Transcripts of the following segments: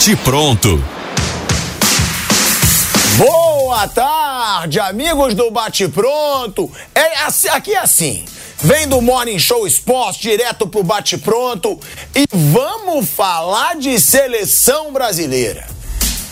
Bate pronto. Boa tarde, amigos do Bate Pronto. É assim, aqui é assim. Vem do Morning Show Esporte direto pro Bate Pronto e vamos falar de seleção brasileira.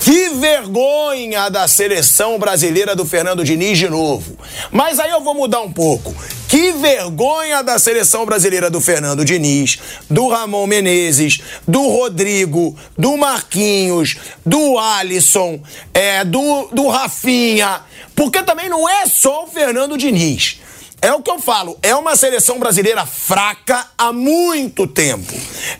Que vergonha da seleção brasileira do Fernando Diniz de novo. Mas aí eu vou mudar um pouco. Que vergonha da seleção brasileira do Fernando Diniz, do Ramon Menezes, do Rodrigo, do Marquinhos, do Alisson, é, do, do Rafinha. Porque também não é só o Fernando Diniz. É o que eu falo, é uma seleção brasileira fraca há muito tempo.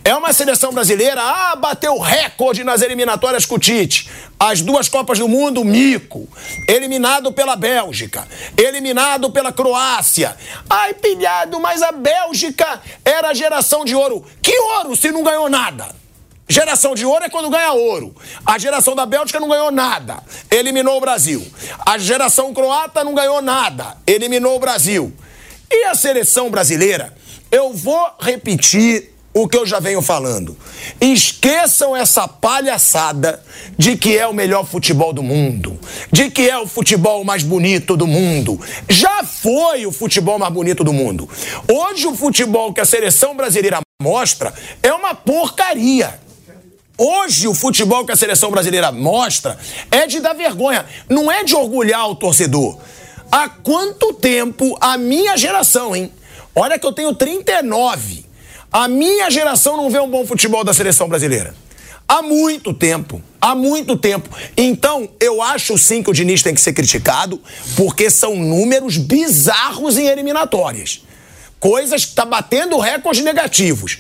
É uma seleção brasileira, ah, bateu recorde nas eliminatórias com o Tite. As duas Copas do Mundo, mico. Eliminado pela Bélgica, eliminado pela Croácia. Ai, pilhado, mas a Bélgica era a geração de ouro. Que ouro se não ganhou nada? Geração de ouro é quando ganha ouro. A geração da Bélgica não ganhou nada. Eliminou o Brasil. A geração croata não ganhou nada. Eliminou o Brasil. E a seleção brasileira? Eu vou repetir o que eu já venho falando. Esqueçam essa palhaçada de que é o melhor futebol do mundo, de que é o futebol mais bonito do mundo. Já foi o futebol mais bonito do mundo. Hoje o futebol que a seleção brasileira mostra é uma porcaria. Hoje, o futebol que a seleção brasileira mostra é de dar vergonha, não é de orgulhar o torcedor. Há quanto tempo a minha geração, hein? Olha que eu tenho 39. A minha geração não vê um bom futebol da seleção brasileira. Há muito tempo. Há muito tempo. Então, eu acho sim que o Diniz tem que ser criticado, porque são números bizarros em eliminatórias. Coisas que tá batendo recordes negativos.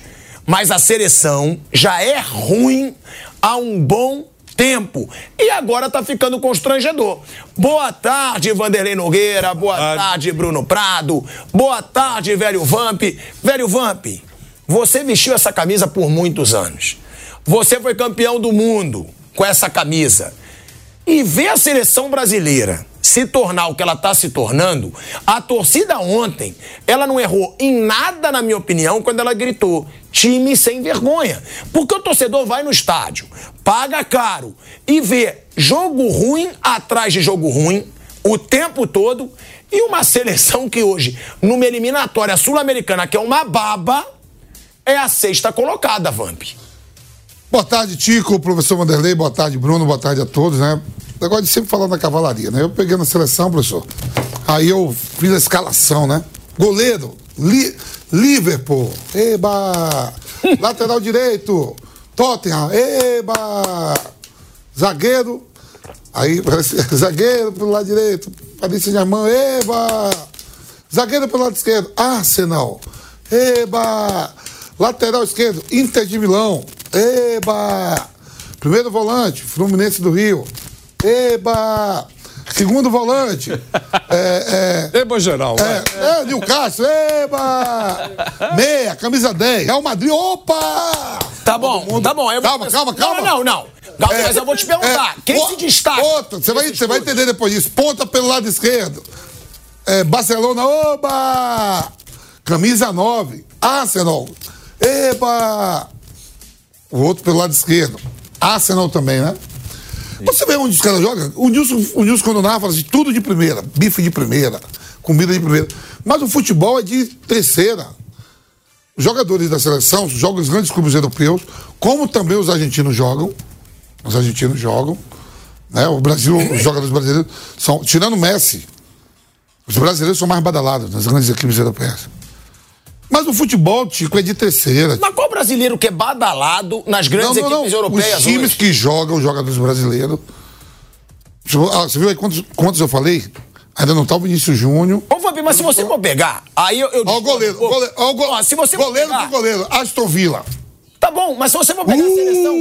Mas a seleção já é ruim há um bom tempo. E agora tá ficando constrangedor. Boa tarde, Vanderlei Nogueira. Boa tarde. tarde, Bruno Prado. Boa tarde, velho Vamp. Velho Vamp, você vestiu essa camisa por muitos anos. Você foi campeão do mundo com essa camisa. E ver a seleção brasileira se tornar o que ela está se tornando, a torcida ontem, ela não errou em nada, na minha opinião, quando ela gritou: time sem vergonha. Porque o torcedor vai no estádio, paga caro e vê jogo ruim atrás de jogo ruim o tempo todo e uma seleção que hoje, numa eliminatória sul-americana, que é uma baba, é a sexta colocada, Vamp. Boa tarde, Tico, professor Vanderlei, boa tarde, Bruno, boa tarde a todos, né? Negócio de sempre falar da cavalaria, né? Eu peguei na seleção, professor. Aí eu fiz a escalação, né? Goleiro, li, Liverpool, eba! Lateral direito, Tottenham, eba! Zagueiro, aí zagueiro pelo lado direito, Paris Saint-Germain, eba! Zagueiro pelo lado esquerdo, Arsenal, eba! Lateral esquerdo, Inter de Milão, eba! Primeiro volante, Fluminense do Rio, Eba! Segundo volante. É, é, eba geral. É, é Newcastle, eba! Meia, camisa 10. Real Madrid, opa! Tá bom, mundo... tá bom. calma, calma, calma. Não, não, não. Calma, é, mas eu vou te perguntar. É, quem o, se destaca? Outra, você vai, você vai entender depois disso. Ponta pelo lado esquerdo. É, Barcelona, oba! Camisa 9. Arsenal, eba! O outro pelo lado esquerdo. Arsenal também, né? Você vê onde os caras jogam? O Nilson, o Nilson quando narra, fala assim, tudo de primeira, bife de primeira, comida de primeira. Mas o futebol é de terceira. Os jogadores da seleção jogam os grandes clubes europeus, como também os argentinos jogam. Os argentinos jogam. Né? O Brasil, os jogadores brasileiros são, tirando o Messi, os brasileiros são mais badalados nas grandes equipes europeias. Mas o futebol, Tico, é de terceira. Mas qual brasileiro que é badalado nas grandes não, não, equipes não. europeias? Os times hoje? que jogam, os jogadores brasileiros. Ah, você viu aí quantos, quantos eu falei? Ainda não tá o Vinícius Júnior. Ô, Fabi, mas se você for pegar, aí eu. Olha o goleiro. Ó, goleiro, ó, go... ó, se você goleiro pegar... do goleiro, Aston Villa. Tá bom, mas se você for pegar uh... a seleção.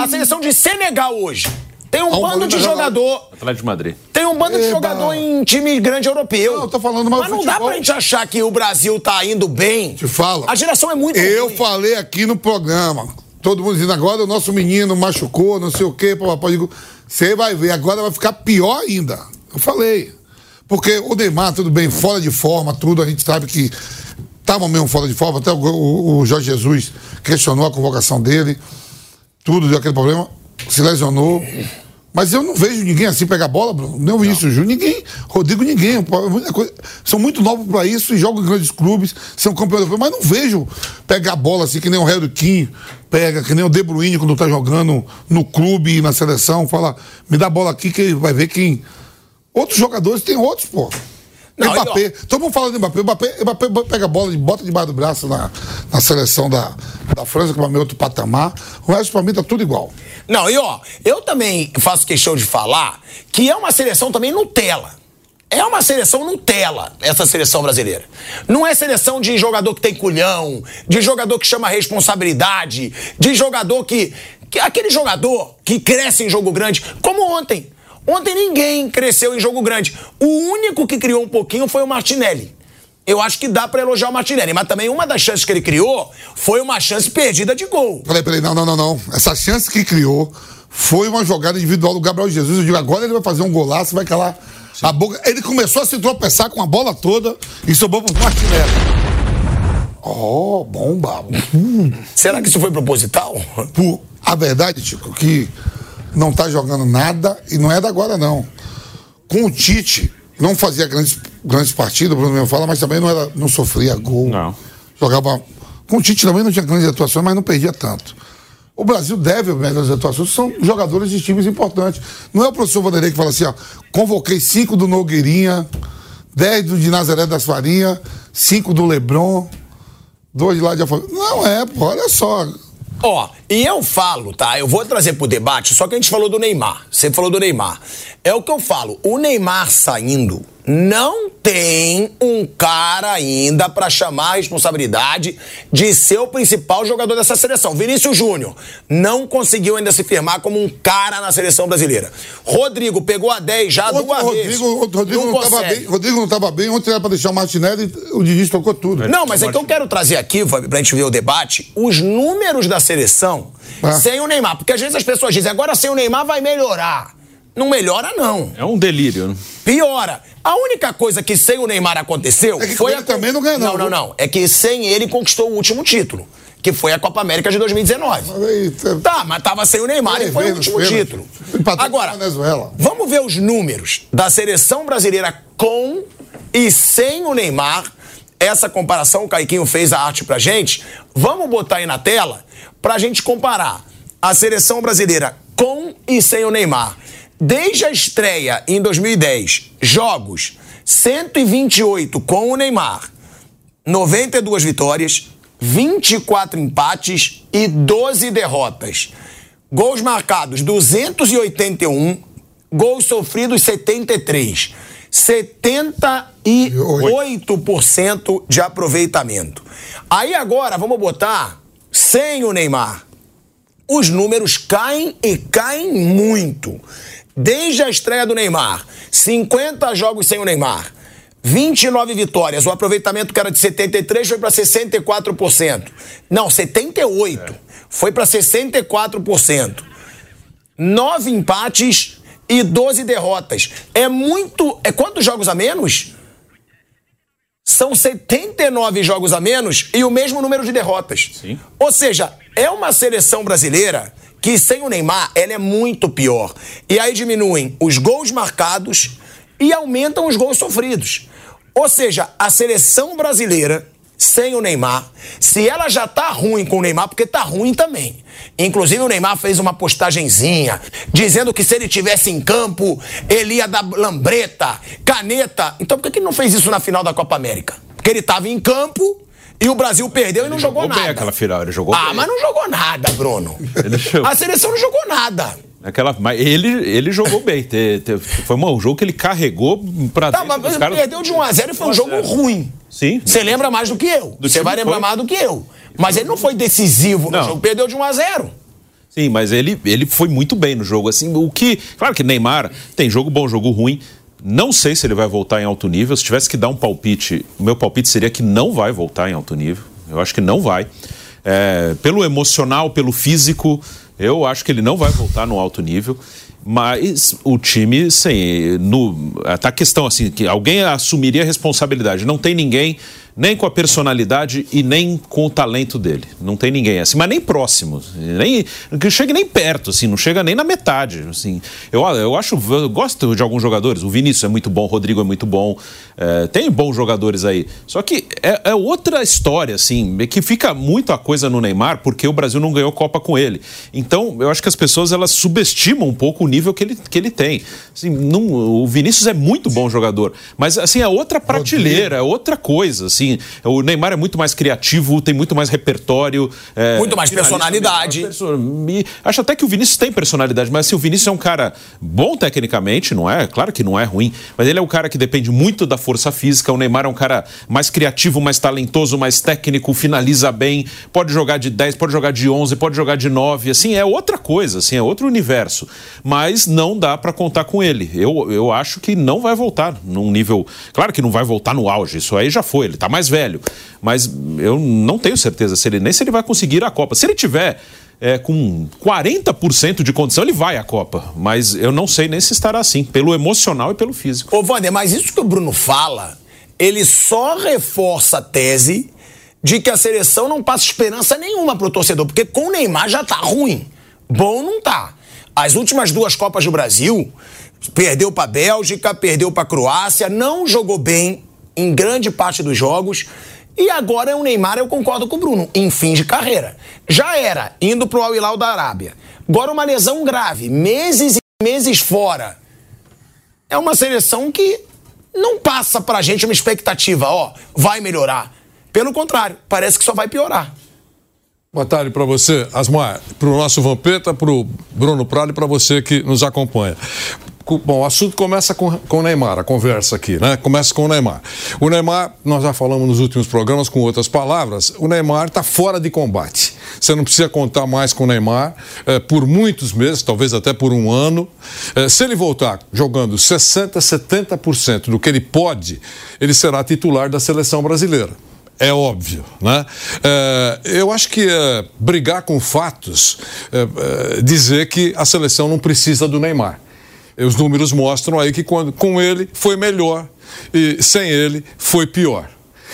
A seleção de Senegal hoje. Tem um bando de jogador. Atlético de Madrid. Tem um bando Eba. de jogador em time grande europeu. Não, eu tô falando mais Mas não futebol. dá pra gente achar que o Brasil tá indo bem. Te falo. A geração é muito Eu ruim. falei aqui no programa. Todo mundo dizendo agora o nosso menino machucou, não sei o quê, papai. Digo, você vai ver, agora vai ficar pior ainda. Eu falei. Porque o Neymar, tudo bem, fora de forma, tudo, a gente sabe que estava mesmo fora de forma, até o, o, o Jorge Jesus questionou a convocação dele, tudo deu aquele problema se lesionou. Mas eu não vejo ninguém assim pegar bola, Bruno. Nem o Vinícius Júnior, ninguém. Rodrigo, ninguém. São muito novos para isso e jogam em grandes clubes, são campeões. Mas não vejo pegar bola assim, que nem o Harry Kim pega, que nem o De Bruyne quando tá jogando no clube e na seleção. Fala, me dá bola aqui que vai ver quem. Outros jogadores tem outros, pô. Não, Mbappé. Todo mundo fala de Mbappé. Mbappé. Mbappé pega a bola e bota debaixo do braço na, na seleção da, da França, que é outro patamar. O resto, pra mim, tá tudo igual. Não, e ó, eu também faço questão de falar que é uma seleção também Nutella. É uma seleção Nutella, essa seleção brasileira. Não é seleção de jogador que tem culhão, de jogador que chama responsabilidade, de jogador que. que aquele jogador que cresce em jogo grande, como ontem. Ontem ninguém cresceu em jogo grande. O único que criou um pouquinho foi o Martinelli. Eu acho que dá para elogiar o Martinelli, mas também uma das chances que ele criou foi uma chance perdida de gol. Peraí, peraí, não, não, não, não. Essa chance que criou foi uma jogada individual do Gabriel Jesus. Eu digo, agora ele vai fazer um golaço, vai calar Sim. a boca. Ele começou a se tropeçar com a bola toda e sobrou pro Martinelli. Oh, bomba. Hum. Será que isso foi proposital? Por, a verdade, Tico, que não está jogando nada e não é da agora, não. Com o Tite, não fazia grandes, grandes partidas, o Bruno mesmo fala, mas também não, era, não sofria gol. Não. Jogava. Com o Tite também não tinha grandes atuações, mas não perdia tanto. O Brasil deve melhores atuações, são jogadores de times importantes. Não é o professor Vanderlei que fala assim, ó, convoquei cinco do Nogueirinha, dez do de Nazaré das Farinhas, cinco do Lebron, dois de lá de Afonso. Não é, pô, olha só. Ó, e eu falo, tá? Eu vou trazer pro debate, só que a gente falou do Neymar. Você falou do Neymar. É o que eu falo. O Neymar saindo não tem um cara ainda para chamar a responsabilidade de ser o principal jogador dessa seleção. Vinícius Júnior não conseguiu ainda se firmar como um cara na seleção brasileira. Rodrigo pegou a 10 já Outro, duas Rodrigo, vezes. Rodrigo não, não tava bem, Rodrigo não estava bem, ontem era para deixar o Martinelli o Diniz tocou tudo. Não, mas é que eu quero trazer aqui, pra gente ver o debate, os números da seleção ah. sem o Neymar. Porque às vezes as pessoas dizem, agora sem o Neymar vai melhorar. Não melhora, não. É um delírio, né? Piora. A única coisa que sem o Neymar aconteceu é que foi. Ele a... também não ganhou, não. Não, não. É que sem ele conquistou o último título. Que foi a Copa América de 2019. Mas Tá, mas tava sem o Neymar é, e foi o último título. Agora, vamos ver os números da seleção brasileira com e sem o Neymar. Essa comparação, o Caiquinho fez a arte pra gente. Vamos botar aí na tela pra gente comparar a seleção brasileira com e sem o Neymar. Desde a estreia em 2010, jogos 128 com o Neymar, 92 vitórias, 24 empates e 12 derrotas. Gols marcados 281, gols sofridos 73. 78% de aproveitamento. Aí agora vamos botar sem o Neymar. Os números caem e caem muito. Desde a estreia do Neymar, 50 jogos sem o Neymar, 29 vitórias. O aproveitamento que era de 73 foi para 64%. Não, 78. É. Foi para 64%. Nove empates e 12 derrotas. É muito. É quantos jogos a menos? São 79 jogos a menos e o mesmo número de derrotas. Sim. Ou seja, é uma seleção brasileira que sem o Neymar ela é muito pior. E aí diminuem os gols marcados e aumentam os gols sofridos. Ou seja, a seleção brasileira sem o Neymar, se ela já tá ruim com o Neymar, porque tá ruim também. Inclusive o Neymar fez uma postagenzinha dizendo que se ele tivesse em campo, ele ia dar lambreta, caneta. Então por que ele não fez isso na final da Copa América? Porque ele tava em campo e o Brasil perdeu ele e não jogou, jogou nada. Bem aquela final, ele jogou ah, bem. mas não jogou nada, Bruno. A seleção não jogou nada. Aquela, mas ele, ele jogou bem. Te, te, foi um jogo que ele carregou pra tá, mas ele caras... perdeu de 1x0 e foi um jogo ruim. Sim. Você lembra mais do que eu. Você vai lembrar foi. mais do que eu. Mas ele não foi decisivo no não. jogo, perdeu de 1x0. Sim, mas ele, ele foi muito bem no jogo. Assim, o que. Claro que Neymar tem jogo bom, jogo ruim. Não sei se ele vai voltar em alto nível. Se tivesse que dar um palpite, o meu palpite seria que não vai voltar em alto nível. Eu acho que não vai. É, pelo emocional, pelo físico, eu acho que ele não vai voltar no alto nível. Mas o time, sim, no, tá a questão assim, que alguém assumiria a responsabilidade. Não tem ninguém nem com a personalidade e nem com o talento dele. Não tem ninguém assim, mas nem próximo, nem que chegue nem perto, assim, não chega nem na metade, assim. Eu, eu acho, eu gosto de alguns jogadores. O Vinícius é muito bom, o Rodrigo é muito bom, é, tem bons jogadores aí. Só que é, é, outra história, assim, que fica muito a coisa no Neymar porque o Brasil não ganhou Copa com ele. Então, eu acho que as pessoas elas subestimam um pouco o nível que ele, que ele tem. Assim, não, o Vinícius é muito bom jogador, mas assim é outra prateleira, é outra coisa, assim assim, o Neymar é muito mais criativo, tem muito mais repertório. É, muito mais personalidade. Me, acho até que o Vinícius tem personalidade, mas assim, o Vinícius é um cara bom tecnicamente, não é? Claro que não é ruim, mas ele é um cara que depende muito da força física. O Neymar é um cara mais criativo, mais talentoso, mais técnico, finaliza bem, pode jogar de 10, pode jogar de 11, pode jogar de 9, assim, é outra coisa, assim, é outro universo. Mas não dá para contar com ele. Eu, eu acho que não vai voltar num nível. Claro que não vai voltar no auge, isso aí já foi, ele tá mais velho. Mas eu não tenho certeza se ele, nem se ele vai conseguir a Copa. Se ele tiver é, com 40% de condição, ele vai à Copa. Mas eu não sei nem se estará assim, pelo emocional e pelo físico. Ô, Wander, mas isso que o Bruno fala, ele só reforça a tese de que a seleção não passa esperança nenhuma pro torcedor, porque com o Neymar já tá ruim. Bom não tá. As últimas duas Copas do Brasil, perdeu para Bélgica, perdeu para Croácia, não jogou bem em grande parte dos jogos. E agora é o Neymar, eu concordo com o Bruno, em fim de carreira. Já era, indo pro Al Hilal da Arábia. Agora uma lesão grave, meses e meses fora. É uma seleção que não passa pra gente uma expectativa, ó, vai melhorar. Pelo contrário, parece que só vai piorar. Boa tarde para você, Asmar, para o nosso Vampeta, para o Bruno Prado e para você que nos acompanha. Bom, o assunto começa com, com o Neymar, a conversa aqui, né? Começa com o Neymar. O Neymar, nós já falamos nos últimos programas com outras palavras, o Neymar está fora de combate. Você não precisa contar mais com o Neymar é, por muitos meses, talvez até por um ano. É, se ele voltar jogando 60%, 70% do que ele pode, ele será titular da seleção brasileira é óbvio, né? É, eu acho que brigar com fatos, dizer que a seleção não precisa do Neymar. Os números mostram aí que quando, com ele foi melhor e sem ele foi pior.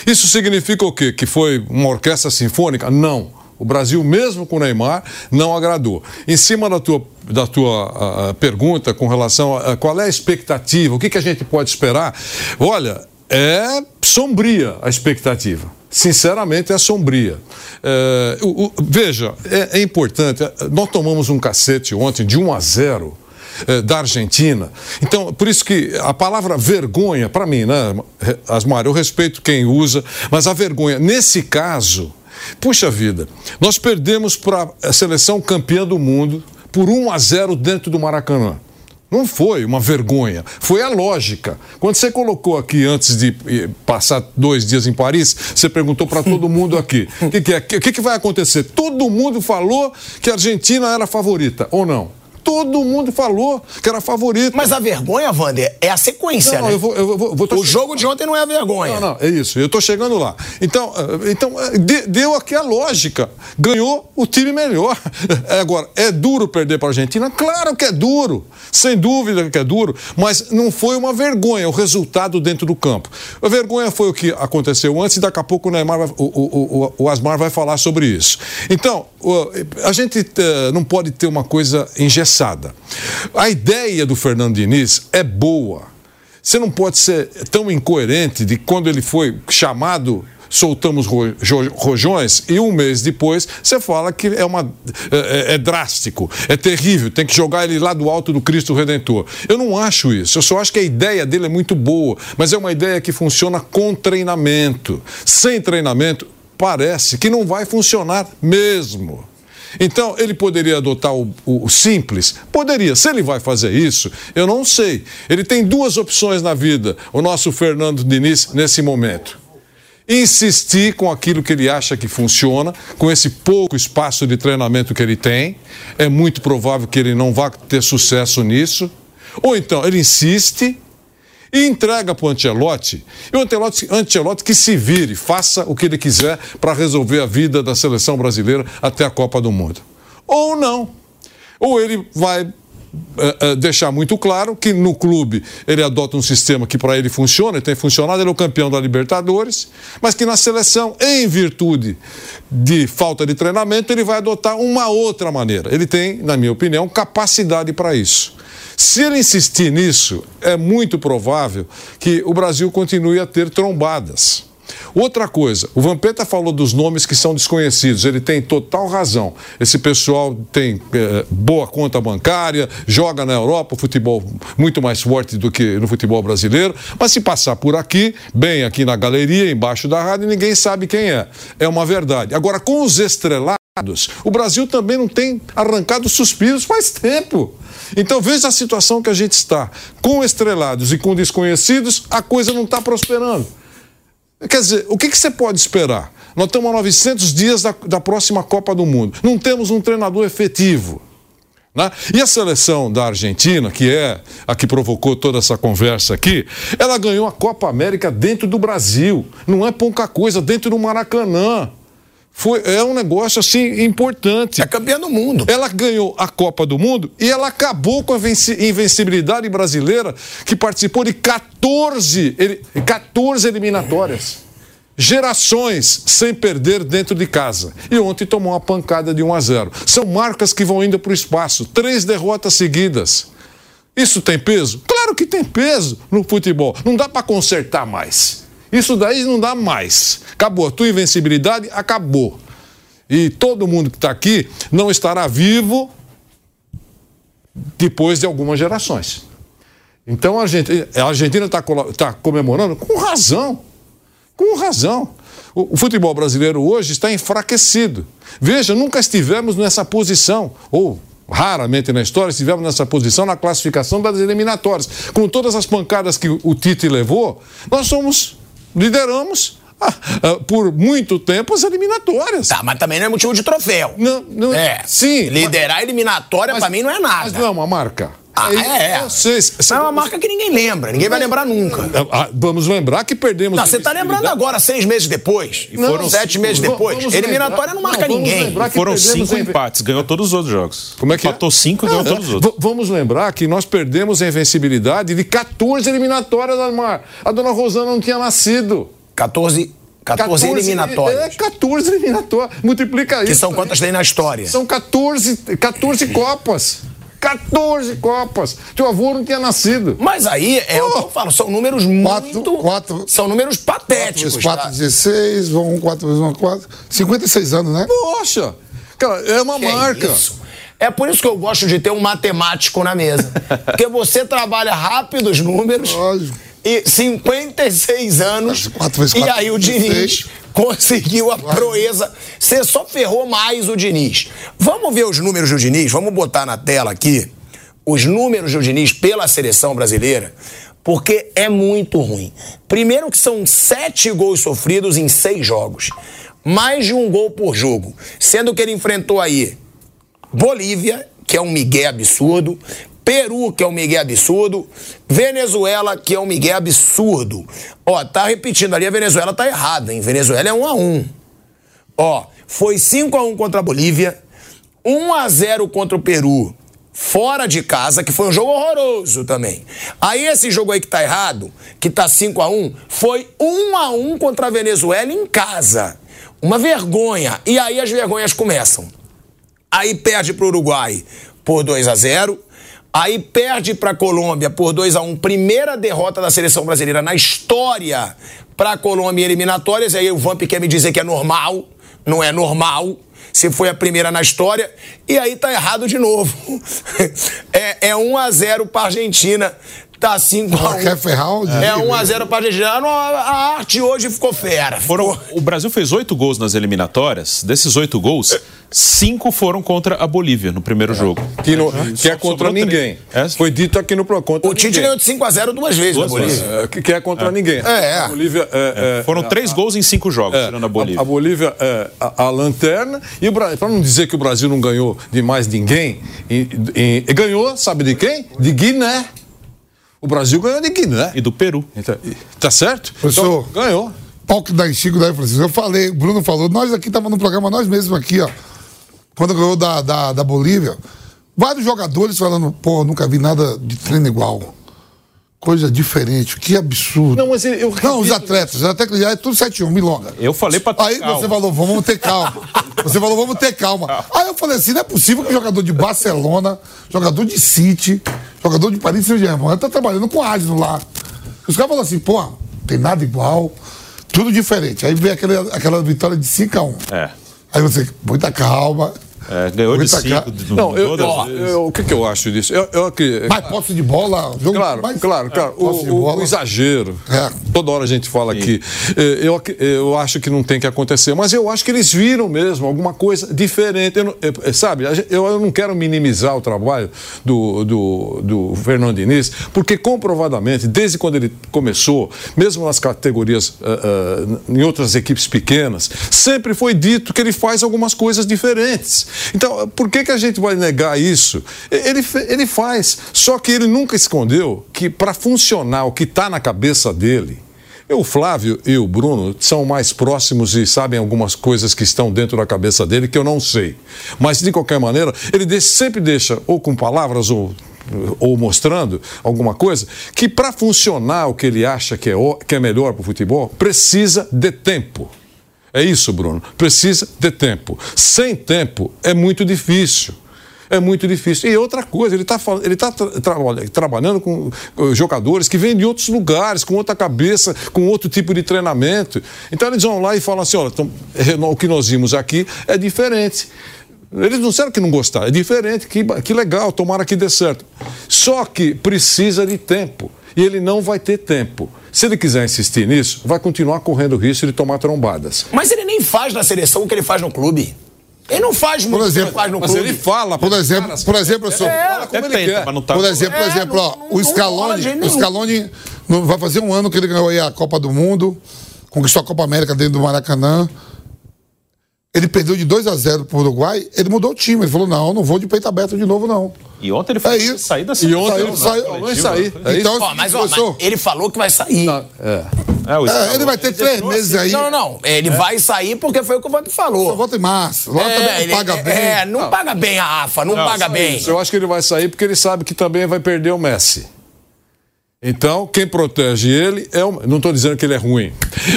Isso significa o quê? Que foi uma orquestra sinfônica? Não. O Brasil, mesmo com o Neymar, não agradou. Em cima da tua, da tua pergunta com relação a, a, qual é a expectativa, o que, que a gente pode esperar, olha, é sombria a expectativa. Sinceramente, é sombria. É, o, o, veja, é, é importante. Nós tomamos um cacete ontem de 1 a 0 eh, da Argentina. Então, por isso que a palavra vergonha, para mim, né, Asmar, eu respeito quem usa, mas a vergonha, nesse caso, puxa vida, nós perdemos para a seleção campeã do mundo por 1 a 0 dentro do Maracanã. Não foi uma vergonha, foi a lógica. Quando você colocou aqui, antes de eh, passar dois dias em Paris, você perguntou para todo mundo aqui: o que, que, é, que, que vai acontecer? Todo mundo falou que a Argentina era favorita, ou não? Todo mundo falou que era favorito. Mas a vergonha, Wander, é a sequência, não, né? Eu vou, eu vou, vou o jogo de ontem não é a vergonha. Não, não, é isso. Eu estou chegando lá. Então, eh, então eh, deu aqui a lógica. Ganhou o time melhor. Agora, é duro perder para a Argentina? Claro que é duro. Sem dúvida que é duro. Mas não foi uma vergonha o resultado dentro do campo. A vergonha foi o que aconteceu antes e daqui a pouco o, Neymar vai, o, o, o, Asmar vai falar sobre isso. Então, a gente eh, não pode ter uma coisa engessada A ideia do Fernando Diniz é boa. Você não pode ser tão incoerente de quando ele foi chamado soltamos rojões e um mês depois você fala que é, uma, é, é, drástico, é terrível, tem que jogar ele lá do alto do Cristo Redentor. Eu não acho isso, eu só acho que a ideia dele é muito boa, mas é uma ideia que funciona com treinamento. Sem treinamento, parece que não vai funcionar mesmo. Então, ele poderia adotar o, o, simples? Poderia. Se ele vai fazer isso, eu não sei. Ele tem duas opções na vida, o nosso Fernando Diniz, nesse momento. Insistir com aquilo que ele acha que funciona, com esse pouco espaço de treinamento que ele tem. É muito provável que ele não vá ter sucesso nisso. Ou então, ele insiste e entrega para o Ancelotti. E o Ancelotti, Ancelotti que se vire, faça o que ele quiser para resolver a vida da seleção brasileira até a Copa do Mundo. Ou não. Ou ele vai é, é, deixar muito claro que no clube ele adota um sistema que para ele funciona, ele tem funcionado, ele é o campeão da Libertadores, mas que na seleção, em virtude de falta de treinamento, ele vai adotar uma outra maneira. Ele tem, na minha opinião, capacidade para isso. Se ele insistir nisso, é muito provável que o Brasil continue a ter trombadas. Outra coisa, o Vampeta falou dos nomes que são desconhecidos. Ele tem total razão. Esse pessoal tem é, boa conta bancária, joga na Europa, futebol muito mais forte do que no futebol brasileiro. Mas se passar por aqui, bem aqui na galeria, embaixo da rádio, ninguém sabe quem é. É uma verdade. Agora, com os estrelados, o Brasil também não tem arrancado suspiros faz tempo. Então veja a situação que a gente está. Com estrelados e com desconhecidos, a coisa não está prosperando. Quer dizer, o que, que, você pode esperar? Nós estamos a 900 dias da, da próxima Copa do Mundo. Não temos um treinador efetivo. Né? E a seleção da Argentina, que é a que provocou toda essa conversa aqui, ela ganhou a Copa América dentro do Brasil. Não é pouca coisa, dentro do Maracanã. Foi, é um negócio assim importante. É campeã do mundo. Ela ganhou a Copa do Mundo e ela acabou com a invencibilidade brasileira, que participou de 14, 14 eliminatórias. Gerações sem perder dentro de casa. E ontem tomou uma pancada de 1 a 0. São marcas que vão indo para o espaço. Três derrotas seguidas. Isso tem peso? Claro que tem peso no futebol. Não dá para consertar mais. Isso daí não dá mais. Acabou. A tua invencibilidade acabou. E todo mundo que está aqui não estará vivo depois de algumas gerações. Então a Argentina está tá comemorando com razão. Com razão. O, o futebol brasileiro hoje está enfraquecido. Veja, nunca estivemos nessa posição, ou raramente na história estivemos nessa posição na classificação das eliminatórias. Com todas as pancadas que o Tite levou, nós somos lideramos ah, ah, por muito tempo as eliminatórias. Tá, mas também não é motivo de troféu. Não, não é. Sim. Liderar a eliminatória para mim não é nada. Mas não é uma marca. Ah, é, é. Vocês, é uma marca que ninguém lembra, ninguém vai lembrar nunca. Ah, vamos lembrar que perdemos. Não, você está lembrando agora, seis meses depois. E foram sete meses depois. Eliminatória não marca não, ninguém. Foram cinco em... empates, ganhou todos os outros jogos. Como é que Empatou é? cinco e ganhou todos os outros. Vamos lembrar que nós perdemos a invencibilidade de 14 eliminatórias, Admar. A dona Rosana não tinha nascido. 14 14, 14 eliminatórias. É, 14 eliminatórias. Multiplica isso. Que são quantas tem na história? São 14, 14 Copas. 14 Copas. Teu avô não tinha nascido. Mas aí é oh. o que eu falo, são números quatro, muito. Quatro, são números patéticos. 4 4, tá? 16, vão 4 vezes 1, 4. 56 anos, né? Poxa! Cara, é uma que marca. É, isso? é por isso que eu gosto de ter um matemático na mesa. Porque você trabalha rápido os números. Lógico e 56 anos. Quatro vezes quatro, e aí o Diniz conseguiu a proeza. Você só ferrou mais o Diniz. Vamos ver os números do Diniz? Vamos botar na tela aqui os números do Diniz pela seleção brasileira, porque é muito ruim. Primeiro que são sete gols sofridos em seis jogos. Mais de um gol por jogo. Sendo que ele enfrentou aí Bolívia, que é um migué absurdo, Peru, que é um migué absurdo. Venezuela, que é um migué absurdo. Ó, tá repetindo ali, a Venezuela tá errada, hein? Venezuela é 1 a 1 Ó, foi 5 a 1 contra a Bolívia, 1 a 0 contra o Peru, fora de casa, que foi um jogo horroroso também. Aí esse jogo aí que tá errado, que tá 5 a 1 foi 1 a 1 contra a Venezuela em casa. Uma vergonha. E aí as vergonhas começam. Aí perde pro Uruguai por 2 a 0 Aí perde para a Colômbia por 2 a 1 Primeira derrota da seleção brasileira na história para a Colômbia em eliminatórias. Aí o Vamp quer me dizer que é normal. Não é normal. Se foi a primeira na história. E aí tá errado de novo. é, é 1 a 0 para Argentina Tá 5 a 1 Quer ferrar É 1 a 0 para a Argentina. A arte hoje ficou fera. Foram, o Brasil fez oito gols nas eliminatórias. Desses oito gols, cinco foram contra a Bolívia no primeiro jogo. Que, no, que é contra ninguém. É? Foi dito aqui no Contra o Tite ganhou de 5 a 0 duas vezes duas Bolívia. É, que, que, é contra é. ninguém. É, a Bolívia, é, é, foram três gols em cinco jogos, tirando a Bolívia. A, a Bolívia é a, a, lanterna. E para não dizer que o Brasil não ganhou de mais ninguém, e, e, e ganhou, sabe de quem? De Guiné. O Brasil ganhou de Guiné. E do Peru. Então, tá certo? Professor, então, ganhou. Pau que dá Chico daí, Francisco. Eu falei, o Bruno falou, nós aqui estávamos no programa, nós mesmos aqui, ó. Quando ganhou da, da, da Bolívia. vários jogadores falando, pô, nunca vi nada de treino igual. Coisa diferente, que absurdo. Não, mas eu- Não, os atletas, os atletas já é tudo 7-1, milonga. Eu falei pra ter Aí calma. você falou, vamos ter calma. Você falou, vamos ter calma. Aí eu falei assim, não é possível que jogador de Barcelona, jogador de City, jogador de Paris Saint-Germain, tá trabalhando com Asno lá. Os caras falam assim, pô, tem nada igual, tudo diferente. Aí vem aquele, aquela vitória de 5x1. É. Aí você, muita calma. É, ganhou de. 5. Não, eu, todas eu- o que, que eu acho disso? Eu, eu, que- Mais posse de bola, jogo Claro, mais, claro, claro. De o- bola. o exagero. É. Toda hora a gente fala aqui. Eh, Eu, eu acho que não tem que acontecer, mas eu acho que eles viram mesmo alguma coisa diferente. Não- eh, sabe, eu, eu não quero minimizar o trabalho do, do, do Fernando Diniz, porque comprovadamente, desde quando ele começou, mesmo nas categorias, ah, ah, em outras equipes pequenas, sempre foi dito que ele faz algumas coisas diferentes. Então, por que, que a gente vai negar isso? Ele, ele faz, só que ele nunca escondeu que para funcionar o que está na cabeça dele, o Flávio e o Bruno são mais próximos e sabem algumas coisas que estão dentro da cabeça dele que eu não sei. Mas, de qualquer maneira, ele deixa- sempre deixa, ou com palavras ou, ou mostrando alguma coisa, que para funcionar o que ele acha que é, que é melhor para o futebol, precisa de tempo. É isso, Bruno. Precisa de tempo. Sem tempo é muito difícil. É muito difícil. E outra coisa, ele está ele tá tra- trabalha- trabalhando com jogadores que vêm de outros lugares, com outra cabeça, com outro tipo de treinamento. Então eles vão lá e falam assim: olha, então, o que nós vimos aqui é diferente. Eles não disseram que não gostaram, é diferente, que, que legal, tomara que dê certo. Só que precisa de tempo. E ele não vai ter tempo. Se ele quiser insistir nisso, vai continuar correndo o risco de tomar trombadas. Mas ele nem faz na seleção o que ele faz no clube. Ele não faz muito o que exemplo, ele faz no Mas clube. ele fala. Por exemplo, caras, por exemplo, eu sou- fala como Até ele tenta, quer. mas não tá. Por exemplo, por É, exemplo, não- ó, não- o Scaloni, o. Scaloni não- vai fazer um ano que ele ganhou aí a Copa do Mundo, conquistou a Copa América dentro do Maracanã. Ele perdeu de 2 a 0 pro Uruguai, ele mudou o time. Ele falou: não, não vou de peito aberto de novo, não. E ontem ele É foi isso. sair da E ontem Saiu- ele saiu- falou isso aí. É isso? Então, Ó, mas, ó, mas ele falou que vai sair. É. É, o é, ele vai ter três meses aí. Não, não, não. Ele vai sair porque foi o que o Vanto falou. Volta em março. Lá também ele- não paga bem. É, não, paga bem a AFA, não, paga bem. Isso, Eu acho que ele vai sair porque ele sabe que também vai perder o Messi. Então, quem protege ele é o. Não estou dizendo que ele é ruim.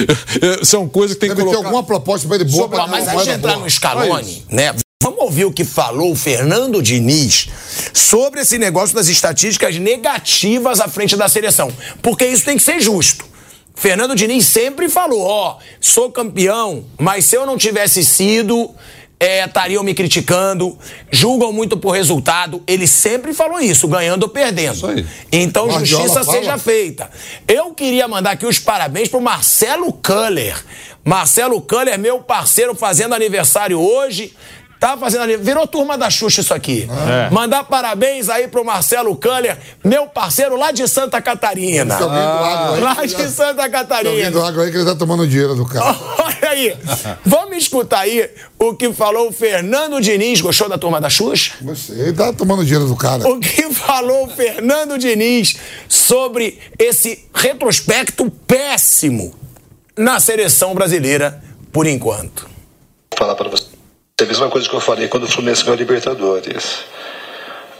São coisas que tem que Deve ter colocar. alguma proposta pra ele boa. Ó, pra mas antes de entrar boa. no Scaloni, né? Vamos ouvir o que falou o Fernando Diniz sobre esse negócio das estatísticas negativas à frente da seleção. Porque isso tem que ser justo. Fernando Diniz sempre falou: ó, sou campeão, mas se eu não tivesse sido, é, estariam me criticando, julgam muito por resultado. Ele sempre falou isso, ganhando ou perdendo. Isso aí. Então, Guardiola justiça fala. seja feita. Eu queria mandar aqui os parabéns pro Marcelo Culler. Marcelo Culler, meu parceiro, fazendo aniversário hoje. Tá fazendo aniversário. Virou turma da Xuxa isso aqui. É. Mandar parabéns aí pro Marcelo Culler, meu parceiro lá de Santa Catarina. Tem alguém do lado aí Lá de já- Santa Tem alguém Catarina. do água aí que ele tá tomando dinheiro do cara. Olha aí. Vamos escutar aí o que falou o Fernando Diniz. Gostou da turma da Xuxa? Você tá tomando dinheiro do cara. O que falou o Fernando Diniz sobre esse retrospecto péssimo na seleção brasileira por enquanto? falar para você. É a mesma coisa que eu falei quando o Fluminense ganhou a Libertadores.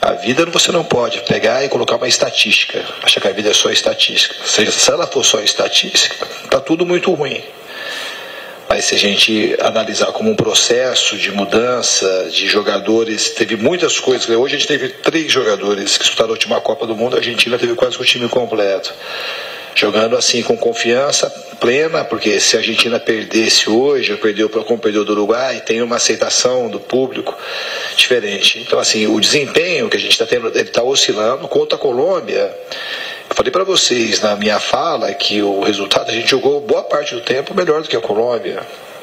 A vida você não pode pegar e colocar uma estatística. Achar que a vida é só estatística. Se ela for só estatística, tá tudo muito ruim. Mas se a gente analisar como um processo de mudança de jogadores, teve muitas coisas. Hoje a gente teve três jogadores que disputaram a última Copa do Mundo, a Argentina teve quase o time completo. Jogando assim com confiança plena, porque se a Argentina perdesse hoje, perdeu como perdeu do Uruguai, tem uma aceitação do público diferente. Então, assim, o desempenho que a gente está tendo, ele está oscilando contra a Colômbia. Eu falei para vocês na minha fala que o resultado a gente jogou boa parte do tempo melhor do que a Colômbia.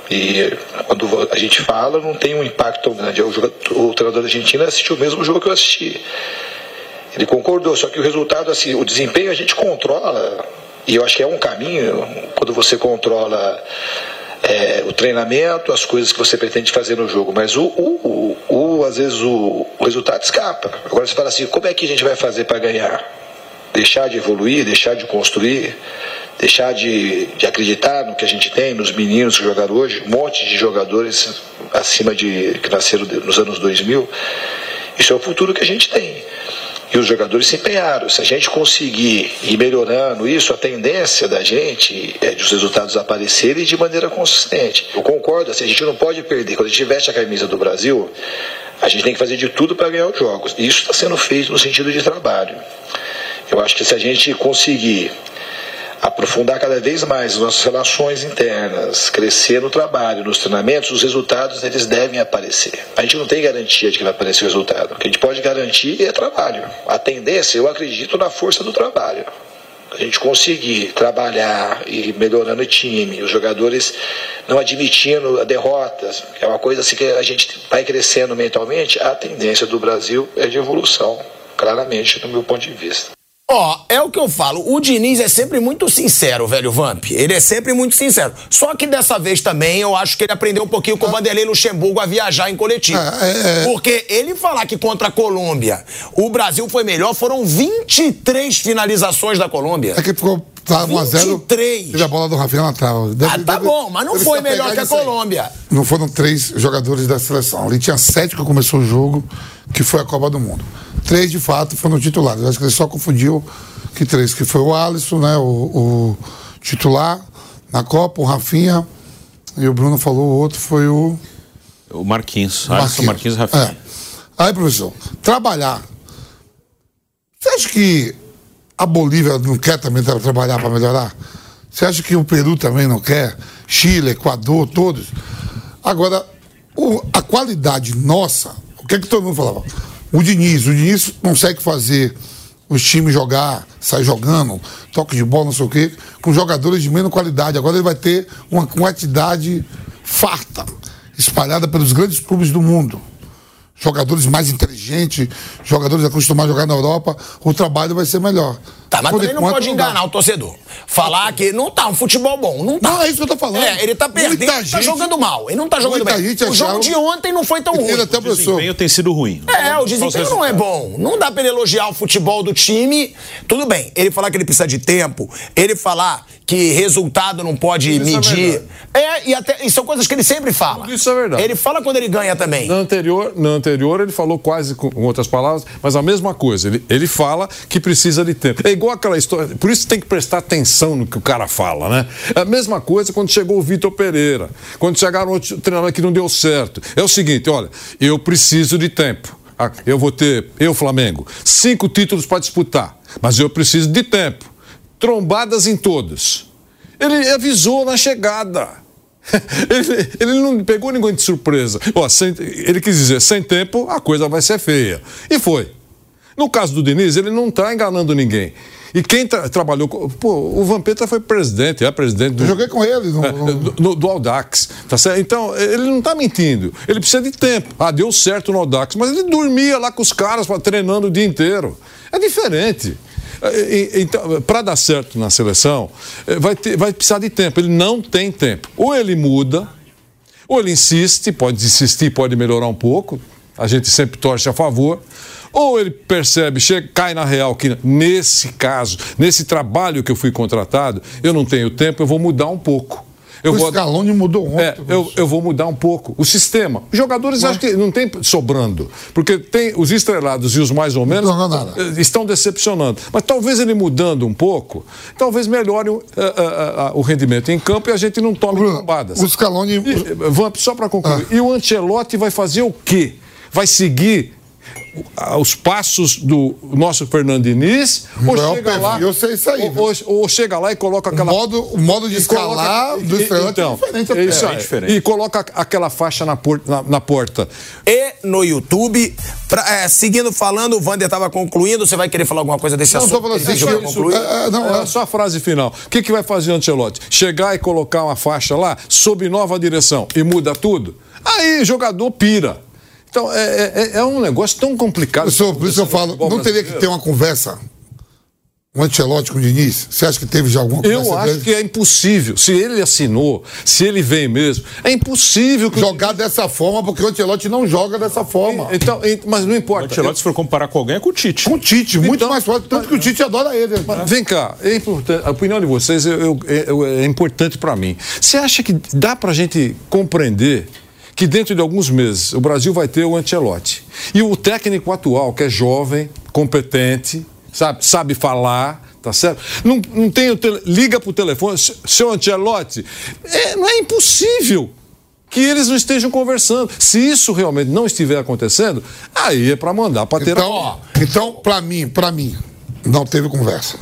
E quando a gente fala, não tem um impacto tão grande. O, jogador, o treinador da Argentina assistiu o mesmo jogo que eu assisti. Ele concordou, só que o resultado, assim, o desempenho a gente controla, e eu acho que é um caminho, quando você controla é, o treinamento, as coisas que você pretende fazer no jogo, mas o, o, o, o às vezes o, o resultado escapa. Agora você fala assim, como é que a gente vai fazer para ganhar? Deixar de evoluir, deixar de construir, deixar de, de acreditar no que a gente tem, nos meninos que jogaram hoje, um monte de jogadores acima de que nasceram nos anos 2000. Isso é o futuro que a gente tem. E os jogadores se empenharam. Se a gente conseguir ir melhorando isso, a tendência da gente é de os resultados aparecerem de maneira consistente. Eu concordo, assim, a gente não pode perder. Quando a gente veste a camisa do Brasil, a gente tem que fazer de tudo para ganhar os jogos. E isso está sendo feito no sentido de trabalho. Eu acho que se a gente conseguir aprofundar cada vez mais as nossas relações internas, crescer no trabalho, nos treinamentos, os resultados eles devem aparecer. A gente não tem garantia de que vai aparecer o resultado. O que a gente pode garantir é trabalho. A tendência, eu acredito na força do trabalho. A gente conseguir trabalhar e melhorando o time, os jogadores não admitindo derrotas, é uma coisa assim que a gente vai crescendo mentalmente, a tendência do Brasil é de evolução, claramente, do meu ponto de vista. Ó, é o que eu falo. O Diniz é sempre muito sincero, velho Vamp. Ele é sempre muito sincero. Só que dessa vez também eu acho que ele aprendeu um pouquinho com o Vanderlei Luxemburgo a viajar em coletivo. É, é, é. Porque ele falar que contra a Colômbia o Brasil foi melhor, foram 23 finalizações da Colômbia. É que ficou tá 1x0. 23. Teve a bola do Rafinha na trave. Deve- Ah, tá deve- bom, mas não foi melhor que a isso aí. Colômbia. Não foram três jogadores da seleção. Ali tinha sete que começou o jogo, que foi a Copa do Mundo. Três, de fato, foram titulares. Eu acho que ele só confundiu que três, que foi o Alisson, né, o, o titular na Copa, o Rafinha, e o Bruno falou o outro foi o O Marquinhos. Alisson Marquinhos e É. Rafinha. Aí, professor, trabalhar. Você acha que a Bolívia não quer também tra- trabalhar para melhorar? Você acha que o Peru também não quer? Chile, Equador, todos? Agora, o- a qualidade nossa, o que é que todo mundo falava? O Diniz, o Diniz consegue fazer os times jogar, sair jogando, toque de bola, não sei o quê, com jogadores de menos qualidade. Agora ele vai ter uma quantidade farta, espalhada pelos grandes clubes do mundo jogadores mais inteligentes, jogadores acostumados a jogar na Europa, o trabalho vai ser melhor. Tá, mas Por também não pode enganar o torcedor. Falar que não tá um futebol bom. Não tá. Não, é isso que eu tô falando. É, ele tá perdendo, Muita tá gente- jogando mal. Ele não tá jogando muita bem. gente o jogo de ontem não foi tão ruim. Ele até O desempenho tem sido ruim. É, o desempenho não é bom. Não dá pra ele elogiar o futebol do time. Tudo bem, ele falar que ele precisa de tempo, ele falar que resultado não pode Isso é medir. verdade. É, e, até, e são coisas que ele sempre fala. Isso é verdade. Ele fala quando ele ganha também. Na anterior, na anterior, ele falou quase com, com outras palavras, mas a mesma coisa. Ele, ele fala que precisa de tempo. É igual aquela história. Por isso tem que prestar atenção no que o cara fala, né? É a mesma coisa quando chegou o Vitor Pereira, quando chegaram outros treinadores que não deu certo. É o seguinte: olha, eu preciso de tempo. Ah, Eu vou ter, eu, Flamengo, cinco títulos para disputar, mas eu preciso de tempo. Trombadas em todos. Ele avisou na chegada. Ele, ele não pegou ninguém de surpresa. Ó, sem- ele quis dizer, sem tempo a coisa vai ser feia. E foi. No caso do Diniz, ele não está enganando ninguém. E quem tra- trabalhou com. Pô, o Vampeta foi presidente, é presidente do. Eu joguei com ele. No, É, no- do, Audax, tá certo? Então, ele não está mentindo. Ele precisa de tempo. Ah, deu certo no Audax, mas ele dormia lá com os caras treinando o dia inteiro. É diferente. É, Então, para dar certo na seleção, é, vai, ter- vai precisar de tempo. Ele não tem tempo. Ou ele muda, ou ele insiste, pode insistir, pode melhorar um pouco. A gente sempre torce a favor. Ou ele percebe, chega, cai na real que nesse caso, nesse trabalho que eu fui contratado, eu não tenho tempo, eu vou mudar um pouco. Eu o vou, Scaloni mudou ontem. é, eu, eu vou mudar um pouco o sistema. Os jogadores acho que não tem sobrando, porque tem os estrelados e os mais ou menos jogam nada. eh, estão decepcionando. Mas talvez ele mudando um pouco, talvez melhore o, eh, eh, eh, o rendimento em campo e a gente não tome Bruno, bombadas. o Scaloni- E, Vamp, só para concluir. Ah. E o Ancelotti vai fazer o quê? Vai seguir ah, os passos do nosso Fernando Diniz ou Não é o chega lá eu sei isso aí, ou, ou- ou chega lá e coloca O aquela modo, o modo de e coloca- escalar do Estrelante então, é diferente até. é isso. É diferente. E coloca aquela faixa na, por- na- na porta. E no YouTube, pra- é, seguindo falando, o Vander tava concluindo. Você vai querer falar alguma coisa desse Não, assunto? Ele assim, isso- concluir? é, é, não, É, é- só a frase final. O que, que vai fazer o Ancelotti? Chegar e colocar uma faixa lá sob nova direção e muda tudo? Aí o jogador pira. Então é, é- é um negócio tão complicado. Por isso que eu falo, não teria que ter uma conversa, um Ancelotti com o Diniz? Você acha que teve já alguma conversa? Eu acho dele? que é impossível. Se ele assinou, se ele vem mesmo, é impossível que. Jogar dessa forma, porque o Ancelotti não joga dessa forma. Então, ent- mas não O importa. Ancelotti, se for comparar com alguém, é com o Tite. Com o Tite, muito Então, mais forte, tanto que o Tite adora ele. Mas Vem cá, é importante, a opinião de vocês eu- eu- é, é importante para mim. Você acha que dá para a gente compreender que dentro de alguns meses o Brasil vai ter o Ancelotti. E o técnico atual, que é jovem, competente, sabe, sabe falar, tá certo? Não, não tem o tele, liga para o telefone, seu Ancelotti, é, não é impossível que eles não estejam conversando. Se isso realmente não estiver acontecendo, aí é para mandar para ter. Então, então para mim, para mim, não teve conversa.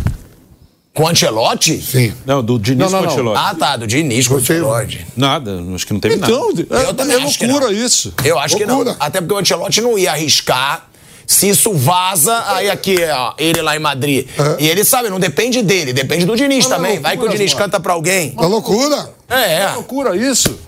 Com o Ancelotti? Sim. Não, do Diniz Não, não, com o não. Ancelotti. Ah, tá, do Diniz com Ancelotti. Nada, acho que não teve nada. Então, Eu é, também é acho que loucura não. isso. Eu acho que Loucura. não. Até porque o Ancelotti não ia arriscar. Se isso vaza, aí aqui, ó, ele lá em Madrid. E ele sabe, não depende dele, depende do Diniz Mas é também. Vai que o loucura, Diniz mano. canta pra alguém. É loucura. É. É loucura isso.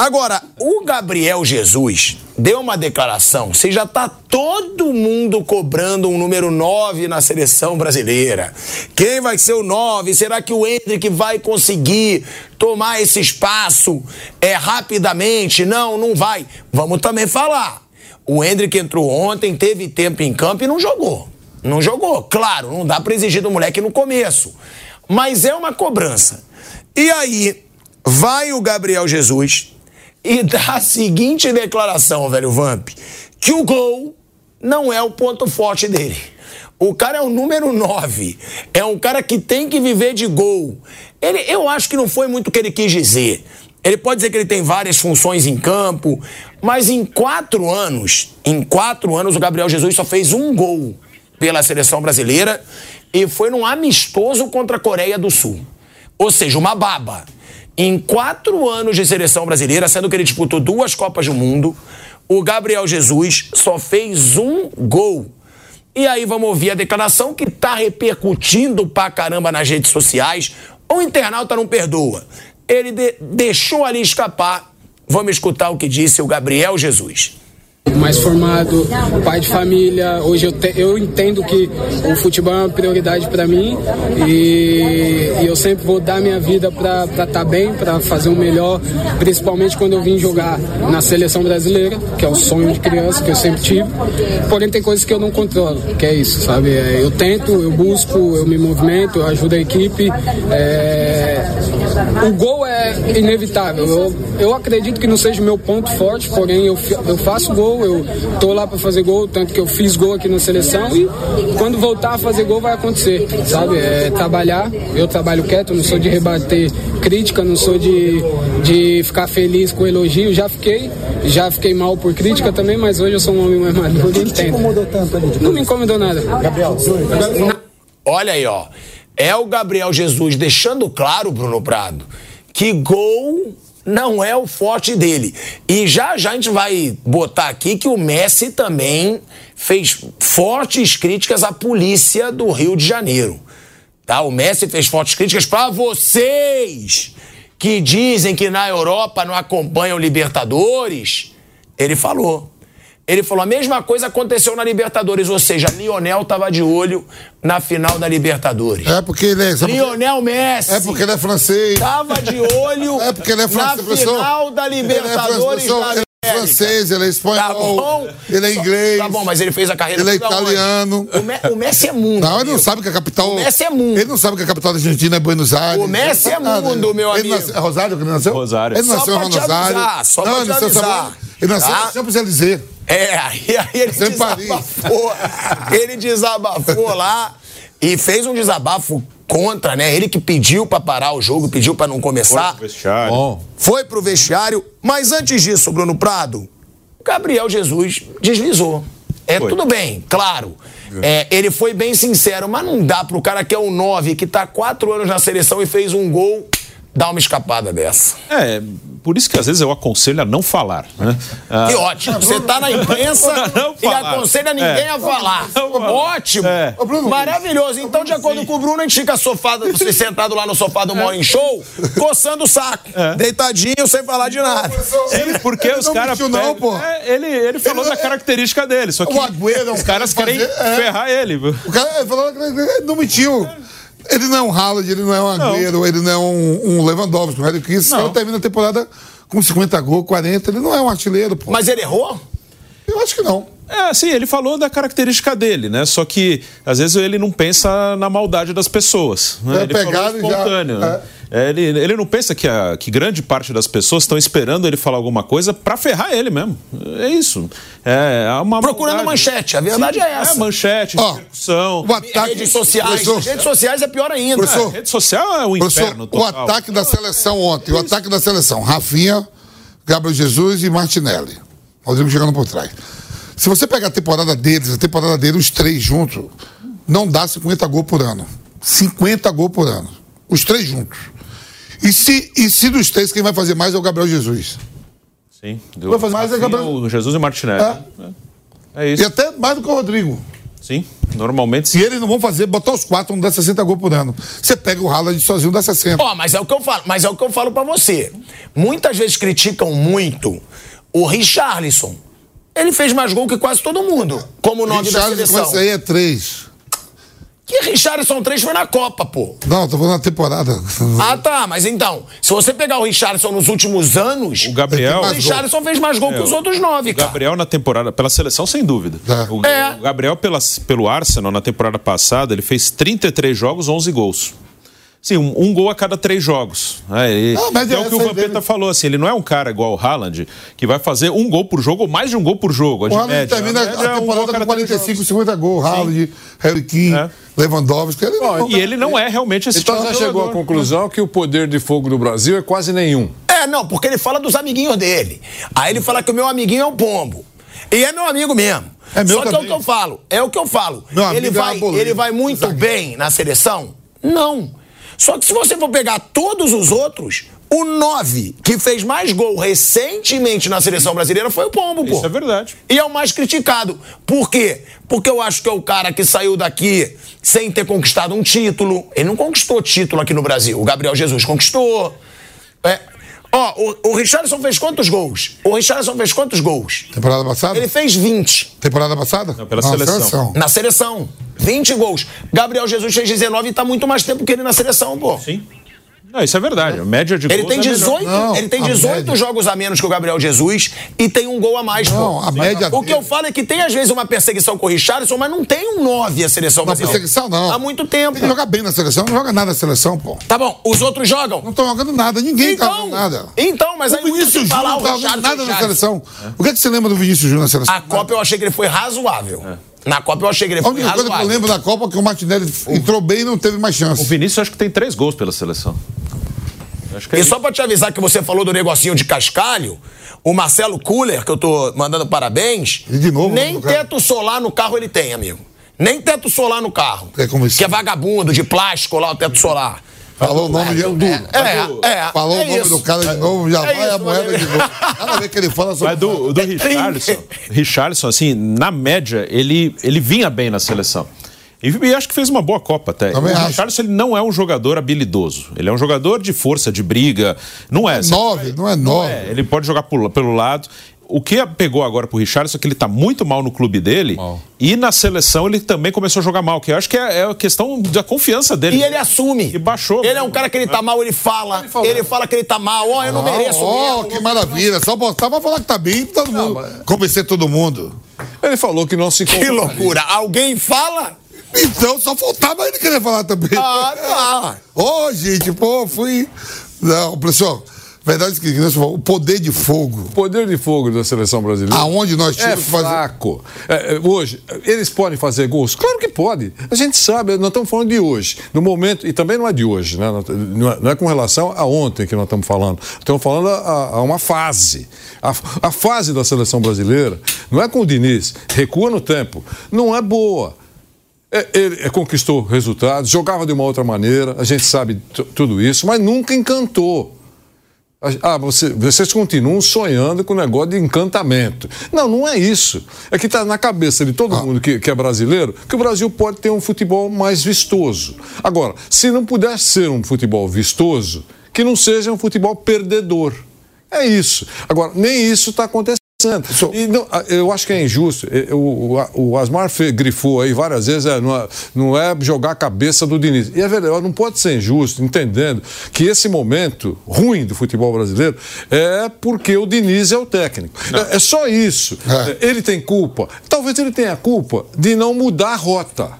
Agora, o Gabriel Jesus deu uma declaração. Se já tá todo mundo cobrando um número 9 na seleção brasileira. Quem vai ser o 9? Será que o Hendrick vai conseguir tomar esse espaço é, rapidamente? Não, não vai. Vamos também falar. O Hendrick entrou ontem, teve tempo em campo e não jogou. Não jogou. Claro, não dá pra exigir do moleque no começo. Mas é uma cobrança. E aí, vai o Gabriel Jesus e dá a seguinte declaração, velho Vamp, que o gol não é o ponto forte dele. O cara é o número 9. É um cara que tem que viver de gol. Ele, eu acho que não foi muito o que ele quis dizer. Ele pode dizer que ele tem várias funções em campo, mas em quatro anos, em quatro anos, o Gabriel Jesus só fez um gol pela seleção brasileira e foi num amistoso contra a Coreia do Sul. Ou seja, uma baba. Em quatro anos de seleção brasileira, sendo que ele disputou duas Copas do Mundo, o Gabriel Jesus só fez um gol. E aí vamos ouvir a declaração que tá repercutindo pra caramba nas redes sociais. O internauta não perdoa. Ele de- deixou ali escapar. Vamos escutar o que disse o Gabriel Jesus. Mais formado, pai de família. Hoje eu, te- eu entendo que o futebol é uma prioridade para mim e, e eu sempre vou dar minha vida para estar bem, para fazer o melhor, principalmente quando eu vim jogar na seleção brasileira, que é o sonho de criança que eu sempre tive. Porém, tem coisas que eu não controlo, que é isso, sabe? É, Eu tento, eu busco, eu me movimento, eu ajudo a equipe. É, o gol é inevitável. Eu, eu acredito que não seja o meu ponto forte, porém eu, eu faço gol, eu tô lá para fazer gol, tanto que eu fiz gol aqui na seleção e quando voltar a fazer gol vai acontecer, sabe? É trabalhar, eu trabalho quieto, não sou de rebater crítica, não sou de, de ficar feliz com elogio, já fiquei, já fiquei mal por crítica também, mas hoje eu sou um homem mais maduro e entendo. Não me incomodou nada. Gabriel, Olha aí, ó. É o Gabriel Jesus deixando claro, Bruno Prado, que gol não é o forte dele. E já já a gente vai botar aqui que o Messi também fez fortes críticas à polícia do Rio de Janeiro. Tá? O Messi fez fortes críticas para vocês que dizem que na Europa não acompanham Libertadores. Ele falou. Ele falou a mesma coisa aconteceu na Libertadores, ou seja, Lionel tava de olho na final da Libertadores. É porque ele é. Lionel Messi. É porque ele é francês. Tava de olho É porque ele é francês, na final da é Libertadores é francês, ele é espanhol, Tá bom? ele é inglês. Tá bom, mas ele fez a carreira Ele é italiano. O, Me- o Messi é mundo. Não, ele não sabe que a capital. O Messi é mundo. Ele não sabe que a capital da Argentina é Buenos Aires. O Messi Ele é mundo, meu Ele amigo. nasceu- é Rosário que ele nasceu? Rosário. Ele Só nasceu pra em te Rosário. avisar, só não, pra ele te nasceu, avisar. sabe- ele nasceu Tá? no Champs-Élysées. É, aí, aí ele Sem Paris. desabafou. Ele desabafou lá e fez um desabafo contra, né? Ele que pediu pra parar o jogo, pediu pra não começar. Vestiário. Bom, Foi pro vestiário, mas antes disso, Bruno Prado, Gabriel Jesus deslizou. É Foi. tudo bem, claro. É, ele foi bem sincero, mas não dá pro cara que é um 9, que tá quatro anos na seleção e fez um gol, dar uma escapada dessa. É, por isso que às vezes eu aconselho a não falar. Né? Ah, Que ótimo. Você tá na imprensa Não e aconselha ninguém É. a falar. Não. Ótimo. É. Maravilhoso. Então, de acordo com o Bruno, a gente fica sofado, você sentado lá no sofá do Morning Show, coçando o saco. Deitadinho, sem falar de nada. Ele, porque Ele os não caras. mentiu, não, pô. ele, ele falou Ele- da característica dele. Só que O Agüero é os cara caras que querem fazer- é. ferrar ele. O cara falou que ele não mentiu. Ele não é um Haaland, ele não é um Agüero, ele não é um, um Lewandowski, um Harry Kane. Esse Não. cara termina a temporada com 50 gols, 40. Ele não é um artilheiro, pô. Mas ele errou? Eu acho que não. É, sim, ele falou da característica dele, né? Só que às vezes ele não pensa na maldade das pessoas. Né? É ele pegado falou e já- espontâneo. né? É, ele, ele não pensa que, a, que grande parte das pessoas estão esperando ele falar alguma coisa pra ferrar ele mesmo. É isso. É é uma Procurando maldade. manchete, a verdade Sim, é essa. manchete, Ó, repercussão. O ataque. Redes sociais. Redes sociais é pior ainda. É, rede social é o professor, inferno o total. ataque da seleção ontem, o ataque da seleção. Rafinha, Gabriel Jesus e Martinelli. Rodrigo chegando por trás. Se você pegar a temporada deles, a temporada deles, os três juntos, não dá 50 gols por ano. 50 gols por ano. Os três juntos. E se, e se dos três, quem vai fazer mais é o Gabriel Jesus. Sim. Vai fazer mais é Rafinha, Gabriel- o Jesus e o Martinelli. É. É, E isso. até mais do que o Rodrigo. Sim, normalmente E sim. eles não vão fazer, botar os quatro, não dá 60 gols por ano. Você pega o Haaland sozinho, dá 60. Ó, mas é o que eu falo, mas é o que eu falo pra você. Muitas vezes criticam muito o Richarlison. Ele fez mais gol que quase todo mundo, como nove da Richarlison com seleção. esse aí é três. Que Richarlison 3 foi na Copa, pô. Não, tô falando na temporada. Ah, tá, mas então, se você pegar o Richarlison nos últimos anos, O Gabriel. o gol. Richarlison fez mais gol que os outros nove, O cara. Gabriel na temporada, pela seleção, sem dúvida. É. O, É. o Gabriel pela, pelo Arsenal, na temporada passada, ele fez 33 jogos, 11 gols. Sim, um, um gol a cada três jogos. É, e- Não, mas é, é o que o a Vampeta falou, assim, ele não é um cara igual o Haaland, que vai fazer um gol por jogo ou mais de um gol por jogo. O Haaland termina média é a um gol temporada cada com três 45, jogos. 50 gols. Haaland, Harry Kane, É. Lewandowski. Ele não, E ele não é realmente esse Então tipo já de chegou à conclusão que o poder de fogo do Brasil é quase nenhum. É, não, porque ele fala dos amiguinhos dele. Aí ele fala que o meu amiguinho é um pombo. E é meu amigo mesmo. É meu Só que é o também. que eu falo. É o que eu falo. Meu ele é vai, ele vai muito zagueiro. bem na seleção? Não. Só que se você for pegar todos os outros, o 9 que fez mais gol recentemente na seleção brasileira foi o Pombo, pô. Isso é verdade. E é o mais criticado. Por quê? Porque eu acho que é o cara que saiu daqui sem ter conquistado um título. Ele não conquistou título aqui no Brasil. O Gabriel Jesus conquistou. É. Ó, o, o Richarlison fez quantos gols? O Richarlison fez quantos gols? Temporada passada? Ele fez 20 Temporada passada? Não, pela seleção. na seleção. 20 gols. Gabriel Jesus fez 19 e tá muito mais tempo que ele na seleção, pô. Sim. Não, isso é verdade. A média de Ele gols tem é melhor. 18, Não, ele tem a 18 média. jogos a menos que o Gabriel Jesus e tem um gol a mais, Não, pô. a média O que eu falo é que tem às vezes uma perseguição com o Richarlison, mas não tem um 9 a seleção Não, brasileira. perseguição não. Há muito tempo. Ele joga bem na seleção, não joga nada na seleção, pô. Tá bom, os outros jogam? Não estão jogando nada, ninguém tá Então, jogando nada. então, mas aí o Vinícius Júnior falar não tá jogando nada na seleção. O que, é que você lembra do Vinícius Júnior na seleção? A Copa eu achei que ele foi razoável. Na Copa eu achei que ele A foi única coisa que eu razoável. lembro da Copa é que o Martinelli entrou bem e não teve mais O chance. Vinícius acho que tem três gols pela seleção. Acho que é E isso. só pra te avisar que você falou do negocinho de cascalho, o Marcelo Kuller, que eu tô mandando parabéns, E de novo, nem cara. teto solar no carro ele tem, amigo. Nem teto solar no carro. É como isso. Que é vagabundo, de plástico lá, o teto solar. Falou o nome de. É, é. Falou é o nome isso. do cara de novo, já É vai a moeda de novo. Nada a ver que ele fala sobre. Mas do, do Richarlison, Richarlison, assim, na média, ele, ele vinha bem na seleção. E, acho que fez uma boa Copa até. Também o acho. Richarlison ele não é um jogador habilidoso. Ele é um jogador de força, de briga. Não é. Nove, não é nove. É, ele pode jogar pelo lado. O que pegou agora pro Richarlison é que ele tá muito mal no clube dele. Mal. E na seleção ele também começou a jogar mal. Que eu acho que é, é a questão da confiança dele. E ele assume. E baixou. Ele é um cara que ele tá mal, ele fala. Ele, fala que ele tá mal. Ó, eu não mereço Oh, mesmo. que maravilha. Só botar pra falar que tá bem todo mundo. Convencer todo mundo. Ele falou que não se Que loucura. Alguém fala? Então só faltava ele querer falar também. Ah, tá. Ô, gente, pô, fui. Não, professor, verdade que você falou, o poder de fogo. O poder de fogo da seleção brasileira. Aonde nós É tínhamos que fazer. fraco. É, é, hoje, eles podem fazer gols? Claro que pode. A gente sabe, nós estamos falando de hoje, do momento, e também não é de hoje, né? não, é, é com relação a ontem que nós estamos falando. Estamos falando a, a uma fase. A, a fase da seleção brasileira não é com o Diniz, recua no tempo, não é boa. É, Ele é, conquistou resultados, jogava de uma outra maneira, a gente sabe tudo isso, mas nunca encantou. Ah, você- vocês continuam sonhando com o negócio de encantamento. Não, não é isso. É que está na cabeça de todo mundo que, que é brasileiro que o Brasil pode ter um futebol mais vistoso. Agora, se não puder ser um futebol vistoso, que não seja um futebol perdedor. É isso. Agora, nem isso está acontecendo. E não, eu acho que é injusto. O, o, o Asmar grifou aí várias vezes, é, não, é, não é jogar a cabeça do Diniz. E é verdade, não pode ser injusto, entendendo que esse momento ruim do futebol brasileiro é porque o Diniz é o técnico. É, é, só isso. É. Ele tem culpa. Talvez ele tenha culpa de não mudar a rota.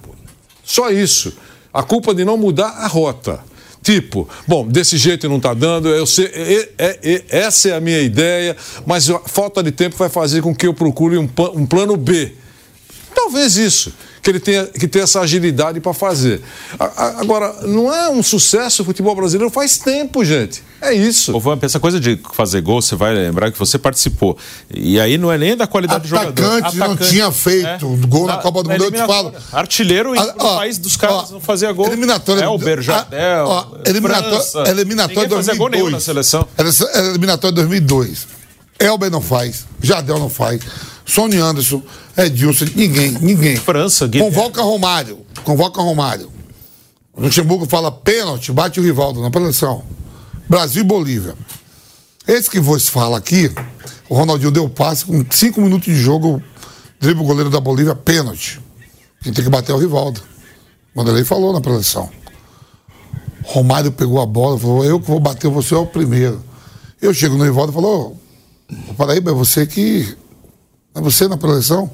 Só isso. A culpa de não mudar a rota. Tipo, bom, desse jeito não está dando, eu sei, é, é, essa é a minha ideia, mas a falta de tempo vai fazer com que eu procure um, um plano B. Talvez isso que ele tenha que ter essa agilidade para fazer. Agora, não é um sucesso o futebol brasileiro faz tempo, gente. É isso. Ô, Vamp, essa coisa de fazer gol, você vai lembrar que você participou. E aí não é nem da qualidade Atacante do jogador. Atacante não tinha feito é. gol na, na Copa do Mundo, eu te falo. Artilheiro no país dos caras não fazia gol. Eliminatória. É, o Berjardel, ó, eliminatória, eliminatória 2002. Gol nenhum na seleção. Eliminatória 2002. Elber não faz, Jardel não faz. Sony Anderson, Edilson, ninguém, ninguém. França, Guilherme. Convoca Romário, convoca Romário. O Luxemburgo fala pênalti, bate o Rivaldo na preleção. Brasil e Bolívia. Esse que vos fala aqui, o Ronaldinho deu passe com cinco minutos de jogo, dribla o goleiro da Bolívia, pênalti. Quem tem que bater é o Rivaldo. Vanderlei falou na preleção. Romário pegou a bola, falou, eu que vou bater, você é o primeiro. Eu chego no Rivaldo e falo, oh, Paraíba, é você que é você na preleção?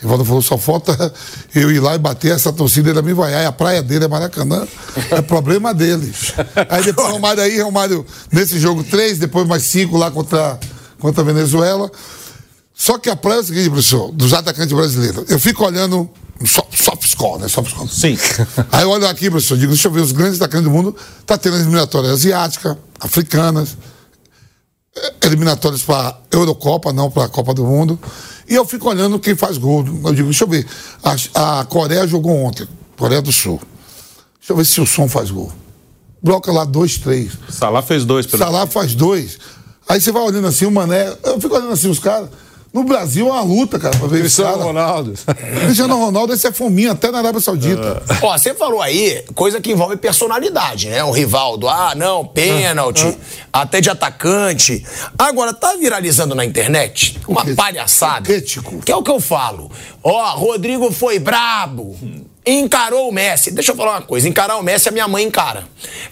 Rivaldo falou, só falta eu ir lá e bater essa torcida da me vaiar. A praia dele é Maracanã, é problema deles. Aí depois o Romário aí, Romário, nesse jogo três, depois mais cinco lá contra, contra a Venezuela. Só que a praia é o seguinte, professor, dos atacantes brasileiros. Eu fico olhando soft score, né? Soft score. Sim. Aí eu olho aqui, professor, digo, deixa eu ver, os grandes atacantes do mundo tá tendo eliminatórias asiáticas, africanas, eliminatórias para Eurocopa, não para a Copa do Mundo. E eu fico olhando quem faz gol. Eu digo, deixa eu ver. A, a Coreia jogou ontem, Coreia do Sul. Deixa eu ver se o som faz gol. Bloca lá dois, três. Salah fez dois. Pelo Salah faz dois. Aí você vai olhando assim, o Mané. Eu fico olhando assim, os caras. No Brasil é uma luta, cara, pra ver Cristiano cara. Ronaldo. Cristiano Ronaldo, esse é fominha até na Arábia Saudita. Uh. Ó, você falou aí coisa que envolve personalidade, né? O Rivaldo, ah, não, pênalti, uh. uh. até de atacante. Agora, tá viralizando na internet uma que, palhaçada. Que é o que eu falo. Ó, Rodrigo foi brabo. Encarou o Messi. Deixa eu falar uma coisa. Encarar o Messi, a minha mãe encara.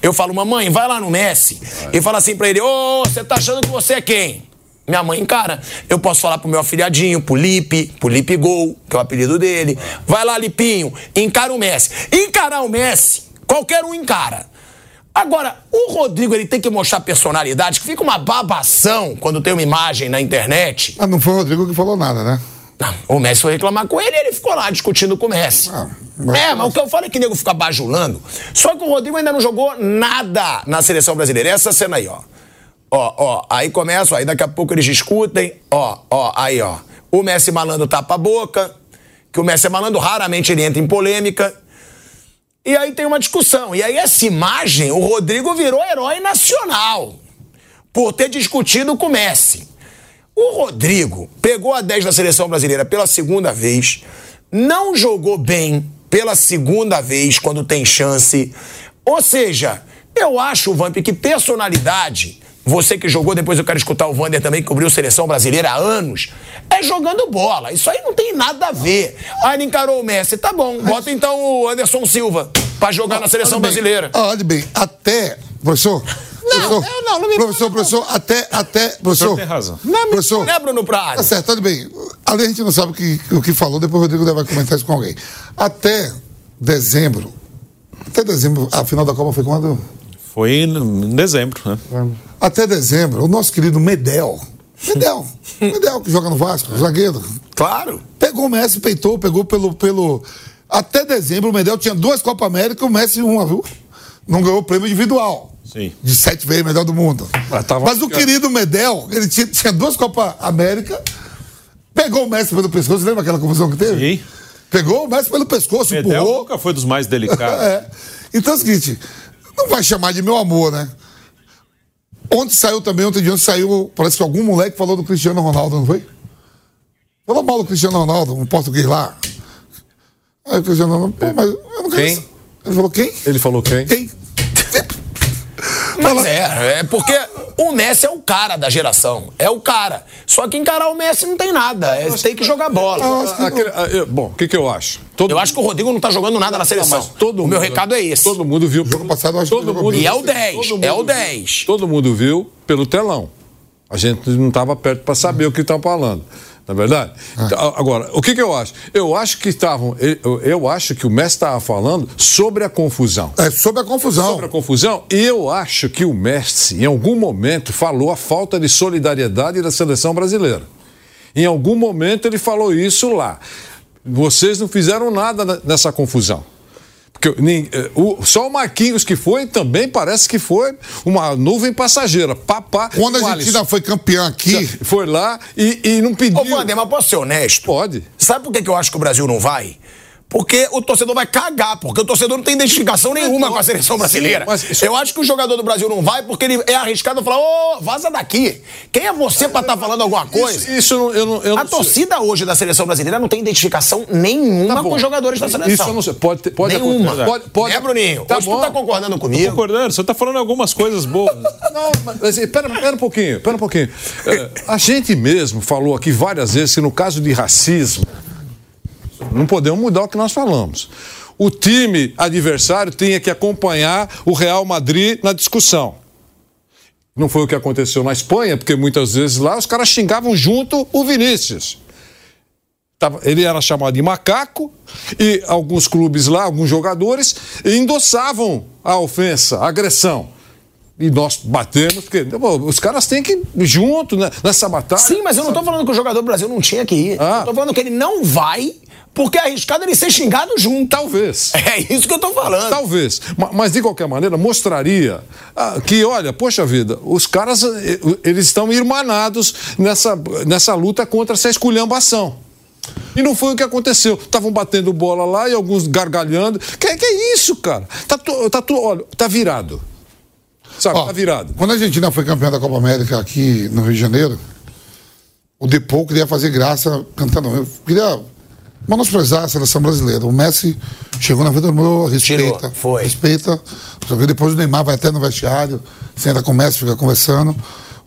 Eu falo, mamãe, vai lá no Messi e fala assim pra ele: Ô, oh, você tá achando que você é quem? Minha mãe encara. Eu posso falar pro meu afilhadinho, pro Lipe, pro Lipe Gol, que é o apelido dele. Vai lá, Lipinho, encara o Messi. Encarar o Messi, qualquer um encara. Agora, o Rodrigo ele tem que mostrar personalidade, que fica uma babação quando tem uma imagem na internet. Mas não foi o Rodrigo que falou nada, né? Não, o Messi foi reclamar com ele e ele ficou lá discutindo com o Messi. Ah, mas... É, mas o que eu falo é que o nego fica bajulando. Só que o Rodrigo ainda não jogou nada na seleção brasileira. Essa cena aí, ó. Ó, ó, aí começa, aí daqui a pouco eles discutem, ó, ó, aí, ó. O Messi malandro tapa a boca, que o Messi é malandro, raramente ele entra em polêmica. E aí tem uma discussão. E aí essa imagem, o Rodrigo virou herói nacional por ter discutido com o Messi. O Rodrigo pegou a 10 da seleção brasileira pela segunda vez, não jogou bem pela segunda vez quando tem chance. Ou seja, eu acho, Vamp, que personalidade você que jogou, depois eu quero escutar o Vander também, que cobriu seleção brasileira há anos. É jogando bola. Isso aí não tem nada a ver. Aí ele encarou o Messi. Tá bom, bota então o Anderson Silva pra jogar na seleção brasileira. Olha bem, até, professor. Não, professor, eu não, não me Professor, professor, até, até, professor. tem razão. Não, professor. Não é Bruno Prado. Tá certo, tudo bem. Ali a gente não sabe o que, o que falou, depois o Rodrigo vai comentar isso com alguém. Até dezembro, até dezembro, a final da Copa foi quando? Foi em dezembro, né? Até dezembro, o nosso querido Medel. Medel. Medel, que joga no Vasco, zagueiro. Claro. Pegou o Messi, peitou, pegou pelo. pelo... Até dezembro, o Medel tinha duas Copa América, o Messi uma, viu? Não ganhou o prêmio individual. Sim. De sete vezes melhor do mundo. Mas, Mas o querido Medel, ele tinha, tinha duas Copa América, pegou o Messi pelo pescoço, lembra aquela confusão que teve? Sim. Pegou o Messi pelo pescoço, Medel empurrou. nunca foi dos mais delicados. é. Então é o seguinte, não vai chamar de meu amor, né? Ontem saiu também, ontem de ontem saiu, parece que algum moleque falou do Cristiano Ronaldo, não foi? Falou mal do Cristiano Ronaldo, um português lá. Aí o Cristiano Ronaldo, pô, mas eu não quem? Ele falou quem? Ele falou quem? Quem? Mas é, é porque. O Messi é o cara da geração. É o cara. Só que encarar o Messi não tem nada. É, tem que jogar bola. Ah, aquele- ah, eu- bom, o que, que eu acho? Todo, Eu acho que o Rodrigo não tá jogando nada na seleção. mas todo o meu mundo- recado é esse. Todo mundo viu. Jogo passado acho todo mundo. E é o 10, todo é o mundo 10. viu- Todo mundo viu pelo telão. A gente não estava perto para saber o que estão falando. Na verdade? Então, agora, o que, que eu acho? Eu acho que estavam. Eu, eu acho que o Messi estava falando sobre a confusão. É sobre a confusão. Sobre a confusão, e eu acho que o Messi, em algum momento, falou a falta de solidariedade da seleção brasileira. Em algum momento ele falou isso lá. Vocês não fizeram nada na- nessa confusão. Porque nem- eh, o- só o Marquinhos que foi também parece que foi uma nuvem passageira. Papá. Quando a o Argentina foi campeã aqui, foi lá e, e não pediu. Ô, Wander, mas posso ser honesto? Pode. Sabe por que, que eu acho que o Brasil não vai? Porque o torcedor vai cagar, porque o torcedor não tem identificação nenhuma com a seleção brasileira. isso- Eu acho que o jogador do Brasil não vai porque ele é arriscado falar, ô, vaza daqui. Quem é você pra estar falando alguma coisa? Isso, isso eu não- eu não, A sei. torcida hoje da seleção brasileira não tem identificação nenhuma Tá com os jogadores da seleção. Isso eu não sei. Pode, ter- pode Nenhuma. acontecer. Pode, pode, É, Bruninho? Tá hoje bom. tu tá concordando comigo? Concordando, você tá falando algumas coisas boas. Não, mas assim, pera, pera um pouquinho, pera um pouquinho. É, a gente mesmo falou aqui várias vezes que no caso de racismo, não podemos mudar o que nós falamos. O time adversário tinha que acompanhar o Real Madrid na discussão. Não foi o que aconteceu na Espanha, porque muitas vezes lá os caras xingavam junto o Vinícius. Ele era chamado de macaco e alguns clubes lá, alguns jogadores, endossavam a ofensa, a agressão. E nós batemos, porque pô, os caras têm que ir junto né, nessa batalha. Sim, mas eu não tô falando que o jogador do Brasil não tinha que ir. Ah. Eu tô falando que ele não vai porque é arriscado ele ser xingado junto. Talvez. É isso que eu tô falando. Talvez. Ma- Mas, de qualquer maneira, mostraria ah, que, olha, poxa vida, os caras eh, eles estão irmanados nessa, nessa luta contra essa esculhambação. E não foi o que aconteceu. Estavam batendo bola lá e alguns gargalhando. Que, que é isso, cara? Tá, tu- tá, tu- olha, tá virado. Sabe, ó, tá virado. quando a Argentina foi campeã da Copa América aqui no Rio de Janeiro, o Depou queria fazer graça cantando. Eu queria menosprezar a seleção brasileira. O Messi chegou na vida do meu, respeita. Tirou, foi. Respeita. Depois o Neymar vai até no vestiário, senta com o Messi, fica conversando.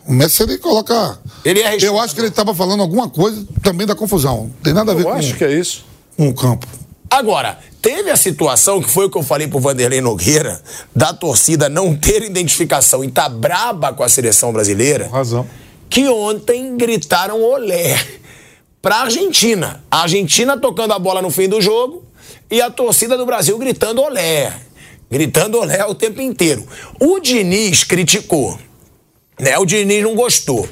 O Messi ele coloca. Ele é Eu acho que ele estava falando alguma coisa também da confusão. Não tem nada a ver Eu com, acho que é isso. com o campo. Agora, teve a situação que foi o que eu falei pro Vanderlei Nogueira, da torcida não ter identificação e tá braba com a seleção brasileira, Razão. que ontem gritaram olé pra Argentina. A Argentina tocando a bola no fim do jogo e a torcida do Brasil gritando olé. Gritando olé o tempo inteiro. O Diniz criticou. Né? O Diniz não gostou.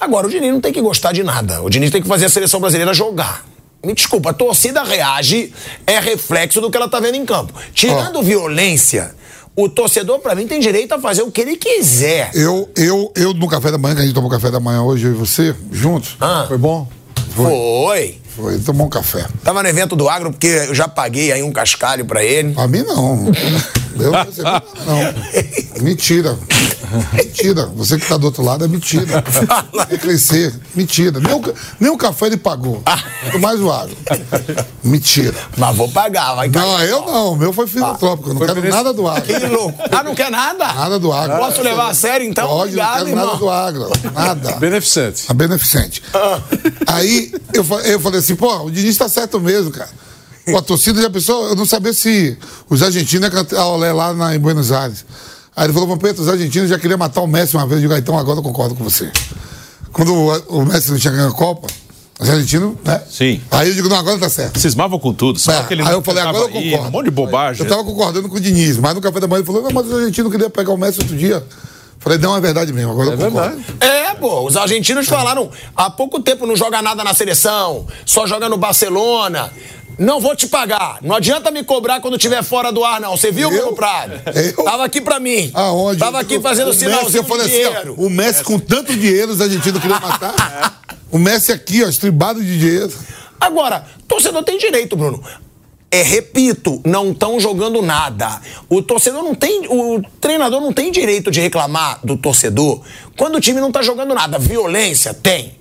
Agora, o Diniz não tem que gostar de nada. O Diniz tem que fazer a seleção brasileira jogar. Me desculpa, a torcida reage, é reflexo do que ela tá vendo em campo. Tirando violência, o torcedor, pra mim, tem direito a fazer o que ele quiser. Eu, eu, eu no café da manhã, que a gente tomou café da manhã hoje, eu e você, juntos, Ah, Foi bom? Foi. foi, tomou um café. Tava no evento do Agro porque eu já paguei aí um cascalho pra ele. Pra mim, não. Eu não recebi nada, não. Mentira. Mentira. Você que tá do outro lado é mentira. Quer crescer. Mentira. Nem o, nem o café ele pagou. Mais o água. Mentira. Mas vou pagar, vai cair. Não, eu não. O meu foi filantrópico. Eu não quero nada do Que agro. louco. Ah, não quer nada? Nada do agro. Posso levar a sério, então? Pode, Obrigado, não quero nada irmão. do agro. Nada. Beneficente. A beneficente. Aí eu, eu falei assim, pô, o Diniz tá certo mesmo, cara. Pô, a torcida já pensou, eu não sabia se os argentinos iam cantar olé lá na, em Buenos Aires. Aí ele falou, Vampeta, os argentinos já queriam matar o Messi uma vez. Eu digo, ah, então agora eu concordo com você. Quando o, o Messi não tinha ganho a Copa, os argentinos, né? Sim. Aí eu digo, não, agora tá certo. Cismavam com tudo. Só É, aquele aí eu falei, agora eu tava aí, concordo. Um monte de bobagem. Eu tava concordando com o Diniz, mas no café da manhã ele falou, não, mas os argentinos queriam pegar o Messi outro dia. Falei, não, é verdade mesmo, agora eu concordo. verdade. É, pô, os argentinos falaram há pouco tempo não joga nada na seleção, só joga no Barcelona. Não vou te pagar. Não adianta me cobrar quando estiver fora do ar, não. Você viu? Bruno Prado? Eu? Tava aqui pra mim. Aonde? Tava aqui fazendo O sinalzinho de assim, ó, dinheiro. o Messi com tanto dinheiro, os argentinos queriam matar. o Messi aqui, ó, estribado de dinheiro. Agora, torcedor tem direito, Bruno. É, repito, não estão jogando nada. O torcedor não tem. O treinador não tem direito de reclamar do torcedor quando o time não tá jogando nada. Violência tem.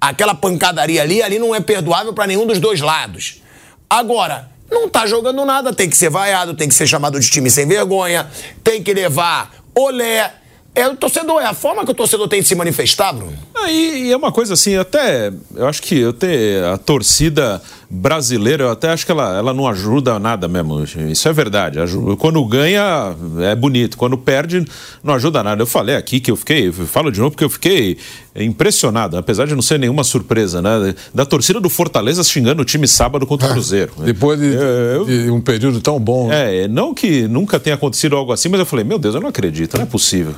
Aquela pancadaria ali, ali não é perdoável para nenhum dos dois lados. Agora, não tá jogando nada, tem que ser vaiado, tem que ser chamado de time sem vergonha, tem que levar olé. é o torcedor, é a forma que o torcedor tem de se manifestar, Bruno. Ah, e, e é uma coisa assim, até eu acho que até a torcida brasileira, eu até acho que ela, ela não ajuda nada mesmo. Isso é verdade. Quando ganha é bonito, quando perde não ajuda nada. Eu falei aqui que eu fiquei, falo de novo porque eu fiquei impressionado, apesar de não ser nenhuma surpresa, né? Da torcida do Fortaleza xingando o time sábado contra o Cruzeiro. Depois de, Eu- de um período tão bom. né? É, não que nunca tenha acontecido algo assim, mas eu falei, meu Deus, eu não acredito, não é possível.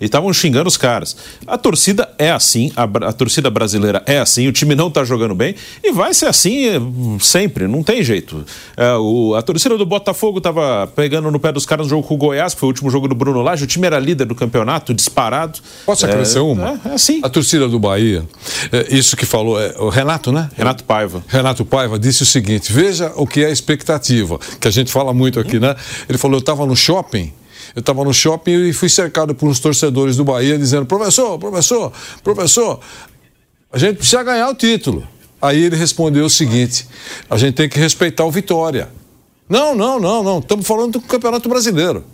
E estavam xingando os caras. A torcida é assim, a, a torcida brasileira é assim, o time não tá jogando bem e vai ser assim eh, sempre, não tem jeito. É, o- a torcida do Botafogo tava pegando no pé dos caras no jogo com o Goiás, que foi o último jogo do Bruno Lage, o time era líder do campeonato, disparado. Posso É, acrescer uma? É, é assim. A torcida do Bahia, é, isso que falou, é, o Renato, né? Renato Paiva. Renato Paiva disse o seguinte: veja o que é a expectativa, que a gente fala muito aqui, né? Ele falou: eu estava no shopping. Eu estava no shopping e fui cercado por uns torcedores do Bahia dizendo: professor, professor, professor, a gente precisa ganhar o título. Aí ele respondeu o seguinte: a gente tem que respeitar o Vitória. Não, não, não, não. Estamos falando do Campeonato Brasileiro.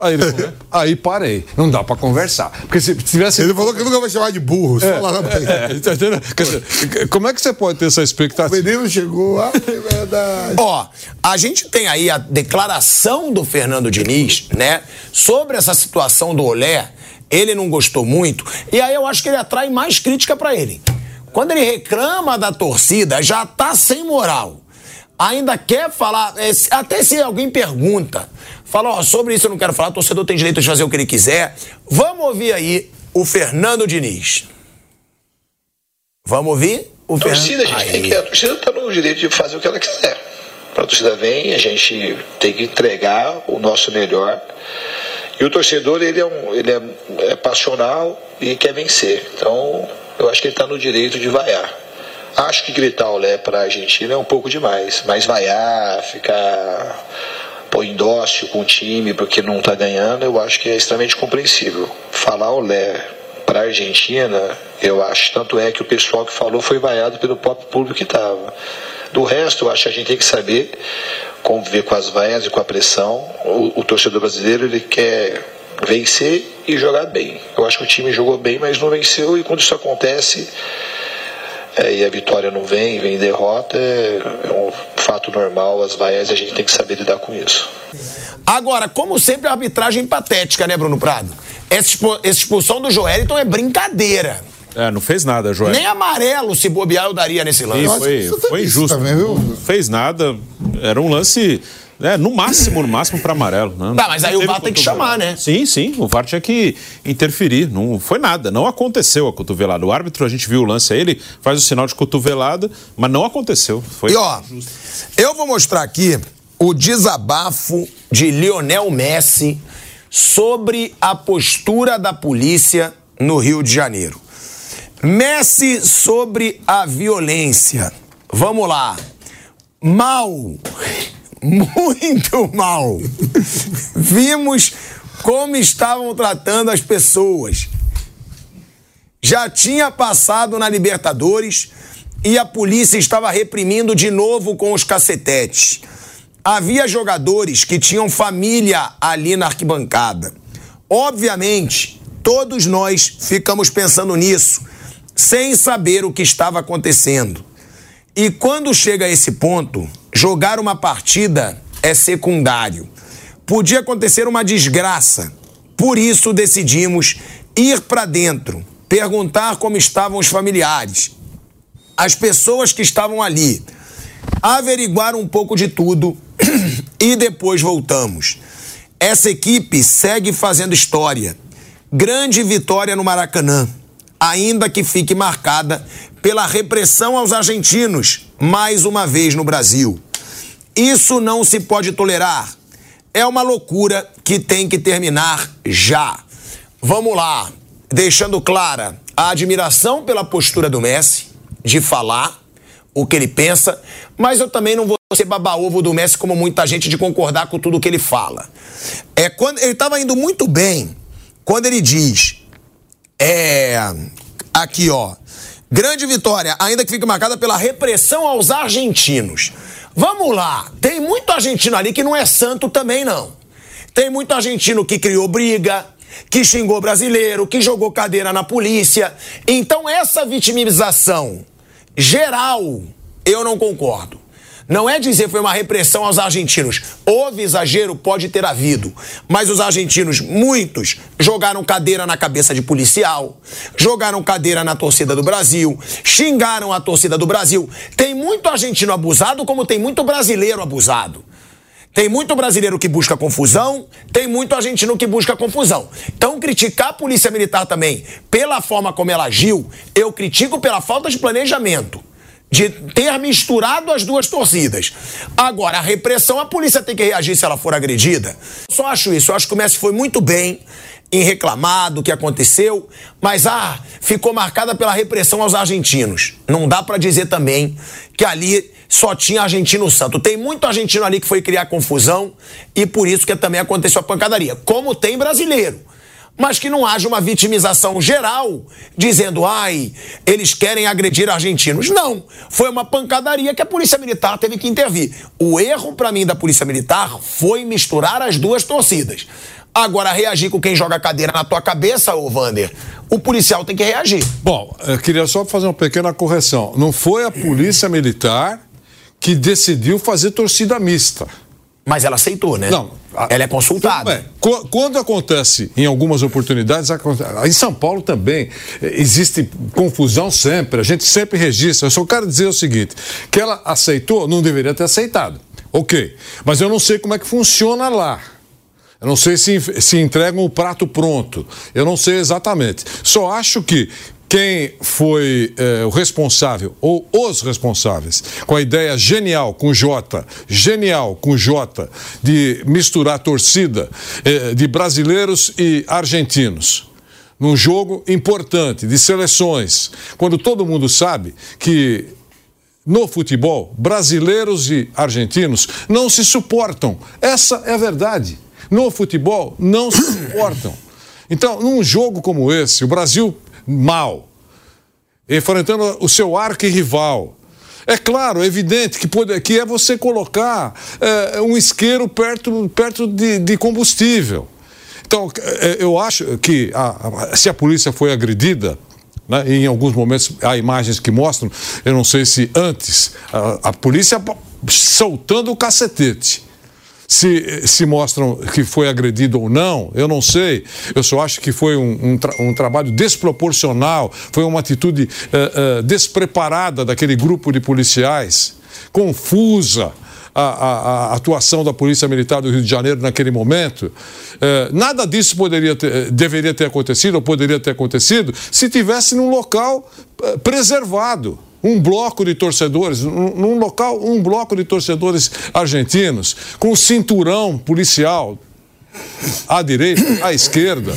Aí ele falou, aí parei. Não dá para conversar. Porque se tivesse. Ele falou que nunca vai chamar de burro, só lá na. É, tá entendendo? Dizer, como é que você pode ter essa O expectativa? menino chegou, ah, é verdade. Ó, a gente tem aí a declaração do Fernando Diniz, né, sobre essa situação do Olé. Ele não gostou muito, e aí eu acho que ele atrai mais crítica pra ele. Quando ele reclama da torcida, já tá sem moral. Ainda quer falar, é, até se alguém pergunta, fala, ó, sobre isso eu não quero falar, o torcedor tem direito de fazer o que ele quiser. Vamos ouvir aí o Fernando Diniz. Vamos ouvir o A torcida, a Fernando. gente tem que. A torcida está no direito de fazer o que ela quiser. Quando a torcida vem, a gente tem que entregar o nosso melhor. E o torcedor, ele é, um, ele é, é passional e quer vencer. Então, eu acho que ele está no direito de vaiar. Acho que gritar olé para a Argentina é um pouco demais. Mas vaiar, ficar pôr indócio com o time porque não está ganhando, eu acho que é extremamente compreensível. Falar olé para a Argentina, eu acho, tanto é que o pessoal que falou foi vaiado pelo próprio público que estava. Do resto, eu acho que a gente tem que saber conviver com as vaias e com a pressão. O, o torcedor brasileiro ele quer vencer e jogar bem. Eu acho que o time jogou bem, mas não venceu e quando isso acontece é, e a vitória não vem, vem derrota, é, é um fato normal, as vaias a gente tem que saber lidar com isso. Agora, como sempre, a arbitragem patética, né, Bruno Prado? Essa, expo- essa expulsão do Joelito é brincadeira. É, não fez nada, Joel. Nem amarelo, se bobear, eu daria nesse lance. Sim, foi, isso foi isso injusto. também, viu? Não fez nada. Era um lance, né, no máximo, no máximo para amarelo. Né? Tá, mas aí o VAR tem que chamar, né? Sim, sim. O VAR tinha que interferir. Não foi nada. Não aconteceu a cotovelada. O árbitro, a gente viu o lance aí, ele faz o sinal de cotovelada, mas não aconteceu. Foi E ó, eu vou mostrar aqui o desabafo de Lionel Messi sobre a postura da polícia no Rio de Janeiro. Messi sobre a violência. Vamos lá. Mal. Muito mal. Vimos como estavam tratando as pessoas. Já tinha passado na Libertadores e a polícia estava reprimindo de novo com os cacetetes. Havia jogadores que tinham família ali na arquibancada. Obviamente, todos nós ficamos pensando nisso, sem saber o que estava acontecendo. E quando chega a esse ponto, jogar uma partida é secundário. Podia acontecer uma desgraça. Por isso decidimos ir para dentro, perguntar como estavam os familiares, as pessoas que estavam ali, averiguar um pouco de tudo e depois voltamos. Essa equipe segue fazendo história. Grande vitória no Maracanã, ainda que fique marcada pela repressão aos argentinos, mais uma vez no Brasil. Isso não se pode tolerar. É uma loucura que tem que terminar já. Vamos lá, deixando clara a admiração pela postura do Messi de falar o que ele pensa, mas eu também não vou ser baba-ovo do Messi como muita gente de concordar com tudo que ele fala. É quando ele estava indo muito bem quando ele diz é aqui ó, grande vitória, ainda que fique marcada pela repressão aos argentinos. Vamos lá, tem muito argentino ali que não é santo também não. Tem muito argentino que criou briga, que xingou brasileiro, que jogou cadeira na polícia. Então, essa vitimização geral, eu não concordo. Não é dizer que foi uma repressão aos argentinos. Houve exagero, pode ter havido. Mas os argentinos, muitos, jogaram cadeira na cabeça de policial, jogaram cadeira na torcida do Brasil, xingaram a torcida do Brasil. Tem muito argentino abusado, como tem muito brasileiro abusado. Tem muito brasileiro que busca confusão, tem muito argentino que busca confusão. Então, criticar a Polícia Militar também pela forma como ela agiu, eu critico pela falta de planejamento de ter misturado as duas torcidas. Agora, a repressão, a polícia tem que reagir se ela for agredida. Só acho isso. Eu acho que o Messi foi muito bem em reclamar do que aconteceu, mas ah, ficou marcada pela repressão aos argentinos. Não dá para dizer também que ali só tinha argentino santo. Tem muito argentino ali que foi criar confusão e por isso que também aconteceu a pancadaria. Como tem brasileiro mas que não haja uma vitimização geral, dizendo, ai, eles querem agredir argentinos. Não. Foi uma pancadaria que a Polícia Militar teve que intervir. O erro, para mim, da Polícia Militar foi misturar as duas torcidas. Agora, reagir com quem joga a cadeira na tua cabeça, ô Vander, o policial tem que reagir. Bom, eu queria só fazer uma pequena correção. Não foi a Polícia Militar que decidiu fazer torcida mista. Mas ela aceitou, né? Não. Ela é consultada. Quando acontece, em algumas oportunidades, em São Paulo também, existe confusão sempre, a gente sempre registra. Eu só quero dizer o seguinte: que ela aceitou, não deveria ter aceitado. Ok. Mas eu não sei como é que funciona lá. Eu não sei se, se entregam o prato pronto. Eu não sei exatamente. Só acho que quem foi é, o responsável, ou os responsáveis, com a ideia genial, com J, genial, com J, de misturar torcida é, de brasileiros e argentinos. Num jogo importante de seleções, quando todo mundo sabe que no futebol, brasileiros e argentinos não se suportam. Essa é a verdade. No futebol, não se suportam. Então, num jogo como esse, o Brasil mal, enfrentando o seu arqui-rival. É claro, é evidente que, pode, que é você colocar é, um isqueiro perto, perto de, de combustível. Então, é, eu acho que a, se a polícia foi agredida, né, em alguns momentos há imagens que mostram, eu não sei se antes, a, a polícia soltando o cacetete. Se, se mostram que foi agredido ou não, eu não sei. Eu só acho que foi um, um, tra um trabalho desproporcional, foi uma atitude uh, uh, despreparada daquele grupo de policiais, confusa. A, a, a, atuação da Polícia Militar do Rio de Janeiro naquele momento. Eh, nada disso poderia ter, deveria ter acontecido ou poderia ter acontecido se tivesse num local preservado um bloco de torcedores, num local, um bloco de torcedores argentinos, com cinturão policial à direita, à esquerda.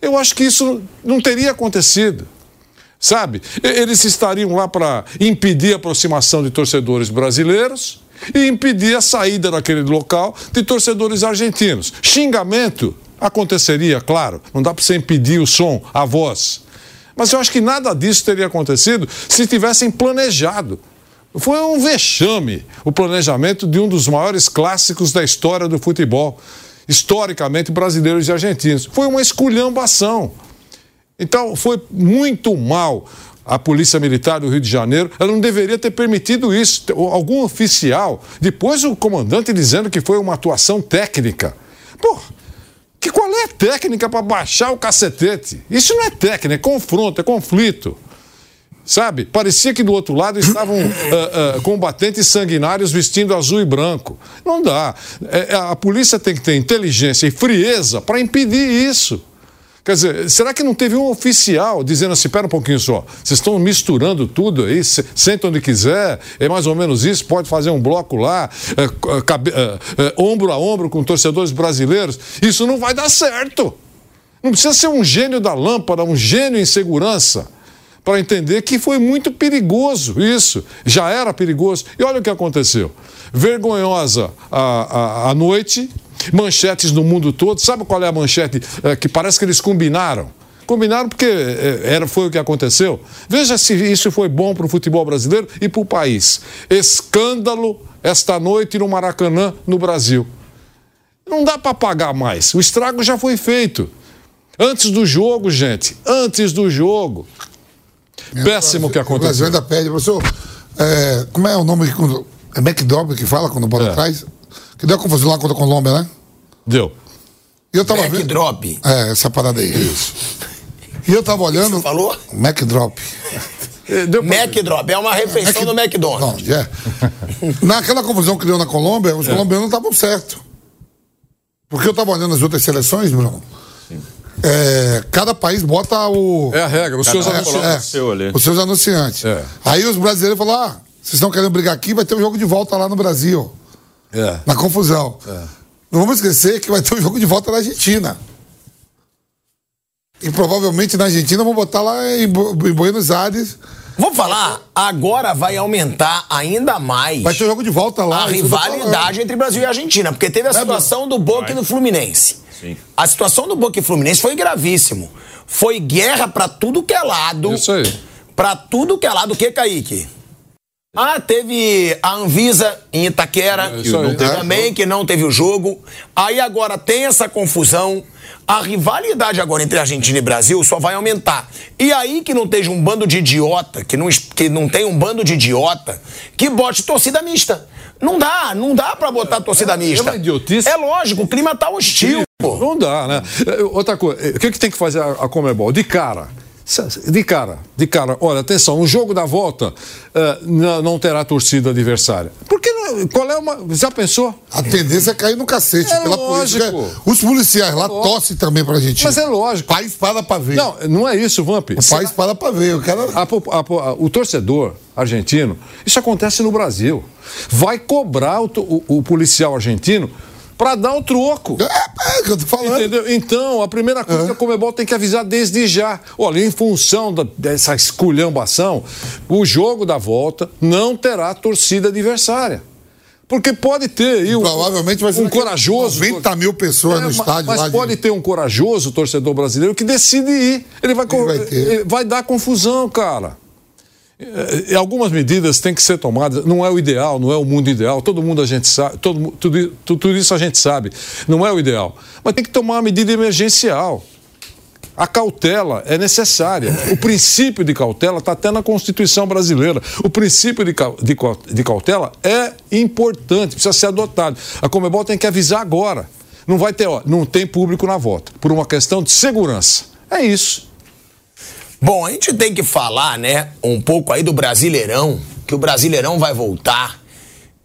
Eu acho que isso não teria acontecido. Sabe? Eles estariam lá para impedir a aproximação de torcedores brasileiros e impedir a saída daquele local de torcedores argentinos. Xingamento aconteceria, claro. Não dá para você impedir o som, a voz. Mas eu acho que nada disso teria acontecido se tivessem planejado. Foi um vexame o planejamento de um dos maiores clássicos da história do futebol, historicamente brasileiros e argentinos. Foi uma esculhambação. Então, foi muito mal a Polícia Militar do Rio de Janeiro, ela não deveria ter permitido isso. Algum oficial, depois o comandante dizendo que foi uma atuação técnica. Pô, que qual é a técnica para baixar o cacetete? Isso não é técnica, é confronto, é conflito. Sabe? Parecia que do outro lado estavam uh, uh, combatentes sanguinários vestindo azul e branco. Não dá. É, a polícia tem que ter inteligência e frieza para impedir isso. Quer dizer, será que não teve um oficial dizendo assim, espera um pouquinho só, vocês estão misturando tudo aí, senta onde quiser, é mais ou menos isso, pode fazer um bloco lá, é, cabe, é, é, ombro a ombro com torcedores brasileiros, isso não vai dar certo. Não precisa ser um gênio da lâmpada, um gênio em segurança, para entender que foi muito perigoso isso, já era perigoso. E olha o que aconteceu. Vergonhosa a, a, a noite, manchetes no mundo todo. Sabe qual é a manchete é, que parece que eles combinaram? Combinaram porque é, era, foi o que aconteceu. Veja se isso foi bom para o futebol brasileiro e para o país. Escândalo esta noite no Maracanã, no Brasil. Não dá para pagar mais. O estrago já foi feito. Antes do jogo, gente. Antes do jogo. Péssimo o que O Brasil aconteceu. ainda perde. Professor, é, como é o nome? É McDobb que fala quando bota É. atrás? Que deu a confusão lá contra a Colômbia, né? Deu. E eu tava vendo. Backdrop. É, essa parada aí. Isso. E eu tava olhando. Você falou? McDrop. É, Deu pra- Macdrop. É uma refeição do McDonald's. Não, é. Naquela confusão que deu na Colômbia, os colombianos não estavam certos. Porque eu tava olhando as outras seleções, Bruno. É, cada país bota o. É a regra, os seus É, anunciantes. é, seu ali. Os seus anunciantes. É. Aí os brasileiros falaram: ah, vocês estão querendo brigar aqui, vai ter um jogo de volta lá no Brasil. É. Na confusão. Não vamos esquecer que vai ter um jogo de volta na Argentina. E provavelmente na Argentina vão botar lá em Buenos Aires. Vou falar, agora vai aumentar ainda mais Vai ter jogo de volta lá. a rivalidade entre Brasil e Argentina, porque teve a situação do Boca e do Fluminense. Sim. A situação do Boca e Fluminense foi gravíssimo. Foi guerra pra tudo que é lado. Isso aí. Pra tudo que é lado. O que, Kaique? Ah, teve a Anvisa em Itaquera, aí. também que não teve o jogo. Aí agora tem essa confusão. A rivalidade agora entre Argentina e Brasil só vai aumentar. E aí que não esteja um bando de idiota, que não, que não tem um bando de idiota, que bote torcida mista. Não dá, não dá pra botar torcida mista. uma idiotice. É lógico, o clima tá hostil, pô. Não dá, né? É, Outra coisa, o que, que tem que fazer a, a Comebol? De cara. De cara, de cara, olha, atenção, o jogo da volta eh, não, terá torcida adversária. Por que não? Qual é uma. Já pensou? A tendência é cair no cacete É pela lógico. polícia. Os policiais lá tossem também pra gente. Mas é lógico. O país para pra ver. Não, não é isso, Vamp. o país para pra ver. O cara. A a a- o torcedor argentino, isso acontece no Brasil. Vai cobrar o, o- o policial argentino para dar o troco. É, é, o que eu tô falando. Entendeu? Então, a primeira coisa que a Comebol tem que avisar desde já. Olha, em função da- dessa esculhambação, o jogo da volta não terá torcida adversária. Porque pode ter aí um, Provavelmente vai ser um corajoso. 90 mil pessoas É, no estádio Mas de- pode ter um corajoso torcedor brasileiro que decide ir. Ele vai, co- vai ter. ele vai dar confusão, cara. É, Algumas medidas têm que ser tomadas. Não é o ideal, não é o mundo ideal. Todo mundo a gente sabe, todo, tudo, tudo isso a gente sabe. Não é o ideal. Mas tem que tomar uma medida emergencial. A cautela é necessária. O princípio de cautela está até na Constituição brasileira. O princípio de, de de cautela é importante, precisa ser adotado. A Comebol tem que avisar agora. Não vai ter, ó, não tem público na volta, por uma questão de segurança. É isso. Bom, a gente tem que falar, né, um pouco aí do Brasileirão, que o Brasileirão vai voltar.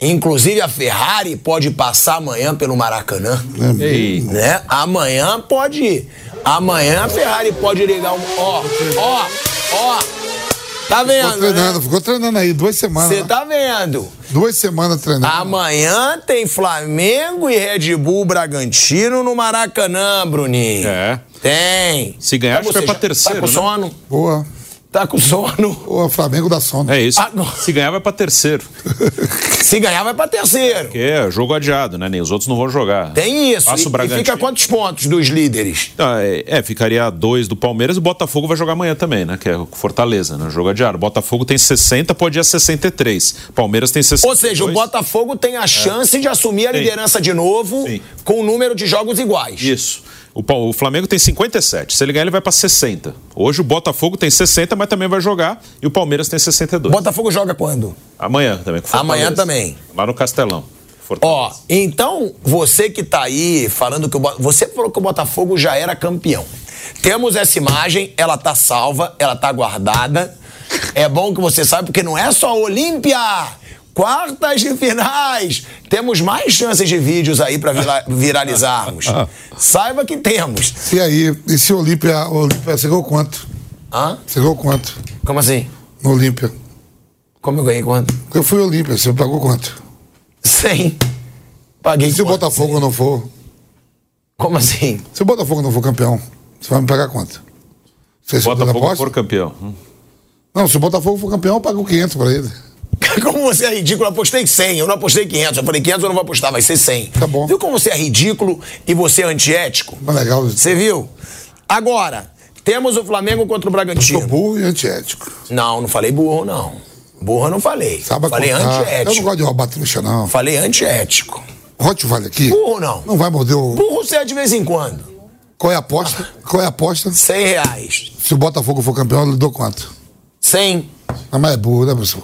Inclusive a Ferrari pode passar amanhã pelo Maracanã. Ei. Né? Amanhã pode ir. Amanhã a Ferrari pode ligar um. Ó, ó, ó. Tá Ficou vendo? treinando, Né? ficou treinando aí duas semanas. Você né? tá vendo? Duas semanas treinando. Amanhã tem Flamengo e Red Bull Bragantino no Maracanã, Bruninho. É. Tem. Se ganhar, acho que vai pra terceiro, Tá com né? sono? Boa. Tá com sono? Boa, Flamengo da sono. É isso. Ah, não. Se ganhar, vai pra terceiro. Se ganhar, vai pra terceiro. Porque é jogo adiado, né? Nem os outros não vão jogar. Tem isso. Passa E, o e fica quantos pontos dos líderes? Ah, é, é, ficaria dois do Palmeiras e o Botafogo vai jogar amanhã também, né? Que é o Fortaleza, né? Jogo adiado. O Botafogo tem 60, pode ir a 63. Palmeiras tem 60. Ou seja, o Botafogo tem a chance de assumir a Tem. liderança de novo Sim. com o número de jogos iguais. Isso. O, Flamengo tem 57. Se ele ganhar, ele vai pra 60. Hoje o Botafogo tem 60, mas também vai jogar. E o Palmeiras tem 62. Botafogo joga quando? Amanhã também. Amanhã também. Lá no Castelão. Ó, então você que tá aí falando que o você falou que o Botafogo já era campeão. Temos essa imagem, ela tá salva, ela tá guardada. É bom que você saiba porque não é só Olímpia. Quartas de finais. Temos mais chances de vídeos aí pra vira- viralizarmos. Saiba que temos. E aí, e se o Olímpia, o Olímpia, você ganhou quanto? Hã? Você ganhou quanto Como assim? no Olímpia? Como eu ganhei quanto? Eu fui Olímpia, você pagou quanto? 100. Paguei E se o quanto? Botafogo não for? Como assim? Se o Botafogo não for campeão, você vai me pagar quanto? Você Botafogo aposta? Botafogo for campeão. Não, se o Botafogo for campeão, eu pago 500 pra ele. Como você é ridículo, eu apostei 100, eu não apostei 500. Eu falei 500 eu não vou apostar, vai ser 100. Tá bom. Viu como você é ridículo e você é antiético? Mas legal. Você viu? Agora, temos o Flamengo contra o Sou Bragantino. burro e antiético. Não, não falei burro, não. Burro eu não falei. Sabe falei contar. Eu não antiético. gosto de roubar trouxa, não. Falei antiético. Rottweiler aqui. Burro não. Não vai morder o. Burro você é de vez em quando. Qual é a aposta? Qual é a aposta? 100 reais. Se o Botafogo for campeão, eu lhe dou quanto? 100. Ah, mas é burro, né, professor?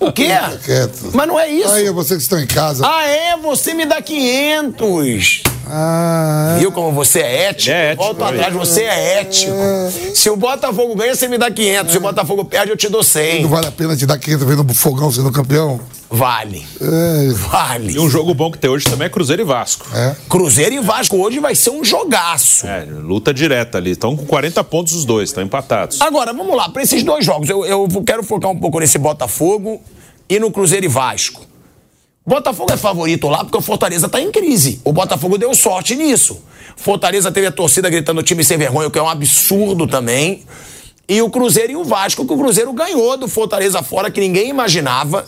O quê? Quieto. Mas não é isso. Aí, vocês que estão em casa. Ah, é? Você me dá 500. Ah, Viu como você é ético? É ético, Volta aí. atrás, você é ético. Se o Botafogo ganha, você me dá 500. Se o Botafogo perde, eu te dou 100. não vale a pena te dar 500 vezes no fogão sendo campeão? Vale. É, Vale. E um jogo bom que tem hoje também é Cruzeiro e Vasco. é. Cruzeiro e Vasco hoje vai ser um jogaço. É, luta direta ali. Estão com 40 pontos os dois, estão empatados. Agora, vamos lá, para esses dois jogos, eu, eu quero focar um pouco nesse Botafogo e no Cruzeiro e Vasco. Botafogo é favorito lá porque o Fortaleza tá em crise. O Botafogo deu sorte nisso. Fortaleza teve a torcida gritando time sem vergonha, o que é um absurdo também. E o Cruzeiro e o Vasco, que o Cruzeiro ganhou do Fortaleza fora, que ninguém imaginava.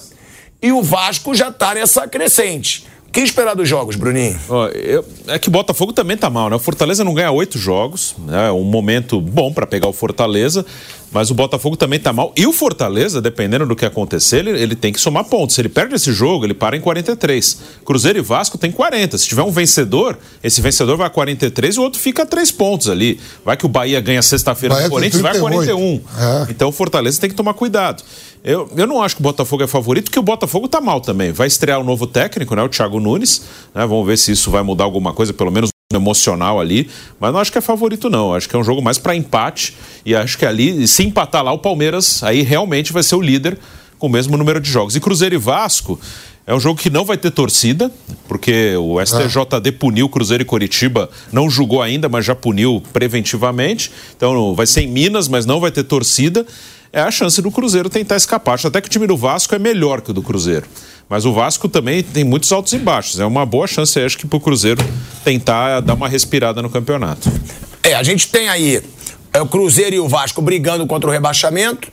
E o Vasco já tá nessa crescente. O que esperar dos jogos, Bruninho? Ó, eu- é que o Botafogo também tá mal, né? O Fortaleza não ganha oito jogos, né? É um momento bom pra pegar o Fortaleza, mas o Botafogo também tá mal. E o Fortaleza, dependendo do que acontecer, ele, ele tem que somar pontos. Se ele perde esse jogo, ele para em 43. Cruzeiro e Vasco tem 40. Se tiver um vencedor, esse vencedor vai a 43 e o outro fica a 3 pontos ali. Vai que o Bahia ganha sexta-feira do tem Corinthians, vai a 38. 41. É. Então o Fortaleza tem que tomar cuidado. Eu, eu não acho que o Botafogo é favorito, porque o Botafogo tá mal também. Vai estrear o novo técnico, né? O Thiago Nunes. né? Vamos ver se isso vai mudar alguma coisa, pelo menos no emocional ali. Mas não acho que é favorito, não. Acho que é um jogo mais para empate. E acho que ali, se empatar lá, o Palmeiras aí realmente vai ser o líder com o mesmo número de jogos. E Cruzeiro e Vasco. É um jogo que não vai ter torcida, porque o STJD puniu Cruzeiro e Coritiba, não julgou ainda, mas já puniu preventivamente. Então vai ser em Minas, mas não vai ter torcida. É a chance do Cruzeiro tentar escapar. Acho até que o time do Vasco é melhor que o do Cruzeiro. Mas o Vasco também tem muitos altos e baixos. É uma boa chance, acho que, para o Cruzeiro tentar dar uma respirada no campeonato. É, a gente tem aí é, o Cruzeiro e o Vasco brigando contra o rebaixamento.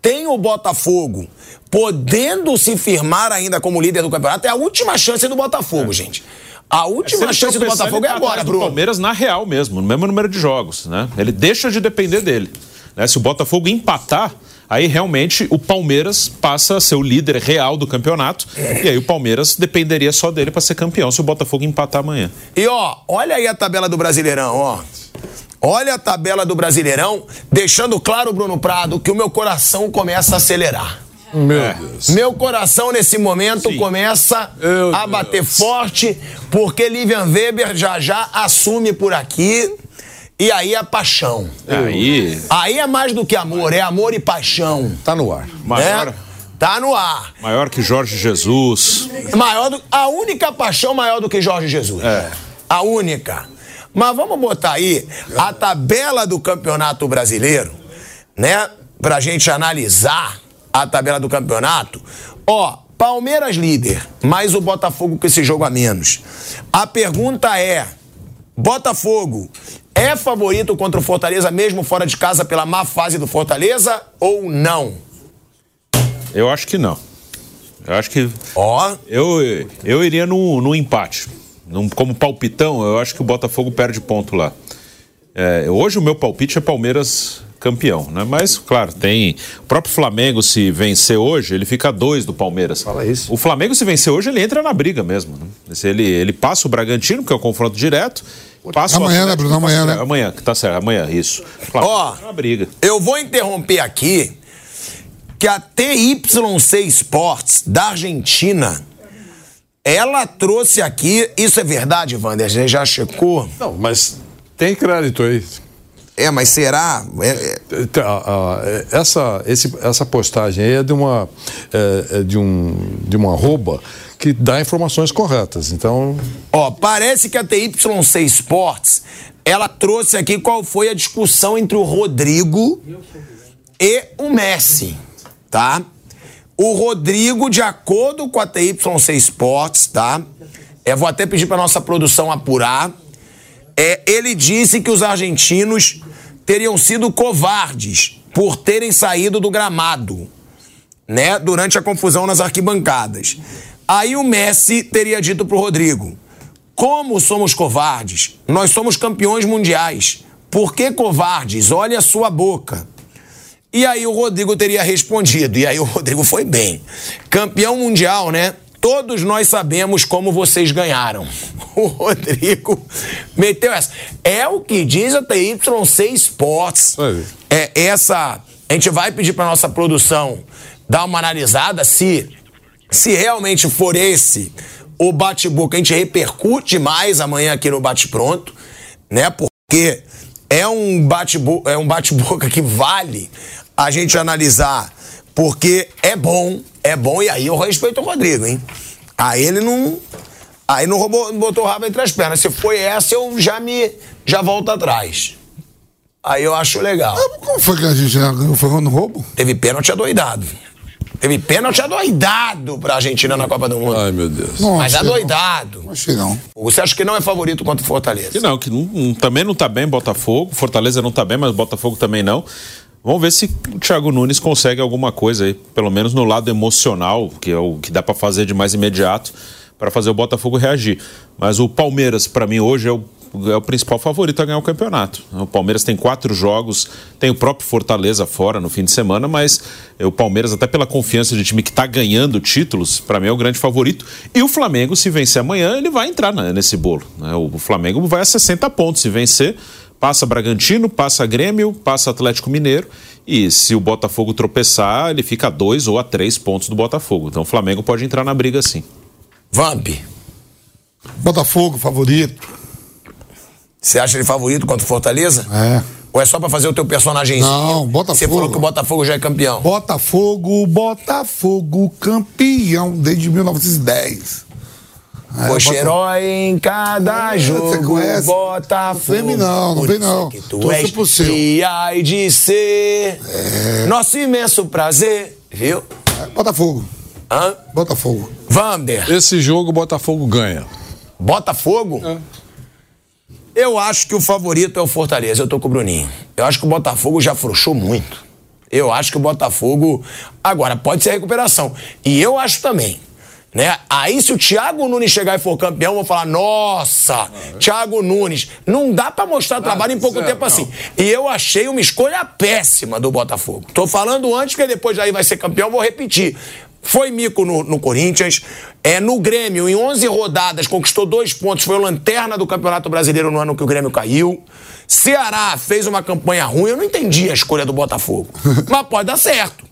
Tem o Botafogo podendo se firmar ainda como líder do campeonato. É a última chance do Botafogo, gente. A Se última ele chance do Botafogo é agora, Bruno. Palmeiras na real mesmo, no mesmo número de jogos, né? Ele deixa de depender dele. né? Se o Botafogo empatar, aí realmente o Palmeiras passa a ser o líder real do campeonato. E aí o Palmeiras dependeria só dele para ser campeão se o Botafogo empatar amanhã. E ó, olha aí a tabela do Brasileirão, ó. Olha a tabela do Brasileirão, deixando claro, Bruno Prado, que o meu coração começa a acelerar. Meu É. Deus. Meu coração, nesse momento, Sim. começa Meu a bater Deus. forte, porque Livian Weber já já assume por aqui. E aí é paixão. Aí, Aí é mais do que amor, é amor e paixão. Tá no ar. maior, né? Tá no ar. maior que Jorge Jesus. Maior do, a única paixão maior do que Jorge Jesus. É. A única. Mas vamos botar aí a tabela do Campeonato Brasileiro, né? Pra gente analisar a tabela do campeonato. Ó, Palmeiras líder, mais o Botafogo com esse jogo a menos. A pergunta é: Botafogo é favorito contra o Fortaleza mesmo fora de casa pela má fase do Fortaleza ou não? Eu acho que não. Eu acho que Ó, Eu, eu iria no, no empate. Num- como palpitão, eu acho que o Botafogo perde ponto lá. É, hoje o meu palpite é Palmeiras campeão, né? Mas, claro, tem. O próprio Flamengo, se vencer hoje, ele fica a dois do Palmeiras. Fala isso. O Flamengo, se vencer hoje, ele entra na briga mesmo. Né? Se ele, ele passa o Bragantino, que é o confronto direto. Passa o Amanhã, né, Bruno? Amanhã, né? Amanhã, que tá certo. Amanhã, isso. O Flamengo Ó. entra na briga. Eu vou interromper aqui que a TYC Sports da Argentina ela trouxe aqui, isso é verdade, Wander? Você já checou? Não, mas tem crédito aí. É, mas será? É, é, ah, Essa, esse- essa postagem aí é de uma, é, é de um, de uma arroba que dá informações corretas. Então, Ó, parece que a TYC Sports ela trouxe aqui qual foi a discussão entre o Rodrigo e o Messi, tá? O Rodrigo, de acordo com a TYC Sports, tá? Eu vou até pedir para nossa produção apurar. É, ele disse que os argentinos teriam sido covardes por terem saído do gramado, né? Durante a confusão nas arquibancadas. Aí o Messi teria dito pro Rodrigo: Como somos covardes? Nós somos campeões mundiais. Por que covardes? Olha a sua boca. E aí o Rodrigo teria respondido. E aí o Rodrigo foi bem. Campeão mundial, né? Todos nós sabemos como vocês ganharam. O Rodrigo meteu essa. É o que diz a TYC Sports. É essa. A gente vai pedir para nossa produção dar uma analisada se se realmente for esse o bate-boca, a gente repercute mais amanhã aqui no Bate Pronto, né? Porque é um bate-boca é um bate que vale a gente analisar, porque é bom, é bom, e aí eu respeito o Rodrigo, hein? Aí ele não. Aí não, roubou, botou o rabo entre as pernas. Se foi essa, eu já me. já volto atrás. Aí eu acho legal. Como foi que a gente ganhou? Foi no roubo? Teve pênalti adoidado. Teve pênalti adoidado pra Argentina na Copa do Mundo. Ai, meu Deus. Não, Mas achei não. adoidado. Achei não. Você acha que não é favorito contra o Fortaleza? Que não, que não- também não tá bem Botafogo. Fortaleza não tá bem, mas Botafogo também não. Vamos ver se o Thiago Nunes consegue alguma coisa aí, pelo menos no lado emocional, que é o que dá pra fazer de mais imediato, para fazer o Botafogo reagir. Mas o Palmeiras, pra mim, hoje é o, é o principal favorito a ganhar o campeonato. O Palmeiras tem quatro jogos, tem o próprio Fortaleza fora no fim de semana, mas o Palmeiras, até pela confiança de time que tá ganhando títulos, pra mim é o grande favorito. E o Flamengo, se vencer amanhã, ele vai entrar nesse bolo. né? O Flamengo vai a 60 pontos se vencer. Passa Bragantino, passa Grêmio, passa Atlético Mineiro. E se o Botafogo tropeçar, ele fica a dois ou a três pontos do Botafogo. Então o Flamengo pode entrar na briga sim. Vamp, Botafogo, favorito. Você acha ele favorito contra o Fortaleza? É. Ou é só pra fazer o teu personagem? Não, Botafogo. Você falou que o Botafogo já é campeão. Botafogo, Botafogo, campeão desde 1910. É, Poxa, Bota- herói em cada É, jogo. você conhece? Botafogo. Não vem não, não vem não. Que tu Torço és pro seu. e ai de ser nosso imenso prazer, viu? É, Botafogo. Hã? Botafogo. Vander, Esse jogo o Botafogo ganha. Botafogo? Eu acho que o favorito é o Fortaleza. Eu tô com o Bruninho. Eu acho que o Botafogo já afrouxou muito. Eu acho que o Botafogo. Agora, pode ser recuperação. E eu acho também. Né? Aí, se o Thiago Nunes chegar e for campeão, eu vou falar: nossa, Thiago Nunes. Não dá pra mostrar trabalho em pouco zero, tempo não. assim. E eu achei uma escolha péssima do Botafogo. Tô falando antes, porque depois aí vai ser campeão, vou repetir. Foi mico no, no Corinthians, é no Grêmio, em 11 rodadas, conquistou dois pontos, foi o lanterna do Campeonato Brasileiro no ano que o Grêmio caiu. Ceará fez uma campanha ruim, eu não entendi a escolha do Botafogo. Mas pode dar certo.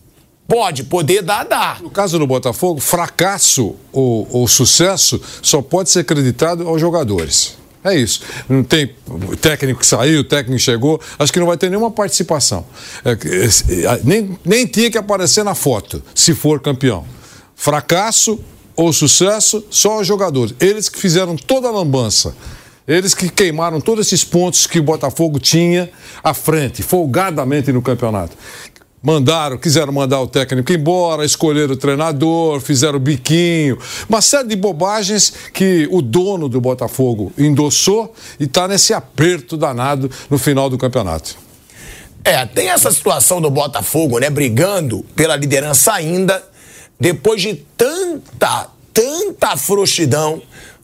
Pode, poder dar, dá. No caso do Botafogo, fracasso ou, ou sucesso só pode ser acreditado aos jogadores. É isso. Não tem técnico que saiu, técnico chegou. Acho que não vai ter nenhuma participação. É, esse, é, nem, nem tinha que aparecer na foto, se for campeão. Fracasso ou sucesso, só os jogadores. Eles que fizeram toda a lambança. Eles que queimaram todos esses pontos que o Botafogo tinha à frente, folgadamente no campeonato. Mandaram, quiseram mandar o técnico embora, escolheram o treinador, fizeram o biquinho. Uma série de bobagens que o dono do Botafogo endossou e está nesse aperto danado no final do campeonato. É, tem essa situação do Botafogo, né, brigando pela liderança ainda, depois de tanta, tanta frouxidão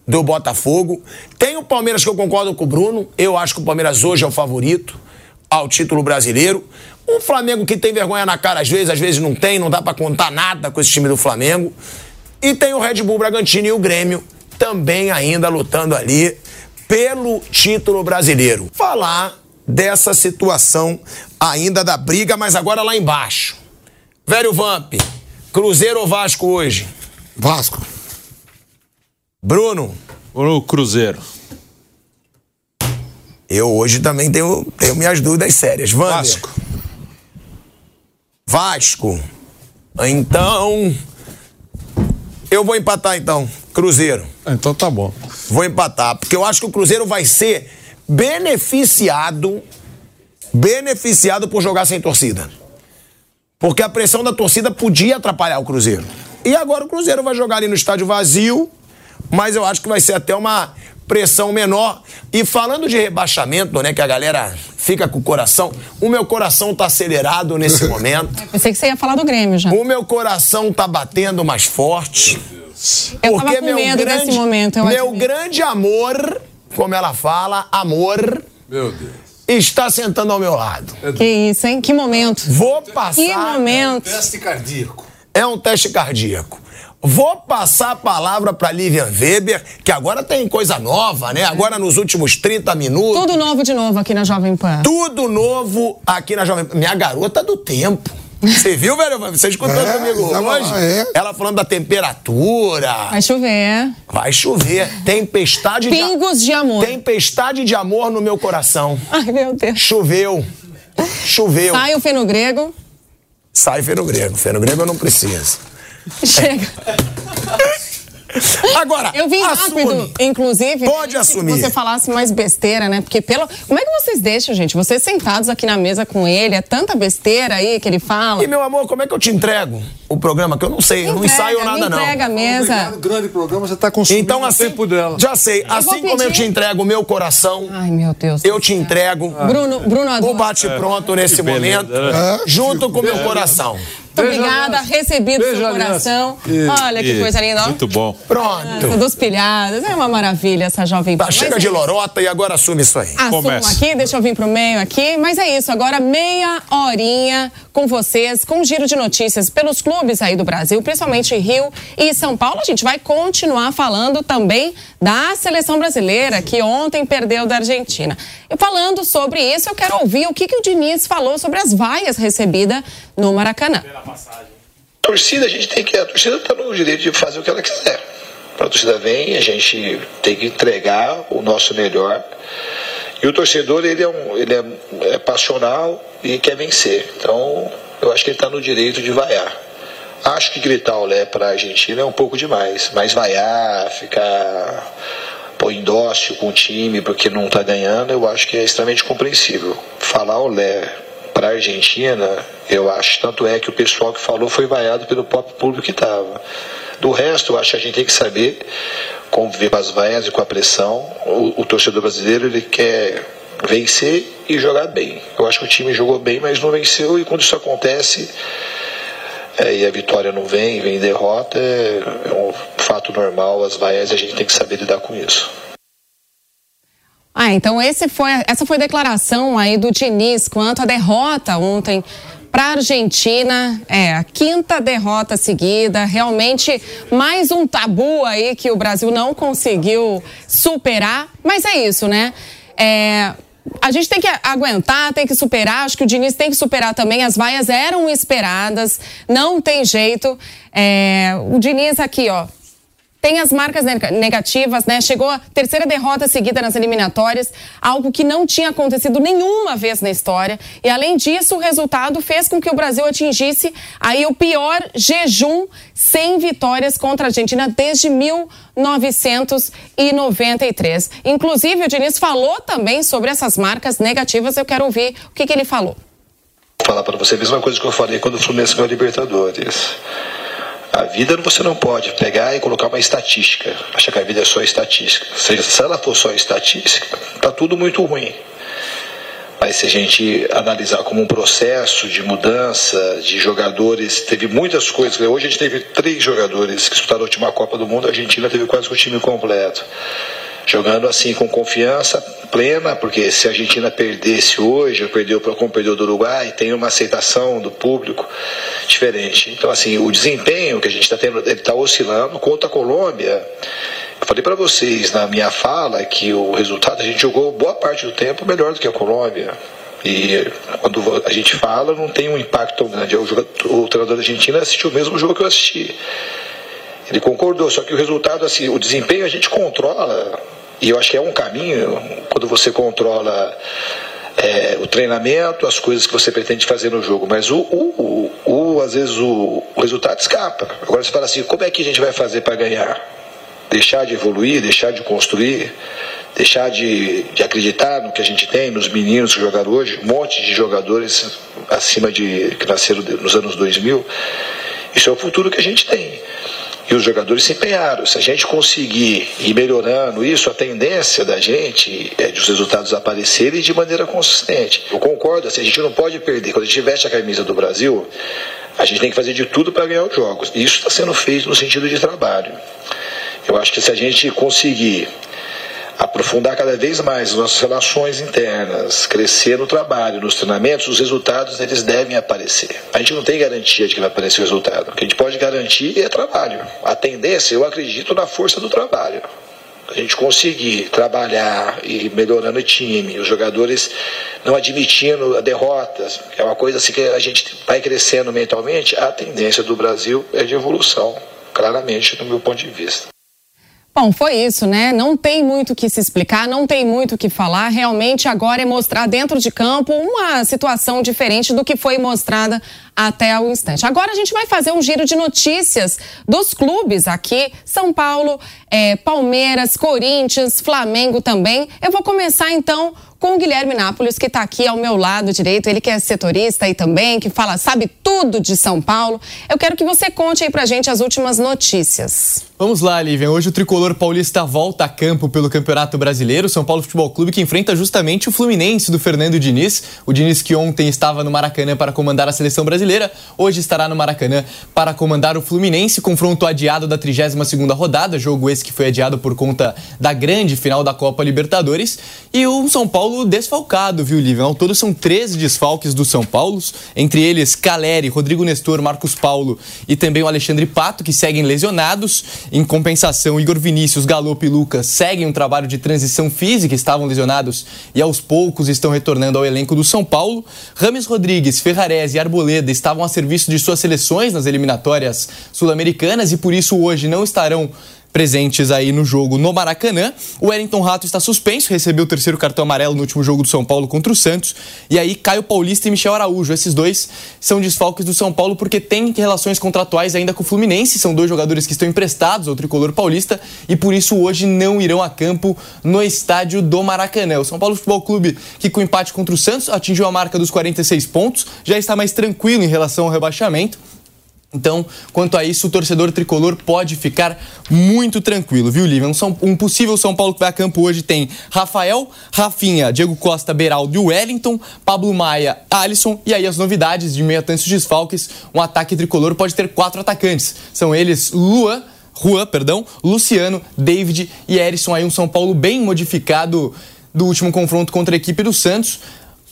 do Botafogo. Tem o Palmeiras que eu concordo com o Bruno, eu acho que o Palmeiras hoje é o favorito ao título brasileiro. Um Flamengo que tem vergonha na cara às vezes, às vezes não tem, não dá pra contar nada com esse time do Flamengo. E tem o Red Bull Bragantino e o Grêmio também ainda lutando ali pelo título brasileiro. Falar dessa situação ainda da briga, mas agora lá embaixo. Velho Vamp, Cruzeiro ou Vasco hoje? Vasco. Bruno, O Cruzeiro. eu hoje também tenho, tenho minhas dúvidas sérias. Vander, Vasco. Vasco. Então, eu vou empatar então. Cruzeiro. Então tá bom. Vou empatar, porque eu acho que o Cruzeiro vai ser beneficiado beneficiado por jogar sem torcida. Porque a pressão da torcida podia atrapalhar o Cruzeiro. E agora o Cruzeiro vai jogar ali no estádio vazio, mas eu acho que vai ser até uma pressão menor. E falando de rebaixamento, né, que a galera fica com o coração, o meu coração tá acelerado nesse momento. Pensei que você ia falar do Grêmio já. O meu coração tá batendo mais forte. Eu tava com medo desse momento, eu meu admito. grande amor, como ela fala, amor, Meu Deus. está sentando ao meu lado. Que isso, hein? Que momento. Vou passar. Que momento. Teste cardíaco. É um teste cardíaco. Vou passar a palavra para Lilian Weber, que agora tem coisa nova, né? Agora nos últimos 30 minutos. Tudo novo de novo aqui na Jovem Pan. Tudo novo aqui na Jovem Pan. Minha garota do tempo. Você viu, velho? Você escutou é, comigo hoje? É. Ela falando da temperatura. Vai chover. Vai chover. Tempestade Pingos de... de amor. Tempestade de amor no meu coração. Ai, meu Deus. Choveu. Choveu. Sai o feno grego. Sai feno grego. Feno grego eu não preciso. Chega. Agora, eu vim assume. rápido, inclusive. Pode assumir. Que você falasse mais besteira, né? Porque pelo. Como é que vocês deixam, gente? Vocês sentados aqui na mesa com ele, é tanta besteira aí que ele fala. E meu amor, como é que eu te entrego o programa? Que eu não sei, entrega, eu não ensaio nada, não. Entrega a mesa. Obrigado, grande programa, você tá consumindo então, assim, o tempo dela. Já sei. Eu assim como eu te entrego o meu coração. Ai, meu Deus. Eu te entrego. Ah. Bruno, Bruno O bate-pronto é. nesse momento, é. junto com o meu coração. Muito obrigada, recebido Beijo, seu coração. Olha que coisa linda. Muito bom. Pronto. Ah, dos pilhados. É uma maravilha essa jovem tá, Chega de lorota e agora assume isso aí. Assumo aqui, deixa eu vir pro meio aqui. Mas é isso, agora meia horinha com vocês, com um giro de notícias pelos clubes aí do Brasil, principalmente Rio e São Paulo. A gente vai continuar falando também da seleção brasileira, que ontem perdeu da Argentina. E falando sobre isso, eu quero ouvir o que, que o Diniz falou sobre as vaias recebidas no Maracanã. A torcida, a gente tem que. A torcida está no direito de fazer o que ela quiser. A torcida vem, a gente tem que entregar o nosso melhor. E o torcedor, ele é, um, ele é, é passional e quer vencer. Então, eu acho que ele está no direito de vaiar. Acho que gritar olé para a Argentina é um pouco demais, mas vaiar, ficar pô, indócil com o time porque não está ganhando, eu acho que é extremamente compreensível. Falar olé para a Argentina, eu acho, tanto é que o pessoal que falou foi vaiado pelo próprio público que estava. Do resto, eu acho que a gente tem que saber conviver com as vaias e com a pressão. O, o torcedor brasileiro ele quer vencer e jogar bem. Eu acho que o time jogou bem, mas não venceu e quando isso acontece é, e a vitória não vem, vem derrota, é, é um fato normal, as vaias a gente tem que saber lidar com isso. Ah, então foi, essa foi a declaração aí do Diniz quanto à derrota ontem para a Argentina. É, a quinta derrota seguida, realmente mais um tabu aí que o Brasil não conseguiu superar. Mas é isso, né? É, a gente tem que aguentar, tem que superar. Acho que o Diniz tem que superar também. As vaias eram esperadas, não tem jeito. É, o Diniz aqui, ó, tem as marcas negativas, né? Chegou a terceira derrota seguida nas eliminatórias, algo que não tinha acontecido nenhuma vez na história. E além disso, o resultado fez com que o Brasil atingisse aí o pior jejum sem vitórias contra a Argentina desde 1993. Inclusive, o Diniz falou também sobre essas marcas negativas. Eu quero ouvir o que, que ele falou. Vou falar para você a mesma coisa que eu falei quando o Fluminense ganhou a Libertadores. A vida você não pode pegar e colocar uma estatística, achar que a vida é só estatística. Ou seja, se ela for só estatística, está tudo muito ruim. Mas se a gente analisar como um processo de mudança de jogadores, teve muitas coisas. Hoje a gente teve três jogadores que disputaram a última Copa do Mundo, a Argentina teve quase o time completo jogando assim com confiança plena, porque se a Argentina perdesse hoje, perdeu como perdeu do Uruguai, tem uma aceitação do público diferente. Então, assim, o desempenho que a gente está tendo, ele está oscilando contra a Colômbia. Eu falei para vocês na minha fala que o resultado a gente jogou boa parte do tempo melhor do que a Colômbia. E quando a gente fala, não tem um impacto tão grande. O, jogador, o treinador da Argentina assistiu o mesmo jogo que eu assisti. Ele concordou, só que o resultado, assim, o desempenho a gente controla e eu acho que é um caminho, quando você controla é, o treinamento, as coisas que você pretende fazer no jogo, mas o, o, o, o às vezes o, o, resultado escapa. Agora você fala assim, como é que a gente vai fazer para ganhar? Deixar de evoluir, deixar de construir, deixar de, de acreditar no que a gente tem, nos meninos que jogaram hoje, um monte de jogadores acima de que nasceram nos anos 2000. Isso é o futuro que a gente tem. E os jogadores se empenharam. Se a gente conseguir ir melhorando isso, a tendência da gente é de os resultados aparecerem de maneira consistente. Eu concordo, assim, a gente não pode perder. Quando a gente veste a camisa do Brasil, a gente tem que fazer de tudo para ganhar os jogos. E isso está sendo feito no sentido de trabalho. Eu acho que se a gente conseguir aprofundar cada vez mais as nossas relações internas, crescer no trabalho, nos treinamentos, os resultados eles devem aparecer. A gente não tem garantia de que vai aparecer o resultado. O que a gente pode garantir é trabalho. A tendência, eu acredito na força do trabalho. A gente conseguir trabalhar e melhorando o time, os jogadores não admitindo derrotas, é uma coisa assim que a gente vai crescendo mentalmente, a tendência do Brasil é de evolução, claramente, no meu ponto de vista. Bom, foi isso, né? Não tem muito o que se explicar, não tem muito o que falar. Realmente agora é mostrar dentro de campo uma situação diferente do que foi mostrada até o instante. Agora a gente vai fazer um giro de notícias dos clubes aqui: São Paulo, é, Palmeiras, Corinthians, Flamengo também. Eu vou começar então com o Guilherme Nápoles, que está aqui ao meu lado direito, ele que é setorista e também, que fala, sabe tudo de São Paulo. Eu quero que você conte aí pra gente as últimas notícias. Vamos lá, Lívia. Hoje o tricolor paulista volta a campo pelo Campeonato Brasileiro. São Paulo Futebol Clube que enfrenta justamente o Fluminense do Fernando Diniz. O Diniz que ontem estava no Maracanã para comandar a seleção brasileira, hoje estará no Maracanã para comandar o Fluminense. Confronto adiado da 32ª rodada, jogo esse que foi adiado por conta da grande final da Copa Libertadores. E o São Paulo desfalcado, viu, Lívia? Ao todo são 13 desfalques do São Paulo, entre eles Caleri, Rodrigo Nestor, Marcos Paulo e também o Alexandre Pato, que seguem lesionados. Em compensação, Igor Vinícius, Galopo e Lucas seguem um trabalho de transição física, estavam lesionados e aos poucos estão retornando ao elenco do São Paulo. Rames Rodrigues, Ferrarese e Arboleda estavam a serviço de suas seleções nas eliminatórias sul-americanas e por isso hoje não estarão presentes aí no jogo no Maracanã. O Wellington Rato está suspenso, recebeu o terceiro cartão amarelo no último jogo do São Paulo contra o Santos. E aí Caio Paulista e Michel Araújo, esses dois são desfalques do São Paulo porque têm relações contratuais ainda com o Fluminense, são dois jogadores que estão emprestados ao tricolor paulista e por isso hoje não irão a campo no estádio do Maracanã. O São Paulo Futebol Clube, que com empate contra o Santos atingiu a marca dos 46 pontos, já está mais tranquilo em relação ao rebaixamento. Então, quanto a isso, o torcedor tricolor pode ficar muito tranquilo, viu, Lívia? Um, São, um possível São Paulo que vai a campo hoje tem Rafael, Rafinha, Diego Costa, Beraldo e Wellington, Pablo Maia, Alisson e aí as novidades de meia tantos desfalques. Um ataque tricolor pode ter quatro atacantes. São eles Luan, Juan, perdão, Luciano, David e Erisson. Aí um São Paulo bem modificado do último confronto contra a equipe do Santos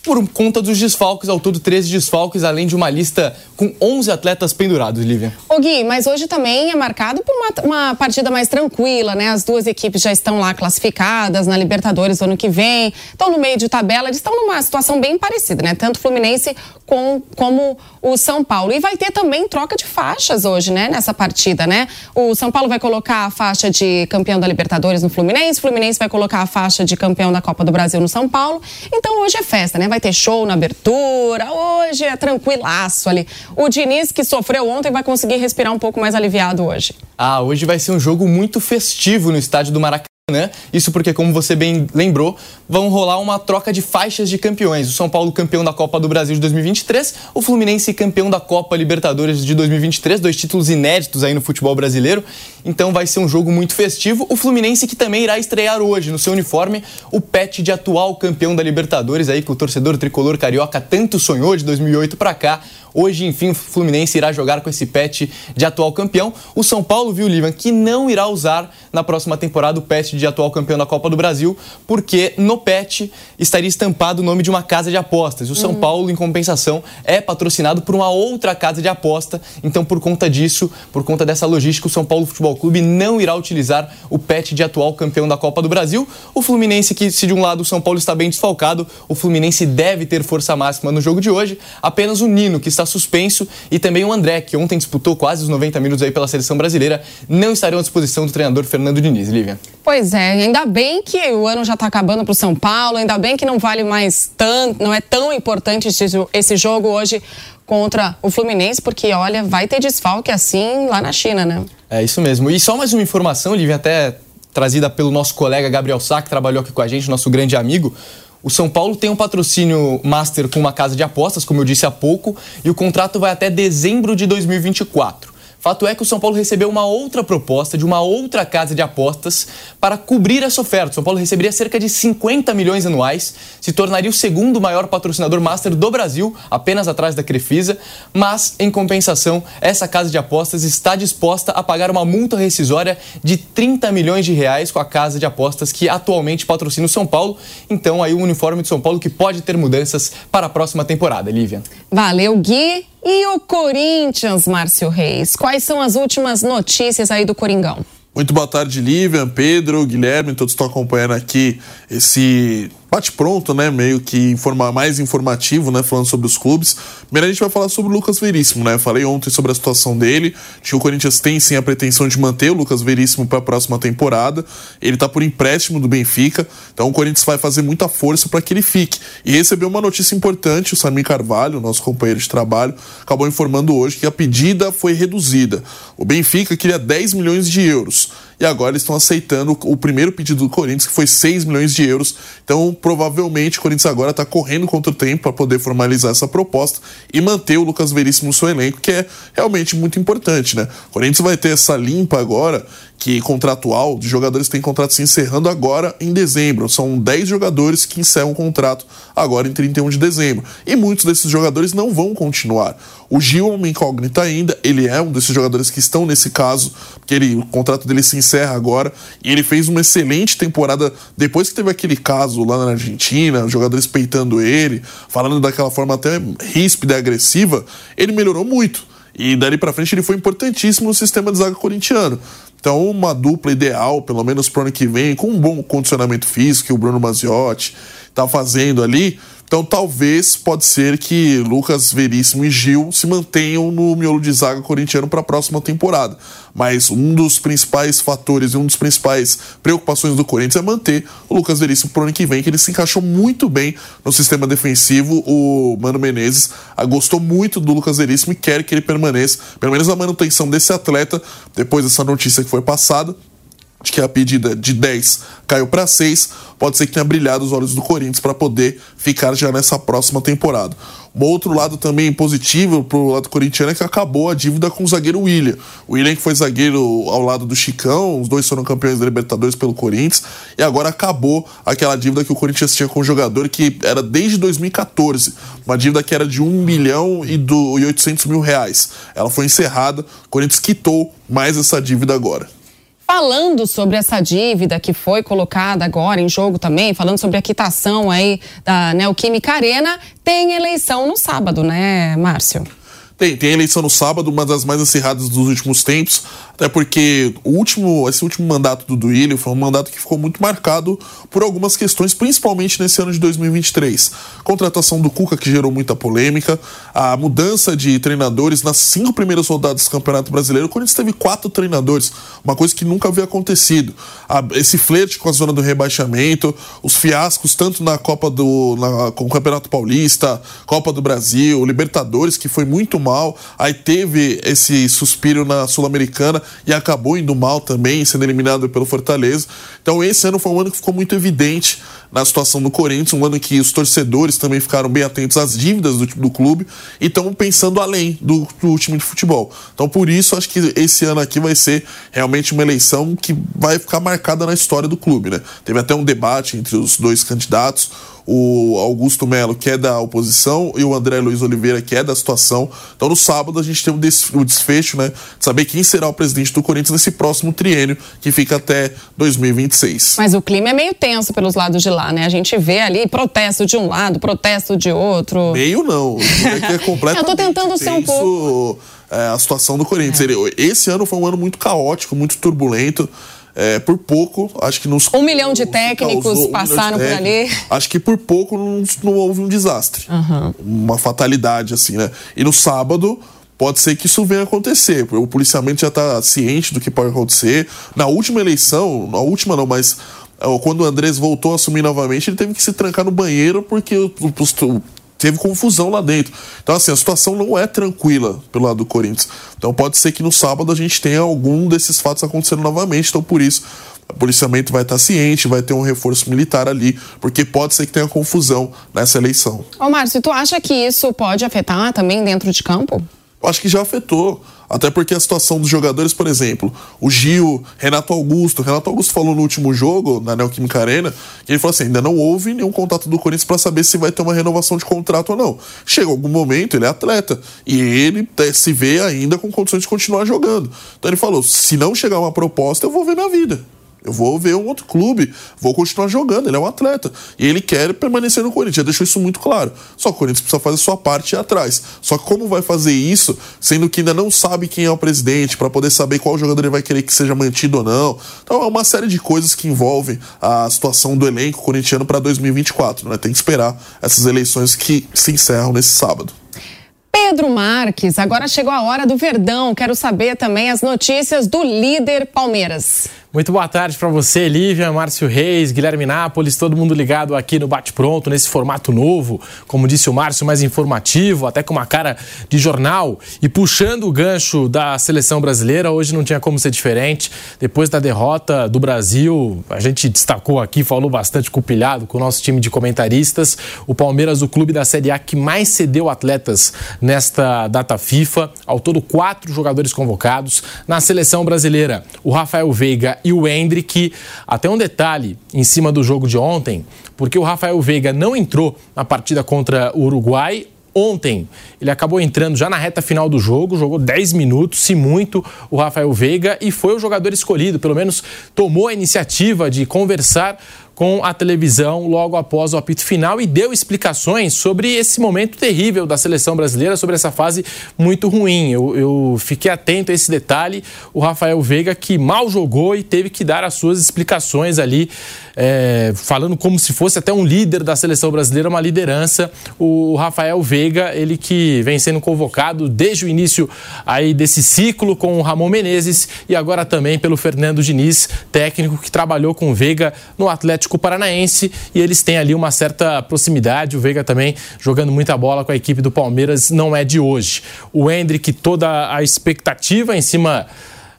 por conta dos desfalques, ao todo 13 desfalques, além de uma lista com 11 atletas pendurados, Lívia. Ô Gui, mas hoje também é marcado por uma, uma, partida mais tranquila, né? As duas equipes já estão lá classificadas na Libertadores do ano que vem, estão no meio de tabela, eles estão numa situação bem parecida, né? Tanto o Fluminense com, como o São Paulo. E vai ter também troca de faixas hoje, né? Nessa partida, né? O São Paulo vai colocar a faixa de campeão da Libertadores no Fluminense, o Fluminense vai colocar a faixa de campeão da Copa do Brasil no São Paulo. Então hoje é festa, né? Vai ter show na abertura, hoje é tranquilaço ali. O Diniz, que sofreu ontem, vai conseguir respirar um pouco mais aliviado hoje. Ah, hoje vai ser um jogo muito festivo no estádio do Maracanã. Né? Isso porque, como você bem lembrou, vão rolar uma troca de faixas de campeões. O São Paulo campeão da Copa do Brasil de 2023, o Fluminense campeão da Copa Libertadores de 2023, dois títulos inéditos aí no futebol brasileiro. Então vai ser um jogo muito festivo. O Fluminense que também irá estrear hoje no seu uniforme o pet de atual campeão da Libertadores aí que o torcedor tricolor carioca tanto sonhou de 2008 para cá. Hoje, enfim, o Fluminense irá jogar com esse pet de atual campeão. O São Paulo, viu, Livan, que não irá usar na próxima temporada o pet de atual campeão da Copa do Brasil, porque no pet estaria estampado o nome de uma casa de apostas. O São uhum. Paulo, em compensação, é patrocinado por uma outra casa de aposta. Então, por conta disso, por conta dessa logística, o São Paulo Futebol Clube não irá utilizar o pet de atual campeão da Copa do Brasil. O Fluminense, que se de um lado o São Paulo está bem desfalcado, o Fluminense deve ter força máxima no jogo de hoje. Apenas o Nino, que está está suspenso, e também o André, que ontem disputou quase os 90 minutos aí pela seleção brasileira, não estarão à disposição do treinador Fernando Diniz, Lívia. Pois é, ainda bem que o ano já está acabando para o São Paulo, ainda bem que não vale mais tanto, não é tão importante esse jogo hoje contra o Fluminense, porque olha, vai ter desfalque assim lá na China, né? É isso mesmo. E só mais uma informação, Lívia, até trazida pelo nosso colega Gabriel Sá, que trabalhou aqui com a gente, nosso grande amigo. O São Paulo tem um patrocínio master com uma casa de apostas, como eu disse há pouco, e o contrato vai até dezembro de 2024. Fato é que o São Paulo recebeu uma outra proposta de uma outra casa de apostas para cobrir essa oferta. O São Paulo receberia cerca de 50 milhões anuais, se tornaria o segundo maior patrocinador master do Brasil, apenas atrás da Crefisa, mas, em compensação, essa casa de apostas está disposta a pagar uma multa rescisória de 30 milhões de reais com a casa de apostas que atualmente patrocina o São Paulo. Então, aí o uniforme de São Paulo que pode ter mudanças para a próxima temporada, Lívia. Valeu, Gui. E o Corinthians, Márcio Reis? Quais são as últimas notícias aí do Coringão? Muito boa tarde, Lívia, Pedro, Guilherme, todos estão acompanhando aqui esse bate-pronto, né? Meio que informa, mais informativo, né? Falando sobre os clubes. Primeiro a gente vai falar sobre o Lucas Veríssimo, né? Falei ontem sobre a situação dele. O Corinthians tem sim a pretensão de manter o Lucas Veríssimo para a próxima temporada. Ele tá por empréstimo do Benfica. Então o Corinthians vai fazer muita força para que ele fique. E recebeu uma notícia importante: o Samir Carvalho, nosso companheiro de trabalho, acabou informando hoje que a pedida foi reduzida. O Benfica queria 10 milhões de euros e agora eles estão aceitando o primeiro pedido do Corinthians, que foi 6 milhões de euros. Então, provavelmente, o Corinthians agora está correndo contra o tempo para poder formalizar essa proposta e manter o Lucas Veríssimo no seu elenco, que é realmente muito importante, né? O Corinthians vai ter essa limpa agora que contratual de jogadores tem contrato se encerrando agora em dezembro. São 10 jogadores que encerram o contrato agora em 31 de dezembro. E muitos desses jogadores não vão continuar. O Gil é uma incógnita ainda, ele é um desses jogadores que estão nesse caso, porque ele, o contrato dele se encerra agora, e ele fez uma excelente temporada depois que teve aquele caso lá na Argentina, os jogadores peitando ele, falando daquela forma até ríspida e agressiva, ele melhorou muito. E dali para frente ele foi importantíssimo no sistema de zaga corintiano. Então, uma dupla ideal, pelo menos pro ano que vem, com um bom condicionamento físico, que o Bruno Maziotti tá fazendo ali, então talvez pode ser que Lucas Veríssimo e Gil se mantenham no miolo de zaga corintiano para a próxima temporada. Mas um dos principais fatores e um dos principais preocupações do Corinthians é manter o Lucas Veríssimo para o ano que vem, que ele se encaixou muito bem no sistema defensivo. O Mano Menezes gostou muito do Lucas Veríssimo e quer que ele permaneça, pelo menos a manutenção desse atleta, depois dessa notícia que foi passada de que a pedida de 10 caiu para 6, pode ser que tenha brilhado os olhos do Corinthians para poder ficar já nessa próxima temporada. Um outro lado também positivo para o lado corintiano é que acabou a dívida com o zagueiro William. O William que foi zagueiro ao lado do Chicão, os dois foram campeões da Libertadores pelo Corinthians, e agora acabou aquela dívida que o Corinthians tinha com o jogador que era desde 2014, uma dívida que era de 1 milhão e, do, e 800 mil reais. Ela foi encerrada, o Corinthians quitou mais essa dívida agora. Falando sobre essa dívida que foi colocada agora em jogo também, falando sobre a quitação aí da Neoquímica Arena, tem eleição no sábado, né, Márcio? Tem, tem eleição no sábado, uma das mais acirradas dos últimos tempos, até porque o último, esse último mandato do Duílio foi um mandato que ficou muito marcado por algumas questões, principalmente nesse ano de 2023. Contratação do Cuca, que gerou muita polêmica, a mudança de treinadores nas cinco primeiras rodadas do Campeonato Brasileiro, quando Corinthians teve quatro treinadores, uma coisa que nunca havia acontecido. Esse flerte com a zona do rebaixamento, os fiascos tanto na Copa do na, com o Campeonato Paulista, Copa do Brasil, Libertadores, que foi muito mal, aí teve esse suspiro na Sul-Americana e acabou indo mal também, sendo eliminado pelo Fortaleza. Então esse ano foi um ano que ficou muito evidente na situação do Corinthians, um ano que os torcedores também ficaram bem atentos às dívidas do, do clube e estão pensando além do, do time de futebol. Então por isso acho que esse ano aqui vai ser realmente uma eleição que vai ficar marcada na história do clube, né? Teve até um debate entre os dois candidatos o Augusto Melo, que é da oposição, e o André Luiz Oliveira, que é da situação. Então, no sábado, a gente tem o desfecho, né? De saber quem será o presidente do Corinthians nesse próximo triênio, que fica até 2026. Mas o clima é meio tenso pelos lados de lá, né? A gente vê ali protesto de um lado, protesto de outro. Meio não. É, é completamente Eu tô tentando ser um pouco. É, a situação do Corinthians. É. Esse ano foi um ano muito caótico, muito turbulento. É, por pouco, acho que nos. Um milhão de técnicos causou, passaram um por ali. Acho que por pouco não, não houve um desastre. Uhum. Uma fatalidade, assim, né? E no sábado, pode ser que isso venha a acontecer. O policiamento já está ciente do que pode acontecer. Na última eleição, na última não, mas quando o Andrés voltou a assumir novamente, ele teve que se trancar no banheiro porque o, o, teve confusão lá dentro. Então, assim, a situação não é tranquila pelo lado do Corinthians. Então, pode ser que no sábado a gente tenha algum desses fatos acontecendo novamente. Então, por isso, o policiamento vai estar ciente, vai ter um reforço militar ali, porque pode ser que tenha confusão nessa eleição. Ô, Márcio, tu acha que isso pode afetar também dentro de campo? Eu acho que já afetou. Até porque a situação dos jogadores, por exemplo, o Gil, Renato Augusto. Renato Augusto falou no último jogo, na Neoquímica Arena, que ele falou assim: ainda não houve nenhum contato do Corinthians para saber se vai ter uma renovação de contrato ou não. Chega algum momento, ele é atleta. E ele se vê ainda com condições de continuar jogando. Então ele falou: se não chegar uma proposta, eu vou ver minha vida. Eu vou ver um outro clube, vou continuar jogando. Ele é um atleta. E ele quer permanecer no Corinthians. Já deixou isso muito claro. Só que o Corinthians precisa fazer a sua parte atrás. Só que como vai fazer isso, sendo que ainda não sabe quem é o presidente, para poder saber qual jogador ele vai querer que seja mantido ou não. Então é uma série de coisas que envolvem a situação do elenco corintiano para 2024. Né? Tem que esperar essas eleições que se encerram nesse sábado. Pedro Marques, agora chegou a hora do Verdão. Quero saber também as notícias do líder Palmeiras. Muito boa tarde para você, Lívia, Márcio Reis, Guilherme Nápoles, todo mundo ligado aqui no Bate Pronto, nesse formato novo, como disse o Márcio, mais informativo, até com uma cara de jornal. E puxando o gancho da seleção brasileira, hoje não tinha como ser diferente. Depois da derrota do Brasil, a gente destacou aqui, falou bastante com o Pilhado, com o nosso time de comentaristas. O Palmeiras, o clube da Série A que mais cedeu atletas nesta data FIFA. Ao todo, quatro jogadores convocados. Na seleção brasileira, o Rafael Veiga e o Hendrick. Até um detalhe em cima do jogo de ontem, porque o Rafael Veiga não entrou na partida contra o Uruguai. Ontem ele acabou entrando já na reta final do jogo, jogou 10 minutos, se muito, o Rafael Veiga e foi o jogador escolhido, pelo menos tomou a iniciativa de conversar com a televisão logo após o apito final e deu explicações sobre esse momento terrível da seleção brasileira, sobre essa fase muito ruim. Eu, eu, fiquei atento a esse detalhe. O Rafael Veiga, que mal jogou e teve que dar as suas explicações ali, é, falando como se fosse até um líder da seleção brasileira, uma liderança. O Rafael Veiga, ele que vem sendo convocado desde o início aí desse ciclo com o Ramon Menezes e agora também pelo Fernando Diniz, técnico que trabalhou com o Veiga no Atlético Paranaense e eles têm ali uma certa proximidade. O Veiga também jogando muita bola com a equipe do Palmeiras, não é de hoje. O Hendrick, toda a expectativa em cima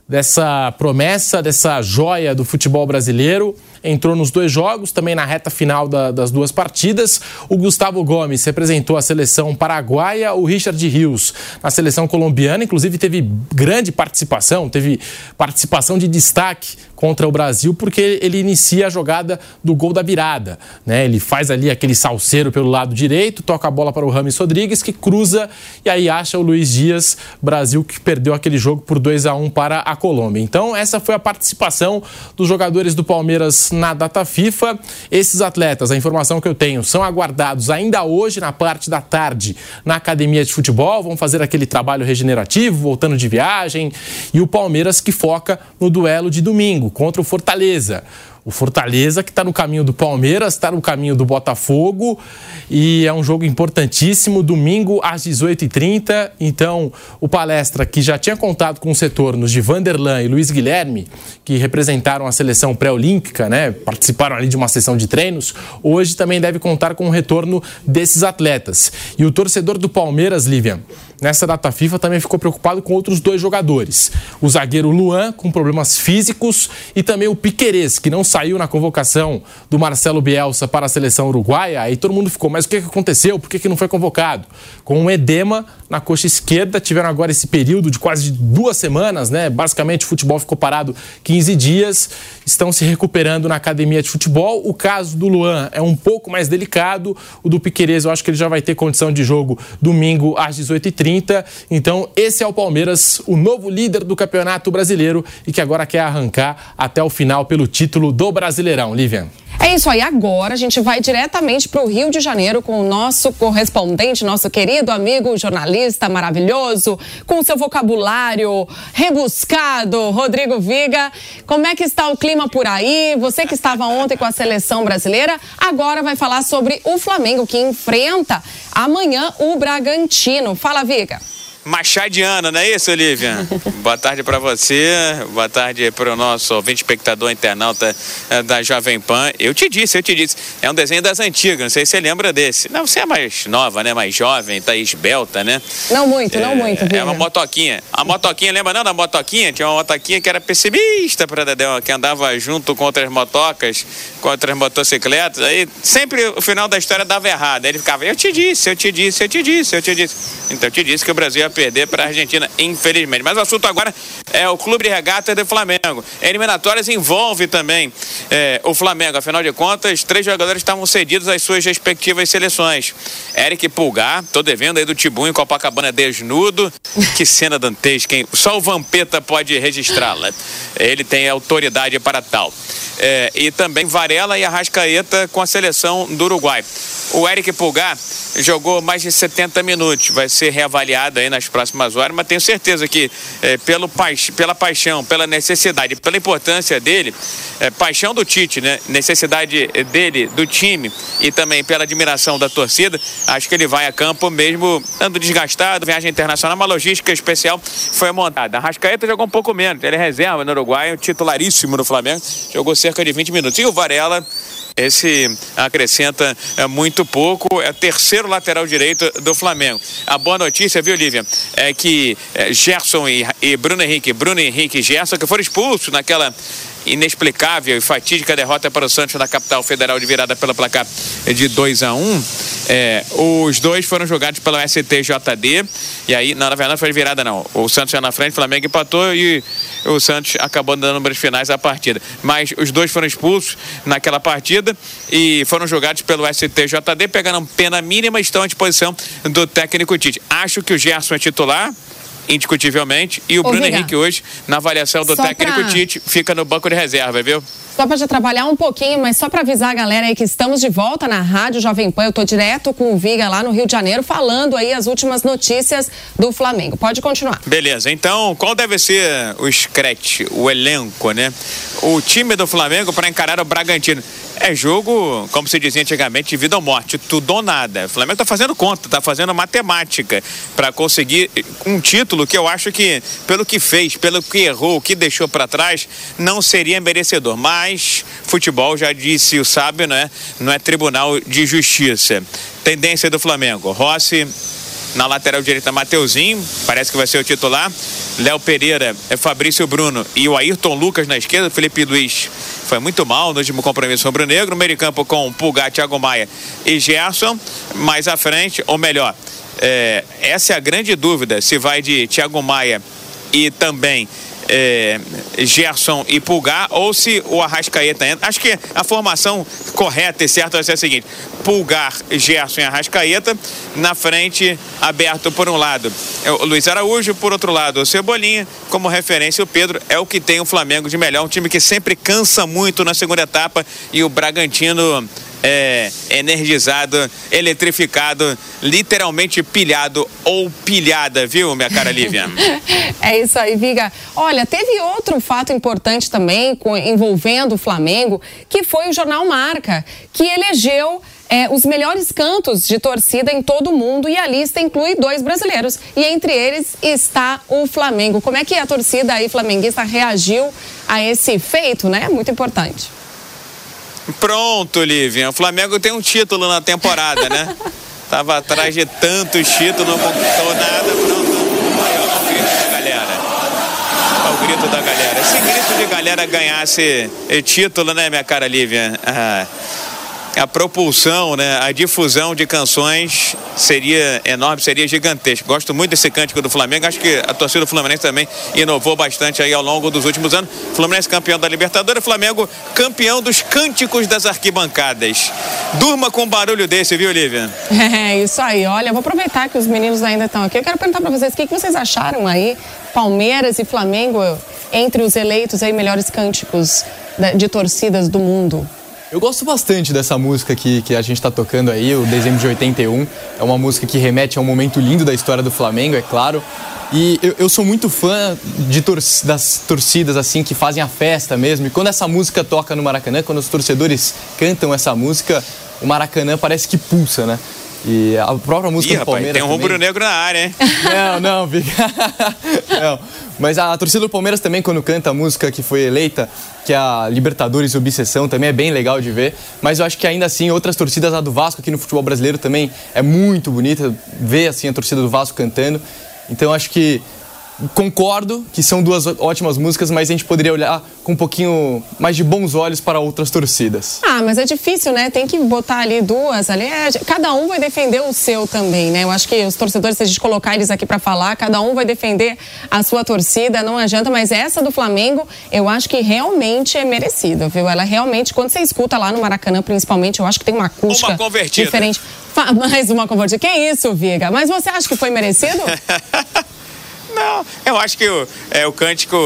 dessa promessa, dessa joia do futebol brasileiro entrou nos dois jogos, também na reta final da, das duas partidas. O Gustavo Gomes representou a seleção paraguaia, o Richard Rios na seleção colombiana, inclusive teve grande participação, teve participação de destaque contra o Brasil, porque ele inicia a jogada do gol da virada. Né? Ele faz ali aquele salseiro pelo lado direito, toca a bola para o Rames Rodrigues, que cruza e aí acha o Luiz Dias, Brasil que perdeu aquele jogo por 2 a 1 para a Colômbia. Então, essa foi a participação dos jogadores do Palmeiras na data FIFA. Esses atletas, a informação que eu tenho, são aguardados ainda hoje na parte da tarde na academia de futebol, vão fazer aquele trabalho regenerativo, voltando de viagem. E o Palmeiras que foca no duelo de domingo contra o Fortaleza. O Fortaleza, que está no caminho do Palmeiras, está no caminho do Botafogo. E é um jogo importantíssimo, domingo às 18h30. Então, o palestra, que já tinha contado com os retornos de Vanderlan e Luiz Guilherme, que representaram a seleção pré-olímpica, né? participaram ali de uma sessão de treinos, hoje também deve contar com o retorno desses atletas. E o torcedor do Palmeiras, Lívia, nessa data FIFA também ficou preocupado com outros dois jogadores. O zagueiro Luan, com problemas físicos, e também o Piquerez, que não saiu na convocação do Marcelo Bielsa para a seleção uruguaia. Aí todo mundo ficou, mas o que aconteceu? Por que não foi convocado? Com um edema na coxa esquerda, tiveram agora esse período de quase duas semanas, né? Basicamente o futebol ficou parado 15 dias, estão se recuperando na academia de futebol. O caso do Luan é um pouco mais delicado, o do Piquerez eu acho que ele já vai ter condição de jogo domingo às 18h30. Então esse é o Palmeiras, o novo líder do Campeonato Brasileiro e que agora quer arrancar até o final pelo título do Brasileirão. Lívia. É isso aí. Agora a gente vai diretamente para o Rio de Janeiro com o nosso correspondente, nosso querido amigo jornalista maravilhoso, com seu vocabulário rebuscado, Rodrigo Viga. Como é que está o clima por aí? Você que estava ontem com a seleção brasileira, agora vai falar sobre o Flamengo que enfrenta amanhã o Bragantino. Fala, Viga machadiana, não é isso, Olivia? Boa tarde para você, boa tarde para o nosso ouvinte espectador internauta eh, da Jovem Pan. Eu te disse, eu te disse, é um desenho das antigas, não sei se você lembra desse. Não, você é mais nova, né? Mais jovem, tá esbelta, né? Não muito, é, não muito. Viu? É uma motoquinha. A motoquinha, lembra não da motoquinha? Tinha uma motoquinha que era pessimista para Dedéu, que andava junto com outras motocas, com outras motocicletas. Aí sempre o final da história dava errado. Aí ele ficava, eu te disse, eu te disse, eu te disse, eu te disse. Então eu te disse que o Brasil ia perder para a Argentina, infelizmente. Mas o assunto agora é o Clube de Regatas do Flamengo. Eliminatórias envolve também é, o Flamengo. Afinal de contas, três jogadores estavam cedidos às suas respectivas seleções. Eric Pulgar, tô devendo aí do Tibum em Copacabana desnudo. Que cena dantesca, hein? Só o Vampeta pode registrá-la. Ele tem autoridade para tal. É, e também Varela e Arrascaeta com a seleção do Uruguai. O Eric Pulgar jogou mais de 70 minutos, vai ser reavaliado aí nas próximas horas, mas tenho certeza que é, pelo paix pela paixão, pela necessidade, pela importância dele, é, paixão do Tite, né? necessidade dele, do time e também pela admiração da torcida, acho que ele vai a campo mesmo andando desgastado, viagem internacional, uma logística especial foi montada. A Rascaeta jogou um pouco menos, ele é reserva no Uruguai, titularíssimo no Flamengo, jogou cerca de 20 minutos. E o Varela esse acrescenta é, muito pouco, é terceiro lateral direito do Flamengo. A boa notícia, viu, Lívia, é que é, Gerson e, e Bruno Henrique, Bruno Henrique e Gerson, que foram expulsos naquela inexplicável e fatídica derrota para o Santos na capital federal de virada pela placar de 2 a 1 um, é, os dois foram jogados pelo STJD e aí, não, na verdade não foi virada não. O Santos já na frente, o Flamengo empatou e o Santos acabou dando números finais da partida. Mas os dois foram expulsos naquela partida e foram jogados pelo STJD pegaram pena mínima e estão à disposição do técnico Tite. Acho que o Gerson é titular indiscutivelmente. E o Ô, Bruno Viga, Henrique hoje, na avaliação do técnico pra- Tite, fica no banco de reserva, viu? Só para trabalhar um pouquinho, mas só para avisar a galera aí que estamos de volta na Rádio Jovem Pan. Eu tô direto com o Viga lá no Rio de Janeiro, falando aí as últimas notícias do Flamengo. Pode continuar. Beleza, então qual deve ser o scratch, o elenco, né? O time do Flamengo para encarar o Bragantino. É jogo, como se dizia antigamente, vida ou morte, tudo ou nada. O Flamengo tá fazendo conta, tá fazendo matemática para conseguir um título que eu acho que, pelo que fez, pelo que errou, o que deixou para trás, não seria merecedor. Mas futebol, já disse o sábio, né? Não é tribunal de justiça. Tendência do Flamengo. Rossi na lateral direita, Mateuzinho, parece que vai ser o titular. Léo Pereira, é Fabrício Bruno e o Ayrton Lucas na esquerda. Felipe Luiz foi muito mal no último compromisso rubro-negro. Meio campo com Pulgar, Thiago Maia e Gerson. Mais à frente, ou melhor, é, essa é a grande dúvida: se vai de Thiago Maia e também é, Gerson e Pulgar ou se o Arrascaeta entra. Acho que a formação correta e certa vai ser a seguinte: Pulgar, Gerson e Arrascaeta, na frente, aberto por um lado é o Luiz Araújo, por outro lado o Cebolinha, como referência o Pedro, é o que tem o Flamengo de melhor, um time que sempre cansa muito na segunda etapa e o Bragantino é, energizado, eletrificado, literalmente pilhado ou pilhada, viu, minha cara Lívia? É isso aí, Viga. Olha, teve outro fato importante também envolvendo o Flamengo, que foi o jornal Marca, que elegeu é, os melhores cantos de torcida em todo o mundo e a lista inclui dois brasileiros. E entre eles está o Flamengo. Como é que a torcida aí flamenguista reagiu a esse feito, né? Muito importante. Pronto, Lívia. O Flamengo tem um título na temporada, né? Tava atrás de tantos títulos, não conquistou nada. Pronto. Ó, o grito da galera. Olha o grito da galera. Se grito de galera ganhasse eh, título, né, minha cara Lívia? Ah, a propulsão, né, a difusão de canções seria enorme, seria gigantesco. Gosto muito desse cântico do Flamengo. Acho que a torcida do Fluminense também inovou bastante aí ao longo dos últimos anos. Fluminense campeão da Libertadores, Flamengo campeão dos cânticos das arquibancadas. Durma com um barulho desse, viu, Lívia? É isso aí. Olha, vou aproveitar que os meninos ainda estão aqui. Eu quero perguntar para vocês o que, que vocês acharam aí, Palmeiras e Flamengo, entre os eleitos aí melhores cânticos de torcidas do mundo. Eu gosto bastante dessa música que, que a gente está tocando aí, o Dezembro de 81. É uma música que remete a um momento lindo da história do Flamengo, é claro. E eu, eu sou muito fã de tor das torcidas assim que fazem a festa mesmo. E quando essa música toca no Maracanã, quando os torcedores cantam essa música, o Maracanã parece que pulsa, né? E a própria música Ih, do rapaz, Palmeiras tem um rubro-negro na área, hein? não, não, não. Mas a torcida do Palmeiras também, quando canta a música que foi eleita, que é a Libertadores Obsessão, também é bem legal de ver. Mas eu acho que ainda assim, outras torcidas, a do Vasco aqui no futebol brasileiro também é muito bonita ver assim a torcida do Vasco cantando. Então acho que concordo que são duas ótimas músicas, mas a gente poderia olhar com um pouquinho mais de bons olhos para outras torcidas. Ah, mas é difícil, né? Tem que botar ali duas ali. É, cada um vai defender o seu também, né? Eu acho que os torcedores, se a gente colocar eles aqui para falar, cada um vai defender a sua torcida, não adianta, mas essa do Flamengo, eu acho que realmente é merecida, viu? Ela realmente, quando você escuta lá no Maracanã, principalmente, eu acho que tem uma acústica Uma convertida. diferente. Fa- Mais uma convertida. Que isso, Viga? Mas você acha que foi merecido? Não, eu acho que o, é, o cântico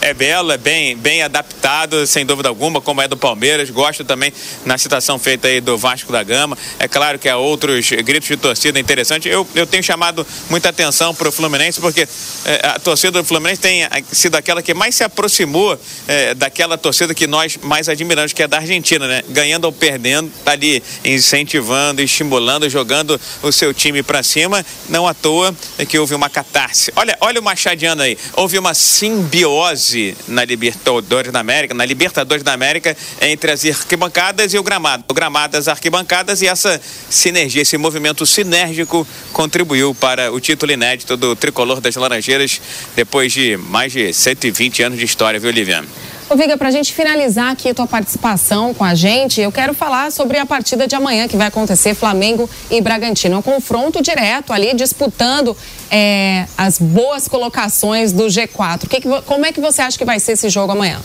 é belo, é bem, bem adaptado, sem dúvida alguma, como é do Palmeiras. Gosto também na citação feita aí do Vasco da Gama. É claro que há outros gritos de torcida interessantes. Eu, eu tenho chamado muita atenção para o Fluminense, porque é, a torcida do Fluminense tem a- sido aquela que mais se aproximou é, daquela torcida que nós mais admiramos, que é da Argentina, né? Ganhando ou perdendo, tá ali incentivando, estimulando, jogando o seu time para cima. Não à toa é que houve uma catarse. Olha, olha o Machadiano aí. Houve uma simbiose na Libertadores da América, na Libertadores da América, entre as arquibancadas e o gramado. O gramado, as arquibancadas e essa sinergia, esse movimento sinérgico contribuiu para o título inédito do tricolor das Laranjeiras depois de mais de 120 anos de história, viu, Liviano? Ô, Viga, pra gente finalizar aqui a tua participação com a gente, eu quero falar sobre a partida de amanhã que vai acontecer Flamengo e Bragantino. Um confronto direto ali, disputando é, as boas colocações do G4. Que que como é que você acha que vai ser esse jogo amanhã?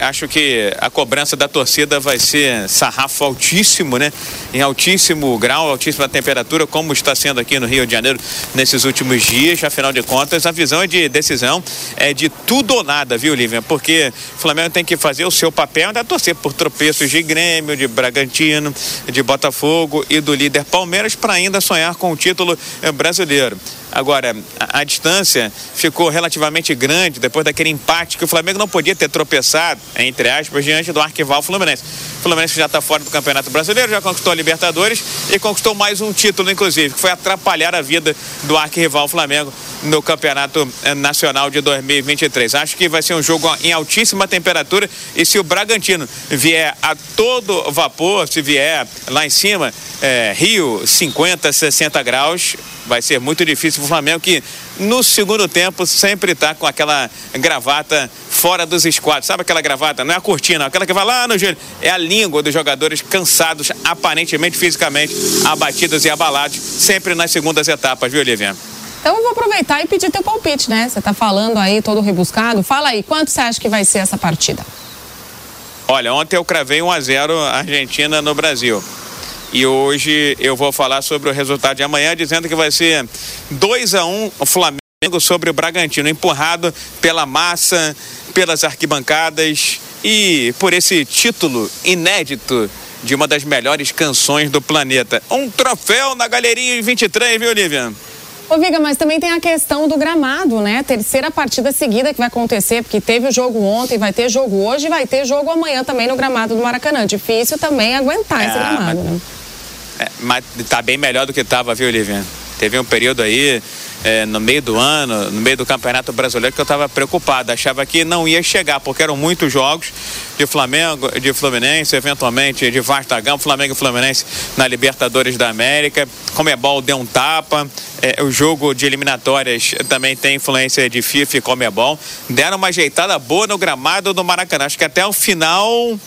Acho que a cobrança da torcida vai ser sarrafo altíssimo, né? Em altíssimo grau, altíssima temperatura, como está sendo aqui no Rio de Janeiro nesses últimos dias. Afinal de contas, a visão é de decisão é de tudo ou nada, viu, Lívia? Porque o Flamengo tem que fazer o seu papel ainda torcer por tropeços de Grêmio, de Bragantino, de Botafogo e do líder Palmeiras para ainda sonhar com o título eh, brasileiro. Agora, a, a distância ficou relativamente grande depois daquele empate que o Flamengo não podia ter tropeçado, entre aspas, diante do arquival Fluminense. O Fluminense já está fora do Campeonato Brasileiro, já conquistou a Libertadores e conquistou mais um título, inclusive, que foi atrapalhar a vida do arquirrival Flamengo no Campeonato eh, Nacional de 2023. Acho que vai ser um jogo em altíssima temperatura e se o Bragantino vier a todo vapor, se vier lá em cima, eh, Rio 50, 60 graus, vai ser muito difícil para o Flamengo que no segundo tempo sempre está com aquela gravata fora dos esquadros. Sabe aquela gravata? Não é a cortina, aquela que vai lá no joelho. É a língua dos jogadores cansados, aparentemente fisicamente abatidos e abalados, sempre nas segundas etapas, viu, Olivia? Então eu vou aproveitar e pedir teu palpite, né? Você tá falando aí todo rebuscado. Fala aí, quanto você acha que vai ser essa partida? Olha, ontem eu cravei 1 a 0 Argentina no Brasil. E hoje eu vou falar sobre o resultado de amanhã, dizendo que vai ser 2 a 1 o Flamengo sobre o Bragantino, empurrado pela massa, pelas arquibancadas e por esse título inédito de uma das melhores canções do planeta. Um troféu na Galeria 23, viu, Olivia? Ô, Viga, mas também tem a questão do gramado, né? Terceira partida seguida que vai acontecer, porque teve o jogo ontem, vai ter jogo hoje, vai ter jogo amanhã também no gramado do Maracanã. Difícil também aguentar esse Ah, gramado, né? É, mas tá bem melhor do que estava, viu, Olivia? Teve um período aí, é, no meio do ano, no meio do Campeonato Brasileiro, que eu estava preocupado. Achava que não ia chegar, porque eram muitos jogos de Flamengo, de Fluminense, eventualmente de Gama, Flamengo e Fluminense na Libertadores da América. Comebol deu um tapa. É, o jogo de eliminatórias também tem influência de FIFA e Comebol. Deram uma ajeitada boa no gramado do Maracanã. Acho que até o final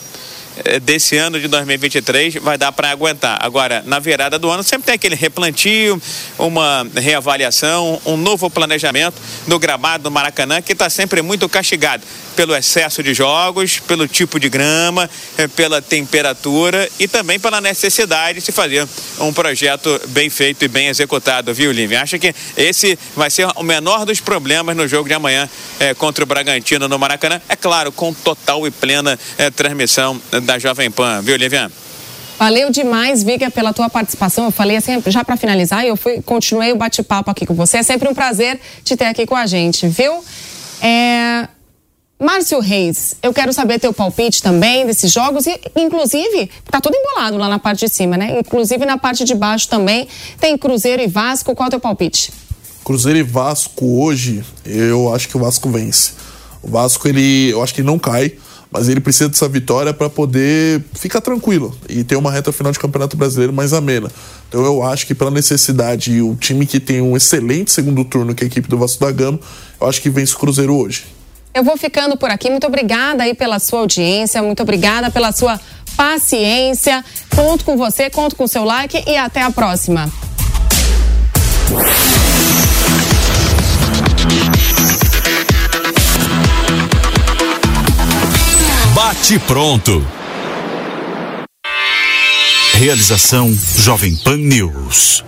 desse ano de 2023 vai dar para aguentar. Agora, na virada do ano, sempre tem aquele replantio, uma reavaliação, um novo planejamento no gramado do Maracanã, que está sempre muito castigado pelo excesso de jogos, pelo tipo de grama, eh, pela temperatura e também pela necessidade de se fazer um projeto bem feito e bem executado, viu, Lívia? Acho que esse vai ser o menor dos problemas no jogo de amanhã eh, contra o Bragantino no Maracanã. É claro, com total e plena eh, transmissão da Jovem Pan, viu, Lívia? Valeu demais, Viga, pela tua participação. Eu falei assim, já para finalizar, eu fui, continuei o bate-papo aqui com você. É sempre um prazer te ter aqui com a gente, viu? É... Márcio Reis, eu quero saber teu palpite também desses jogos e, inclusive, tá tudo embolado lá na parte de cima, né? Inclusive na parte de baixo também tem Cruzeiro e Vasco. Qual é o teu palpite? Cruzeiro e Vasco hoje, eu acho que o Vasco vence. O Vasco, ele, eu acho que ele não cai. mas ele precisa dessa vitória para poder ficar tranquilo e ter uma reta final de campeonato brasileiro mais amena. Então eu acho que pela necessidade e o time que tem um excelente segundo turno, que é a equipe do Vasco da Gama, eu acho que vence o Cruzeiro hoje. Eu vou ficando por aqui. Muito obrigada aí pela sua audiência, muito obrigada pela sua paciência. Conto com você, conto com o seu like e até a próxima. Bate pronto. Realização Jovem Pan News.